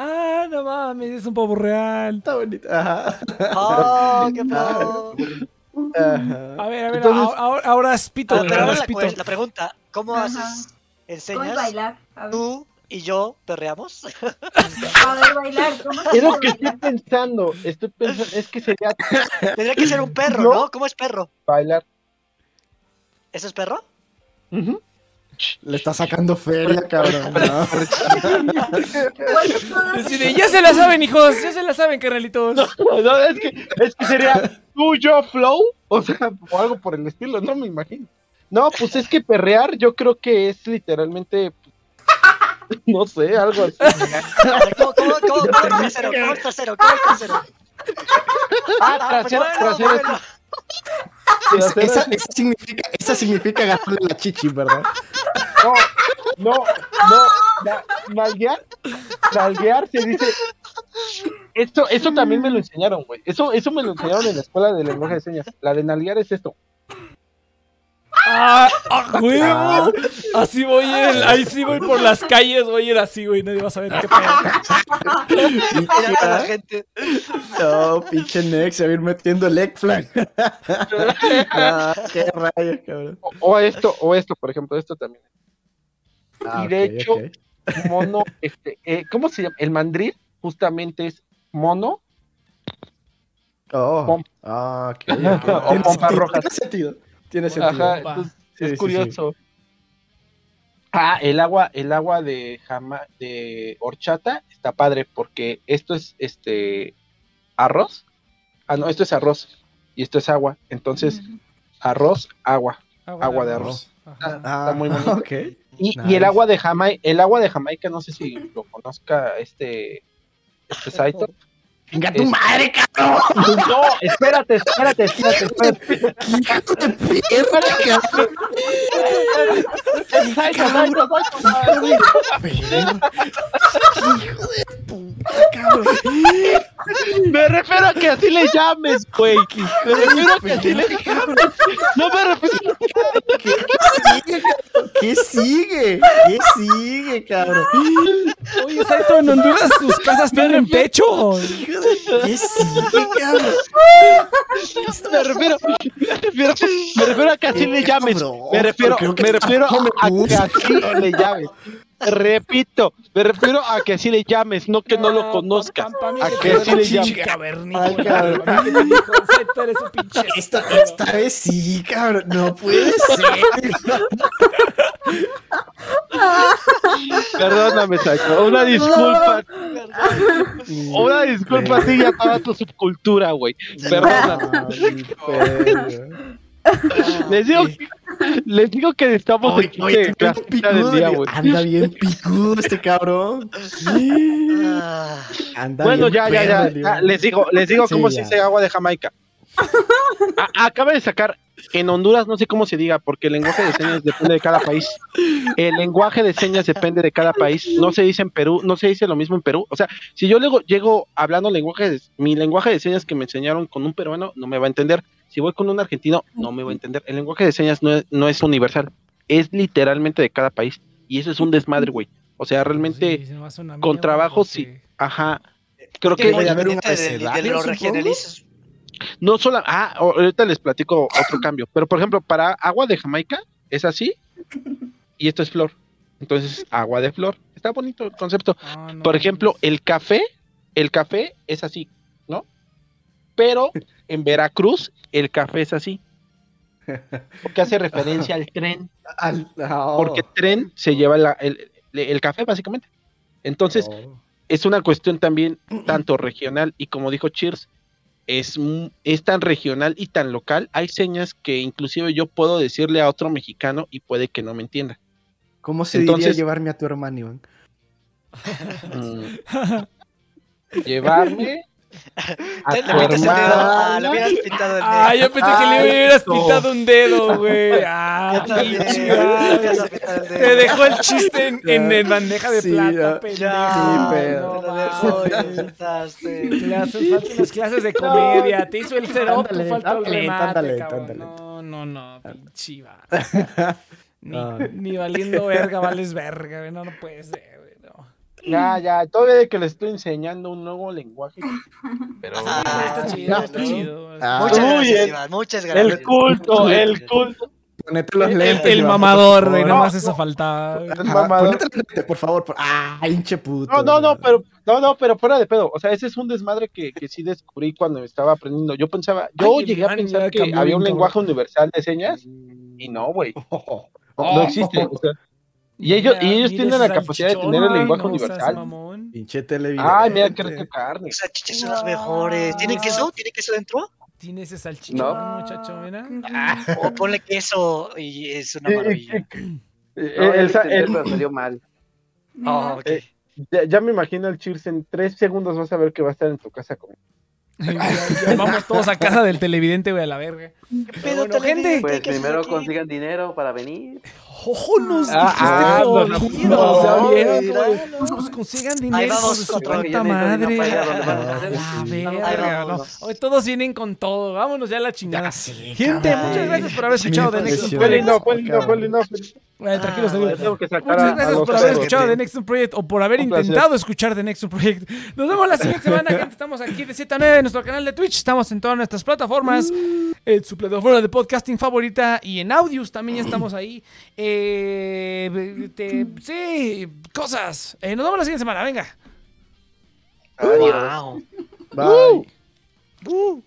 Ah, no mames, es un pavo real. Está bonito. Ajá. ¡Oh, qué pavo! Ajá. A ver, a ver, Entonces- ahora, ahora, ahora es pito, Ah, güey, pero ahora ahora es la, pito. cue- la pregunta, ¿cómo Ajá. haces? ¿Cómo es ¿Enseñas? bailar? A ver, ¿Tú y yo perreamos? a ver bailar. ¿Cómo Es lo que estoy pensando. Estoy pensando, es que sería Tendría que ser un perro, No. ¿no? ¿Cómo es perro? bailar. ¿Eso es perro? Ujú. Le está sacando feria, cabrón. ¿no? ¿Cuáles son las- Decide, ya se la saben, hijos, ya se la saben, carnalitos. No, es que, es que sería tú, yo, flow, o sea, o algo por el estilo, no me imagino. No, pues es que perrear yo creo que es literalmente, no sé, algo así. ¿Cómo, cómo, cómo, cómo trasero? ¿Cómo trasero? ¿Cómo trasero? Ah, trasero, trasero. Esa, trasero, esa- esa significa, esa significa agarrarle la chichi, ¿verdad? no, no, no, na- nalguear, nalguear se dice, esto, eso también me lo enseñaron, güey, eso, eso me lo enseñaron en la escuela de lenguaje de señas, la de nalguear es esto. Ah, ¡A huevo! Así voy, el- ahí sí voy por las calles, voy a ir así, güey, nadie va a saber qué pedo. La gente. No, pinche Nex, se va a ir metiendo el egg flag. Ah, qué rayos, cabrón. O, o esto, o esto, por ejemplo, esto también. Ah, Y de hecho, mono, este, eh, ¿cómo se llama? El mandril justamente es mono Oh, ah, ok, O. Tiene pompas sentido. Tiene sentido. Ajá, Pompa. entonces, Sí, es sí, curioso. Ah, el agua, el agua de jama, de horchata está padre porque esto es este arroz. Ah, no, esto es arroz y esto es agua. Entonces, arroz, agua. Agua de arroz. Ah, está muy bonito. ok. Y, y el agua de Jamaica, el agua de Jamaica, no sé si lo conozca este, este Saito. Venga tu madre, cabrón. No, espérate, espérate, espérate, espérate. Hijo de perra, cabrón. Hijo de puta, cabrón. Me refiero a que así le llames, güey. Me refiero a que así le llames. No me refiero ¿Qué sigue? ¿Qué sigue, cabrón? Oye, Saito, en Honduras tus casas tienen techo. ¿Qué sigue, cabrón? Me refiero, me refiero, me refiero a que así le llames. Cabrón, Me refiero, me refiero a que así le llames. Repito, me refiero a que así le llames, no que no lo conozcas. Pa- pa- pa' mí A que así eres le un llames. cavernícola, Esta, esta vez sí, cabrón. No puede ser. Perdóname, Saito. Una disculpa. Una disculpa a ti y a toda tu subcultura, güey. Perdóname. Perra. Les digo, que- les digo que estamos Oye, en del picudo, día, le- güey. anda bien picudo este cabrón. Ah, Anda Bueno, bien ya, ya, perro, ya. Les digo, les digo Sí, cómo ya. se dice agua de Jamaica. A- acaba de sacar en Honduras, no sé cómo se diga, porque el lenguaje de señas depende de cada país. El lenguaje de señas depende de cada país. No se dice en Perú, no se dice lo mismo en Perú. O sea, si yo luego llego hablando lenguaje, de- mi lenguaje de señas que me enseñaron con un peruano, no me va a entender. Si voy con un argentino, no me va a entender. El lenguaje de señas no es, no es universal, es literalmente de cada país. Y eso es un desmadre, güey. O sea, realmente, Sí, se con trabajo, sí. ajá. Creo que debe de haber un abecedario. No solo, ah, ahorita les platico otro cambio, pero por ejemplo, para agua de Jamaica es así y esto es flor. Entonces, agua de flor. Está bonito el concepto. Ah, no, Por ejemplo, el café, el café es así, ¿no? Pero en Veracruz el café es así. Porque hace referencia al tren, porque tren se lleva la- el, el café básicamente. Entonces, es una cuestión también tanto regional y como dijo Cheers, es, tan regional y tan local. Hay señas que inclusive yo puedo decirle a otro mexicano y puede que no me entienda. ¿Cómo se diría llevarme a tu hermano, Iván? Mm. Llevarme a Le tu metes el dedo. Ah, le hubieras pintado el dedo. Ah, yo pensé que le hubieras pintado un dedo, güey. Ah. Te dejó el chiste en, en, en bandeja de Sí, plata, ya. pendejo. Ya, Sí, pero- no te lo dejó y mames. pintaste. Le hacen falta unas clases de comedia. Te hizo el cero, te falta el ándale, remate, ándale, cabrón. ándale. No, no, no, pinche. Ni, ni valiendo verga, vales verga, güey. No, no puede ser. Ya, ya, todavía de que le estoy enseñando un nuevo lenguaje. Pero Ah, está chido, está chido. Ah. Muchas gracias, bien. Iván. Muchas gracias. el culto, el culto. Ponete los El, lentes. el Iván, mamador, güey. Nada más eso faltaba. El mamador. Ponete los lentes, por favor. por- Ah, hinche puto. No, no, no, pero no, no, pero fuera de pedo. O sea, ese es un desmadre que, que sí descubrí cuando estaba aprendiendo. Yo pensaba, yo Ay, llegué a pensar que había un lenguaje universal de señas y no, güey. No existe. o sea, y ellos, y ellos tienen la capacidad de tener el lenguaje no universal. Pinche televidente. Ay, mira qué rica carne. Esas chichas son las mejores. ¿Tienen queso? ¿Tiene queso dentro? Tiene ese salchichón, No. muchacho, mira. O ponle queso y es una Eh, eh, maravilla. eh, eh, No, el el, sa- el- pero salió mal. Oh, ok. eh, ya, ya me imagino el Cheers en tres segundos vas a ver que va a estar en tu casa con Ya- ya Vamos todos a casa del televidente, güey, a la verga. pedo, bueno, gente? Pues ¿Qué haces primero consigan dinero para venir. ¡Ojo, nos Ah, dijiste ah, no, no, no, o sea, no, bien, mira. pues, pues consigan dinero su puta madre. La verga, no. Hoy todos vienen con todo. Vámonos ya a la chingada. Sé, Gente, cabrón. muchas gracias por haber escuchado Next impresión. Fue Project. lindo, fue lindo, fue lindo. fue lindo. Bueno, tranquilos, Ah, tranquilos. Tengo que sacar Muchas gracias por haber escuchado The Next Project o por haber intentado escuchar The Next Project. Nos vemos la siguiente semana, gente. Estamos aquí de 7 a 9 en nuestro canal de Twitch. Estamos en todas nuestras plataformas. En su plataforma de podcasting favorita y en audios también ya estamos ahí. Eh, eh, sí, cosas. Eh, nos vemos la siguiente semana, venga. Uh. Uh.